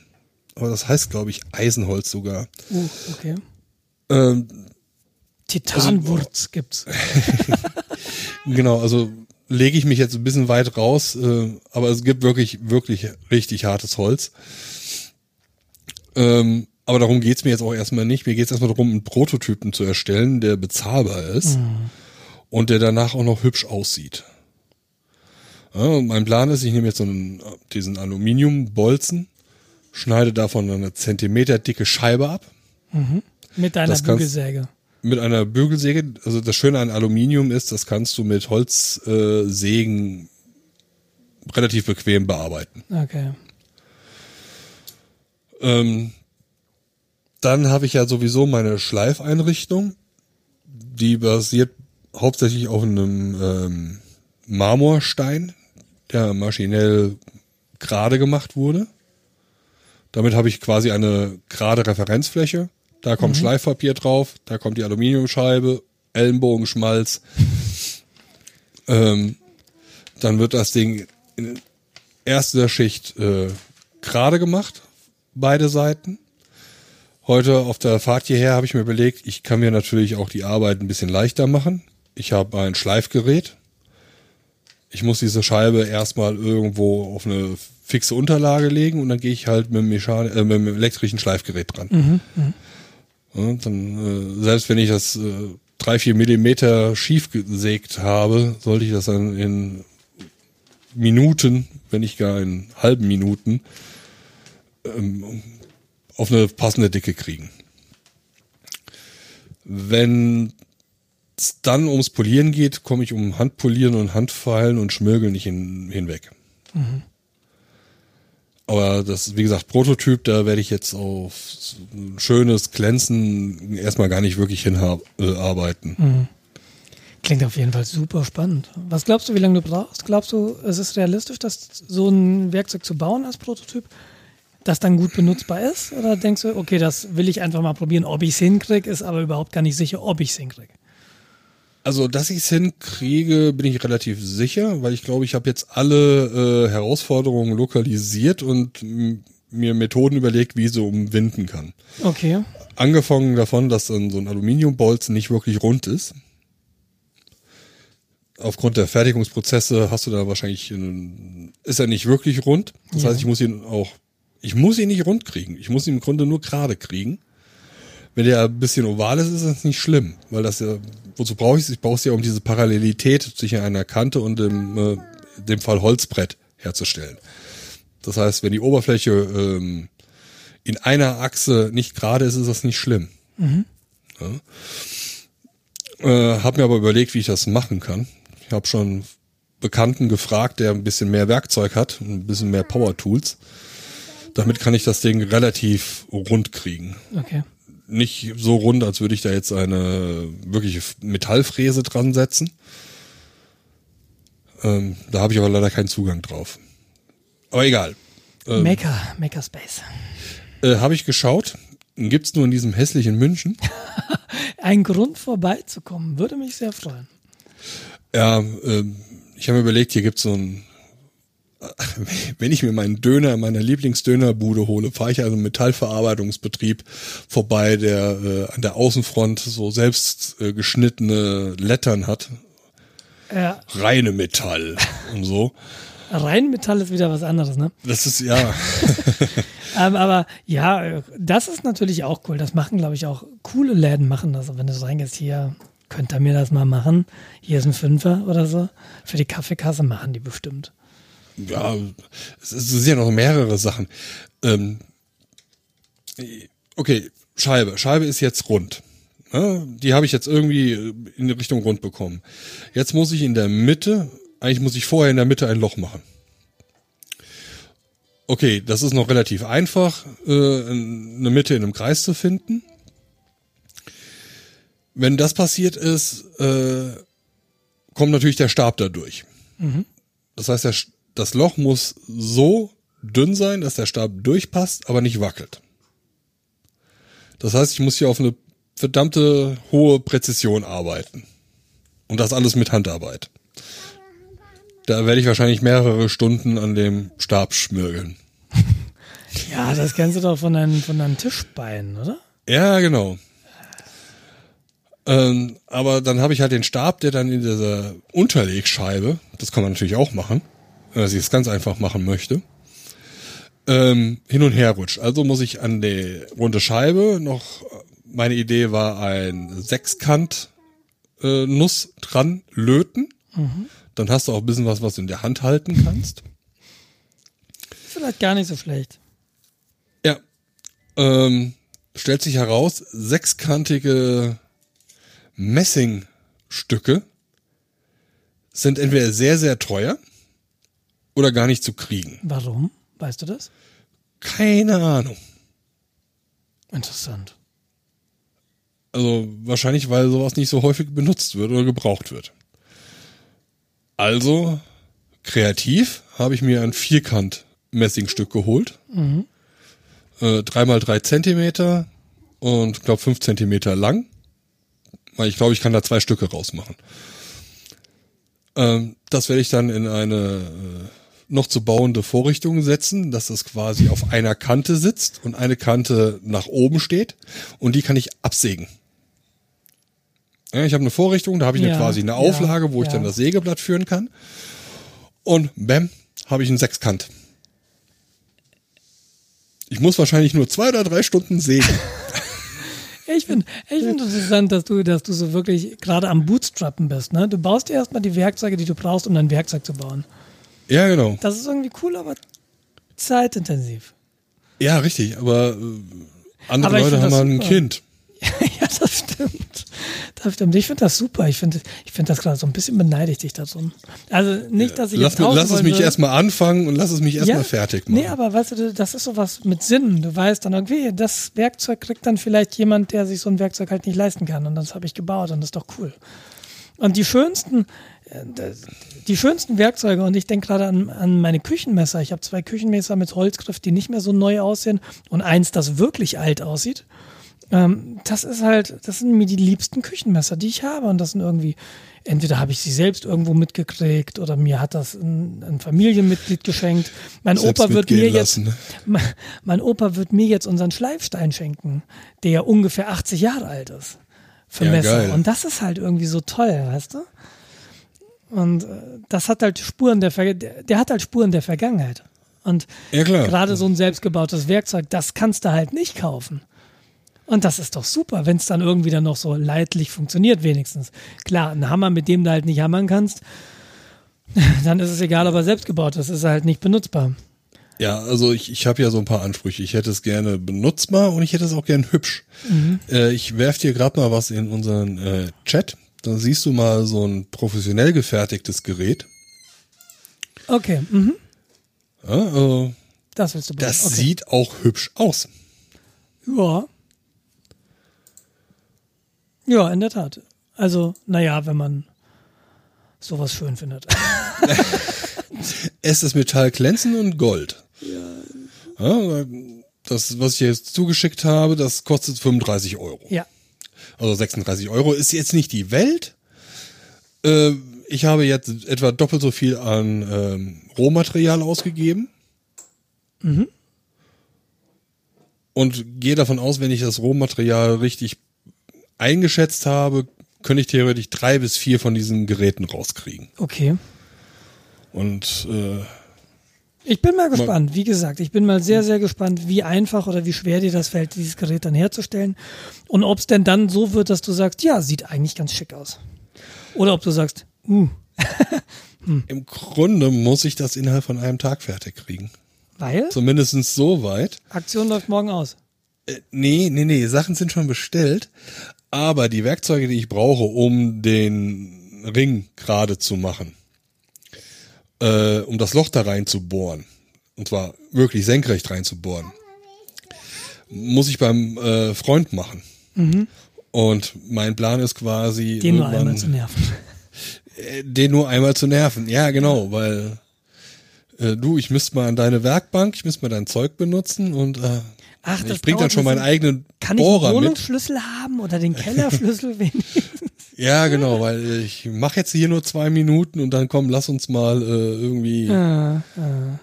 Aber das heißt, glaube ich, Eisenholz sogar. Uh, okay. Ähm, Titanwurz gibt's. Genau, also lege ich mich jetzt ein bisschen weit raus, äh, aber es gibt wirklich, wirklich richtig hartes Holz. Ähm, aber darum geht's mir jetzt auch erstmal nicht. Mir geht's erstmal darum, einen Prototypen zu erstellen, der bezahlbar ist und der danach auch noch hübsch aussieht. Ja, mein Plan ist, ich nehme jetzt so einen, diesen Aluminiumbolzen, schneide davon eine Zentimeter dicke Scheibe ab. Mit deiner Das kannst- Bügelsäge. Mit einer Bügelsäge. Also das Schöne an Aluminium ist, das kannst du mit Holzsägen äh, relativ bequem bearbeiten. Okay. Ähm, dann habe ich ja sowieso meine Schleifeinrichtung. Die basiert hauptsächlich auf einem ähm, Marmorstein, der maschinell gerade gemacht wurde. Damit habe ich quasi eine gerade Referenzfläche. Da kommt Schleifpapier drauf, da kommt die Aluminiumscheibe, Ellenbogenschmalz. ähm, dann wird das Ding in erster Schicht äh, gerade gemacht, beide Seiten. Heute auf der Fahrt hierher habe ich mir überlegt, ich kann mir natürlich auch die Arbeit ein bisschen leichter machen. Ich habe ein Schleifgerät. Ich muss diese Scheibe erstmal irgendwo auf eine fixe Unterlage legen und dann gehe ich halt mit dem, Mechan äh, mit dem elektrischen Schleifgerät dran. Ja, dann, äh, selbst wenn ich das äh, drei, vier Millimeter schief gesägt habe, sollte ich das dann in Minuten, wenn nicht gar in halben Minuten, ähm, auf eine passende Dicke kriegen. Wenn es dann ums Polieren geht, komme ich um Handpolieren und Handfeilen und Schmirgeln nicht hin, hinweg. Aber das, wie gesagt, Prototyp, da werde ich jetzt auf ein schönes Glänzen erstmal gar nicht wirklich hinarbeiten. Klingt auf jeden Fall super spannend. Was glaubst du, wie lange du brauchst? Glaubst du, es ist realistisch, das so ein Werkzeug zu bauen als Prototyp, das dann gut benutzbar ist? Oder denkst du, okay, das will ich einfach mal probieren, ob ich es hinkriege, ist aber überhaupt gar nicht sicher, ob ich es hinkriege? Also, dass ich es hinkriege, bin ich relativ sicher, weil ich glaube, ich habe jetzt alle äh, Herausforderungen lokalisiert und mir Methoden überlegt, wie ich so umwinden kann. Okay. Angefangen davon, dass dann so ein Aluminiumbolzen nicht wirklich rund ist. Aufgrund der Fertigungsprozesse hast du da wahrscheinlich, einen, ist er nicht wirklich rund. Das Ja. heißt, ich muss ihn auch, ich muss ihn nicht rund kriegen. Ich muss ihn im Grunde nur gerade kriegen. Wenn der ein bisschen oval ist, ist das nicht schlimm, weil das ja, wozu brauche ich es? Ich brauche es ja, um diese Parallelität zwischen einer Kante und dem, äh, dem Fall Holzbrett herzustellen. Das heißt, wenn die Oberfläche ähm, in einer Achse nicht gerade ist, ist das nicht schlimm. Ja. Äh, hab mir aber überlegt, wie ich das machen kann. Ich habe schon Bekannten gefragt, der ein bisschen mehr Werkzeug hat, ein bisschen mehr Power Tools. Damit kann ich das Ding relativ rund kriegen. Okay. Nicht so rund, als würde ich da jetzt eine wirkliche Metallfräse dran setzen. Ähm, da habe ich aber leider keinen Zugang drauf. Aber egal. Ähm, Maker, Makerspace. Äh, habe ich geschaut. Gibt's nur in diesem hässlichen München. Ein Grund vorbeizukommen, würde mich sehr freuen. Ja, ähm, ich habe mir überlegt, hier gibt's so ein, wenn ich mir meinen Döner in meiner Lieblingsdönerbude hole, fahre ich also einen Metallverarbeitungsbetrieb vorbei, der äh, an der Außenfront so selbst äh, geschnittene Lettern hat, Ja, reine Metall und so. Rheinmetall ist wieder was anderes, ne? Das ist ja, Ähm, aber ja, das ist natürlich auch cool. Das machen, glaube ich, auch coole Läden machen das. Wenn du so reingehst, hier könnt ihr mir das mal machen. Hier ist ein Fünfer oder so. Für die Kaffeekasse machen die bestimmt. Ja, es, es sind ja noch mehrere Sachen. Ähm, okay, Scheibe. Scheibe ist jetzt rund. Ja, die habe ich jetzt irgendwie in Richtung rund bekommen. Jetzt muss ich in der Mitte, eigentlich muss ich vorher in der Mitte ein Loch machen. Okay, das ist noch relativ einfach, äh, eine Mitte in einem Kreis zu finden. Wenn das passiert ist, äh, kommt natürlich der Stab da durch. Das heißt, der, das Loch muss so dünn sein, dass der Stab durchpasst, aber nicht wackelt. Das heißt, ich muss hier auf eine verdammte hohe Präzision arbeiten. Und das alles mit Handarbeit. Da werde ich wahrscheinlich mehrere Stunden an dem Stab schmirgeln. Ja, das kennst du doch von deinen, von deinen Tischbeinen, oder? Ja, genau. Ähm, aber dann habe ich halt den Stab, der dann in dieser Unterlegscheibe, das kann man natürlich auch machen, wenn man sich das ganz einfach machen möchte, ähm, hin und her rutscht. Also muss ich an die runde Scheibe noch, meine Idee war ein Sechskant äh, Nuss dran löten. Dann hast du auch ein bisschen was, was du in der Hand halten kannst. Vielleicht gar nicht so schlecht. Ähm, stellt sich heraus, sechskantige Messingstücke sind entweder sehr, sehr teuer oder gar nicht zu kriegen. Warum? Weißt du das? Keine Ahnung. Interessant. Also wahrscheinlich, weil sowas nicht so häufig benutzt wird oder gebraucht wird. Also kreativ habe ich mir ein Vierkant Messingstück geholt. Mhm. Äh, dreimal drei Zentimeter und glaube fünf Zentimeter lang. Ich glaube, ich kann da zwei Stücke rausmachen. Ähm, das werde ich dann in eine äh, noch zu bauende Vorrichtung setzen, dass das quasi auf einer Kante sitzt und eine Kante nach oben steht und die kann ich absägen. Ja, ich habe eine Vorrichtung, da habe ich ja, eine quasi eine Auflage, ja, wo ich dann das Sägeblatt führen kann. Und bam, habe ich einen Sechskant. Ich muss wahrscheinlich nur zwei oder drei Stunden sägen. Ich finde ich find interessant, dass du, dass du so wirklich gerade am Bootstrappen bist. Ne? Du baust dir erstmal die Werkzeuge, die du brauchst, um dein Werkzeug zu bauen. Ja, genau. Das ist irgendwie cool, aber zeitintensiv. Ja, richtig, aber äh, andere aber Leute haben mal ein Kind. ja, das stimmt. Das stimmt. Ich finde das super. Ich finde ich find das gerade so ein bisschen beneidigt dich darum. Also nicht, dass ich lass, jetzt Lass es mich erstmal anfangen und lass es mich erstmal ja, fertig machen. Nee, aber weißt du, das ist sowas mit Sinn. Du weißt dann irgendwie, das Werkzeug kriegt dann vielleicht jemand, der sich so ein Werkzeug halt nicht leisten kann. Und das habe ich gebaut und das ist doch cool. Und die schönsten, die schönsten Werkzeuge, und ich denke gerade an, an meine Küchenmesser. Ich habe zwei Küchenmesser mit Holzgriff, die nicht mehr so neu aussehen und eins, das wirklich alt aussieht. Ähm, das ist halt, das sind mir die liebsten Küchenmesser, die ich habe. Und das sind irgendwie, entweder habe ich sie selbst irgendwo mitgekriegt oder mir hat das ein, ein Familienmitglied geschenkt. Mein selbst Opa wird mir lassen, jetzt, mein, mein Opa wird mir jetzt unseren Schleifstein schenken, der ungefähr 80 Jahre alt ist. Für ja, Messer. Geil. Und das ist halt irgendwie so toll, weißt du? Und äh, das hat halt Spuren der, Ver der, der hat halt Spuren der Vergangenheit. Und ja, gerade so ein selbstgebautes Werkzeug, das kannst du halt nicht kaufen. Und das ist doch super, wenn es dann irgendwie dann noch so leidlich funktioniert, wenigstens. Klar, ein Hammer, mit dem du halt nicht hammern kannst, dann ist es egal, aber selbst gebaut ist, ist halt nicht benutzbar. Ja, also ich, ich habe ja so ein paar Ansprüche. Ich hätte es gerne benutzbar und ich hätte es auch gern hübsch. Mhm. Äh, ich werf dir gerade mal was in unseren äh, Chat. Dann siehst du mal so ein professionell gefertigtes Gerät. Okay. Mhm. Ja, also, das willst du Das okay. sieht auch hübsch aus. Ja. Ja, in der Tat. Also, naja, wenn man sowas schön findet. es ist Metall glänzen und Gold. Ja. ja. Das, was ich jetzt zugeschickt habe, das kostet 35 Euro. Ja. Also 36 Euro ist jetzt nicht die Welt. Äh, ich habe jetzt etwa doppelt so viel an ähm, Rohmaterial ausgegeben. Mhm. Und gehe davon aus, wenn ich das Rohmaterial richtig eingeschätzt habe, könnte ich theoretisch drei bis vier von diesen Geräten rauskriegen. Okay. Und äh, ich bin mal gespannt. Wie gesagt, ich bin mal sehr, sehr gespannt, wie einfach oder wie schwer dir das fällt, dieses Gerät dann herzustellen. Und ob es denn dann so wird, dass du sagst, ja, sieht eigentlich ganz schick aus. Oder ob du sagst, uh. hm. Im Grunde muss ich das innerhalb von einem Tag fertig kriegen. Weil? Zumindest so weit. Aktion läuft morgen aus. Äh, nee, nee, nee, Sachen sind schon bestellt. Aber die Werkzeuge, die ich brauche, um den Ring gerade zu machen, äh, um das Loch da rein zu bohren, und zwar wirklich senkrecht rein zu bohren, muss ich beim äh, Freund machen. Mhm. Und mein Plan ist quasi. Den nur einmal zu nerven. Äh, den nur einmal zu nerven, ja, genau, weil äh, du, ich müsste mal an deine Werkbank, ich müsste mal dein Zeug benutzen und äh, Ach, das ich bring dann schon meinen eigenen Kann ich Bohrer einen Wohnungsschlüssel mit. haben oder den Kellerschlüssel wenigstens? ja, genau, weil ich mache jetzt hier nur zwei Minuten und dann komm, lass uns mal äh, irgendwie ah, ah.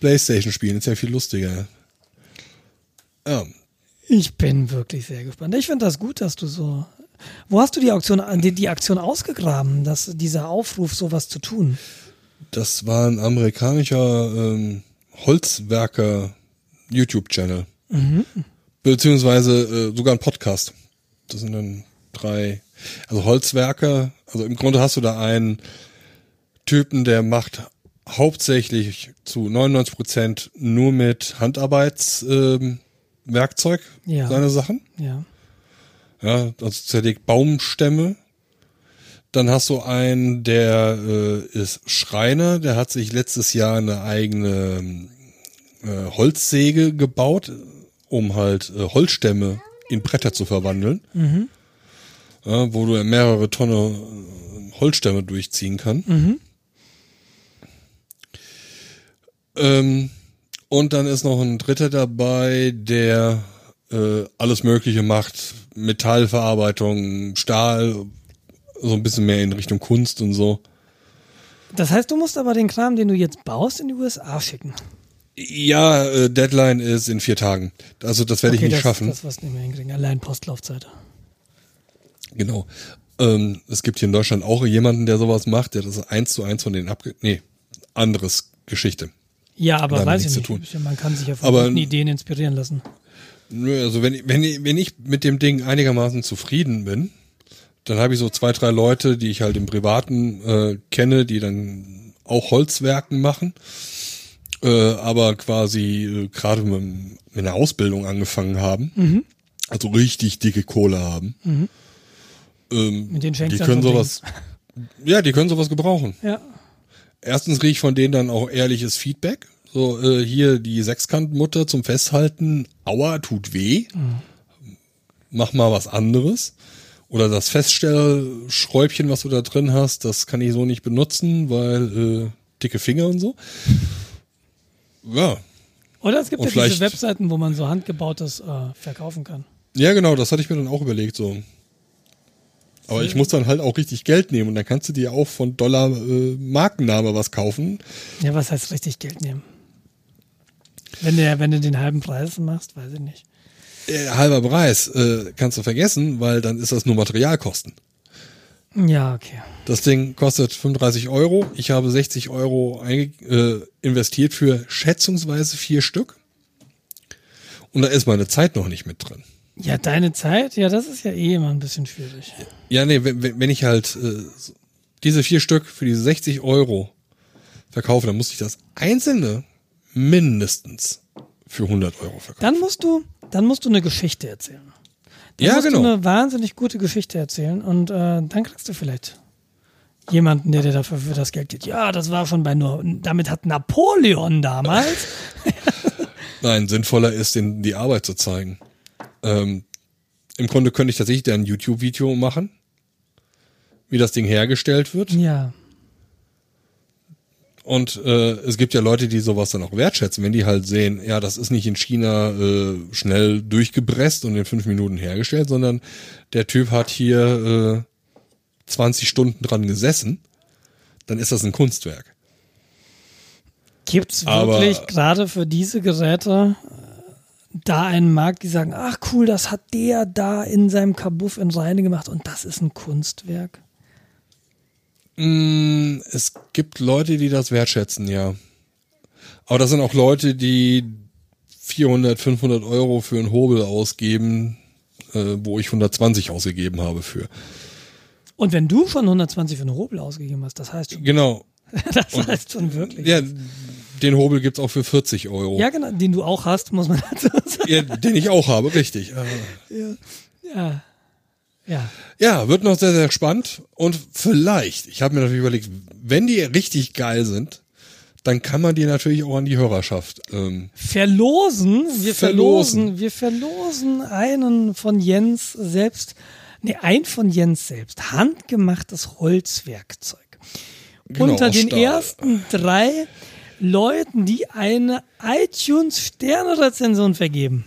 Playstation spielen. Ist ja viel lustiger. Ja. Ich bin wirklich sehr gespannt. Ich finde das gut, dass du so. Wo hast du die Aktion, die, die Aktion ausgegraben, dass dieser Aufruf, sowas zu tun? Das war ein amerikanischer ähm, Holzwerker YouTube-Channel. Mhm. Beziehungsweise äh, sogar ein Podcast. Das sind dann drei, also Holzwerker. Also im Grunde hast du da einen Typen, der macht hauptsächlich zu 99 Prozent nur mit Handarbeitswerkzeugen Werkzeug, Ja. seine Sachen. Ja. Ja, also zerlegt Baumstämme. Dann hast du einen, der äh, ist Schreiner, der hat sich letztes Jahr eine eigene äh, Holzsäge gebaut, um halt äh, Holzstämme in Bretter zu verwandeln. Ja, wo du mehrere Tonne äh, Holzstämme durchziehen kann. Ähm, und dann ist noch ein dritter dabei, der äh, alles Mögliche macht. Metallverarbeitung, Stahl, so ein bisschen mehr in Richtung Kunst und so. Das heißt, du musst aber den Kram, den du jetzt baust, in die USA schicken. Ja, äh, Deadline ist in vier Tagen. Also das werde ich nicht das, schaffen. Das du nicht mehr hinkriegen. Allein Postlaufzeit. Genau. Ähm, es gibt hier in Deutschland auch jemanden, der sowas macht, der das eins zu eins von denen abge... Nee, anderes Geschichte. Ja, aber Damit weiß ich nichts zu nicht. Man kann sich ja von Aber- guten Ideen inspirieren lassen. Nö, also wenn, ich- wenn, wenn ich mit dem Ding einigermaßen zufrieden bin, dann habe ich so zwei, drei Leute, die ich halt im Privaten äh, kenne, die dann auch Holzwerken machen, äh, aber quasi äh, gerade mit, mit einer Ausbildung angefangen haben, also richtig dicke Kohle haben. Ähm, Mit denen schenkst die können sowas, ja, die können sowas gebrauchen. Ja. Erstens kriege ich von denen dann auch ehrliches Feedback. So, äh, hier die Sechskantmutter zum Festhalten. Aua, tut weh. Mach mal was anderes. Oder das Feststellschräubchen, was du da drin hast, das kann ich so nicht benutzen, weil äh, dicke Finger und so. Ja. Oder es gibt Und ja diese Webseiten, wo man so handgebautes äh, verkaufen kann. Ja, genau, das hatte ich mir dann auch überlegt, so. Aber ich muss dann halt auch richtig Geld nehmen und dann kannst du dir auch von Dollar äh, Markenname was kaufen. Ja, was heißt richtig Geld nehmen? Wenn du, wenn du den halben Preis machst, weiß ich nicht. Äh, halber Preis äh, kannst du vergessen, weil dann ist das nur Materialkosten. Ja, okay. Das Ding kostet 35 Euro. Ich habe 60 Euro äh, investiert für schätzungsweise vier Stück. Und da ist meine Zeit noch nicht mit drin. Ja, deine Zeit, ja, das ist ja eh immer ein bisschen schwierig. Ja, nee, wenn, wenn ich halt äh, diese vier Stück für diese 60 Euro verkaufe, dann muss ich das einzelne mindestens für 100 Euro verkaufen. Dann musst du, dann musst du eine Geschichte erzählen. Dann Ja, musst genau. du eine wahnsinnig gute Geschichte erzählen und äh, dann kriegst du vielleicht jemanden, der dir dafür für das Geld gibt. Ja, das war schon bei nur, damit hat Napoleon damals. Nein, sinnvoller ist, den, die Arbeit zu zeigen. Ähm, Im Grunde könnte ich tatsächlich ein YouTube-Video machen, wie das Ding hergestellt wird. ja. Und äh, es gibt ja Leute, die sowas dann auch wertschätzen, wenn die halt sehen, ja, das ist nicht in China äh, schnell durchgepresst und in fünf Minuten hergestellt, sondern der Typ hat hier äh, 20 Stunden dran gesessen, dann ist das ein Kunstwerk. Gibt es wirklich gerade für diese Geräte da einen Markt, die sagen, ach cool, das hat der da in seinem Kabuff in Reine gemacht und das ist ein Kunstwerk? Mm, Es gibt Leute, die das wertschätzen, ja. Aber das sind auch Leute, die 400, 500 Euro für einen Hobel ausgeben, äh, wo ich 120 ausgegeben habe für. Und wenn du schon 120 für eine Hobel ausgegeben hast, das heißt schon, Genau. das heißt schon wirklich. Ja, den Hobel gibt's auch für 40 Euro. Ja, genau, den du auch hast, muss man dazu sagen. Ja, den ich auch habe, richtig. Äh, Ja. Ja. Ja, wird noch sehr, sehr spannend. Und vielleicht, ich habe mir natürlich überlegt, wenn die richtig geil sind, dann kann man die natürlich auch an die Hörerschaft. Ähm, Verlosen, wir Verlosen. verlosen, wir verlosen einen von Jens selbst, nee, ein von Jens selbst, handgemachtes Holzwerkzeug. Genau, Unter den Stahl. ersten drei Leuten, die eine iTunes-Sterne-Rezension vergeben.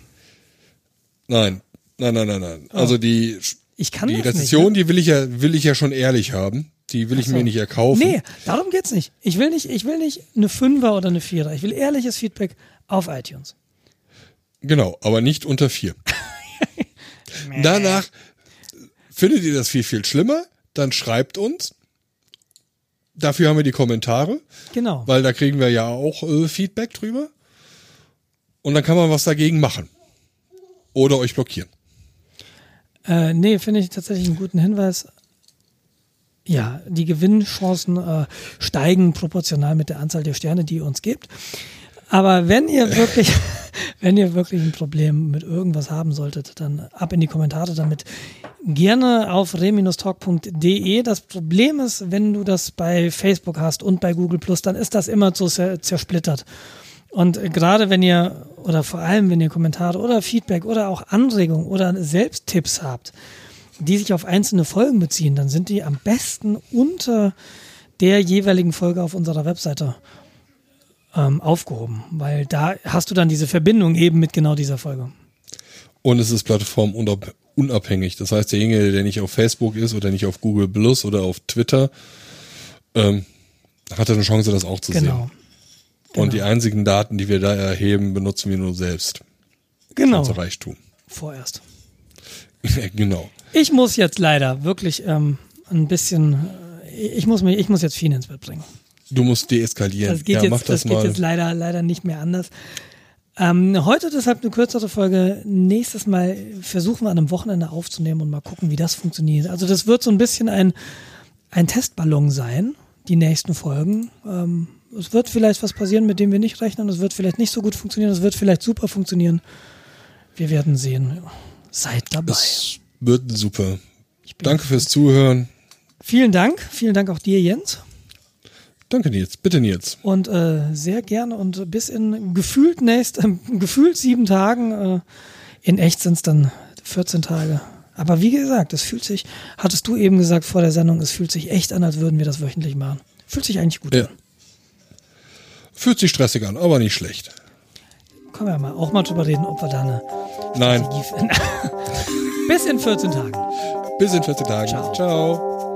nein, nein, nein, nein, nein. Also die, Ich kann die das Rezession, nicht. die will ich ja, will ich ja schon ehrlich haben. Die will ich so. mir nicht erkaufen. Ne? Nee, darum geht's nicht. Ich will nicht, ich will nicht eine Fünfer oder eine Vierer. Ich will ehrliches Feedback auf iTunes. Genau, aber nicht unter vier. Danach findet ihr das viel, viel schlimmer, dann schreibt uns. Dafür haben wir die Kommentare. Genau. weil da kriegen wir ja auch äh, Feedback drüber. Und dann kann man was dagegen machen. Oder euch blockieren. Äh, nee, finde ich tatsächlich einen guten Hinweis. Ja, die Gewinnchancen äh, steigen proportional mit der Anzahl der Sterne, die ihr uns gebt. Aber wenn ihr wirklich, wenn ihr wirklich ein Problem mit irgendwas haben solltet, dann ab in die Kommentare damit. Gerne auf re-talk.de. Das Problem ist, wenn du das bei Facebook hast und bei Google Plus, dann ist das immer so zersplittert. Und gerade wenn ihr, oder vor allem wenn ihr Kommentare oder Feedback oder auch Anregungen oder Selbsttipps habt, die sich auf einzelne Folgen beziehen, dann sind die am besten unter der jeweiligen Folge auf unserer Webseite ähm, aufgehoben, weil da hast du dann diese Verbindung eben mit genau dieser Folge. Und es ist plattformunabhängig. Das heißt, derjenige, der nicht auf Facebook ist oder nicht auf Google Plus oder auf Twitter, ähm, hat eine Chance, das auch zu genau. sehen. Genau. Und die einzigen Daten, die wir da erheben, benutzen wir nur selbst. Genau. Das Reichtum. Vorerst. genau. Ich muss jetzt leider wirklich ähm, ein bisschen, äh, ich muss mir, ich muss jetzt Fien ins Bett bringen. Du musst deeskalieren. Das geht, ja, jetzt, das, das geht jetzt leider, leider nicht mehr anders. Ähm, heute deshalb eine kürzere Folge. Nächstes Mal versuchen wir an einem Wochenende aufzunehmen und mal gucken, wie das funktioniert. Also das wird so ein bisschen ein, ein Testballon sein, die nächsten Folgen. Ähm, es wird vielleicht was passieren, mit dem wir nicht rechnen. Es wird vielleicht nicht so gut funktionieren. Es wird vielleicht super funktionieren. Wir werden sehen. Seid dabei. Es wird super. Danke fürs Zuhören. Vielen Dank. Vielen Dank auch dir, Jens. Danke, Nils. Bitte, Nils. Und äh, sehr gerne und bis in gefühlt nächst, äh, gefühlt sieben Tagen. Äh, in echt sind es dann 14 Tage. Aber wie gesagt, es fühlt sich, hattest du eben gesagt vor der Sendung, es fühlt sich echt an, als würden wir das wöchentlich machen. Fühlt sich eigentlich gut ja. an. Fühlt sich stressig an, aber nicht schlecht. Können wir mal auch mal drüber reden, ob wir da eine Nein. Bis in 14 Tagen. Bis in 14 Tagen. Ciao. Ciao.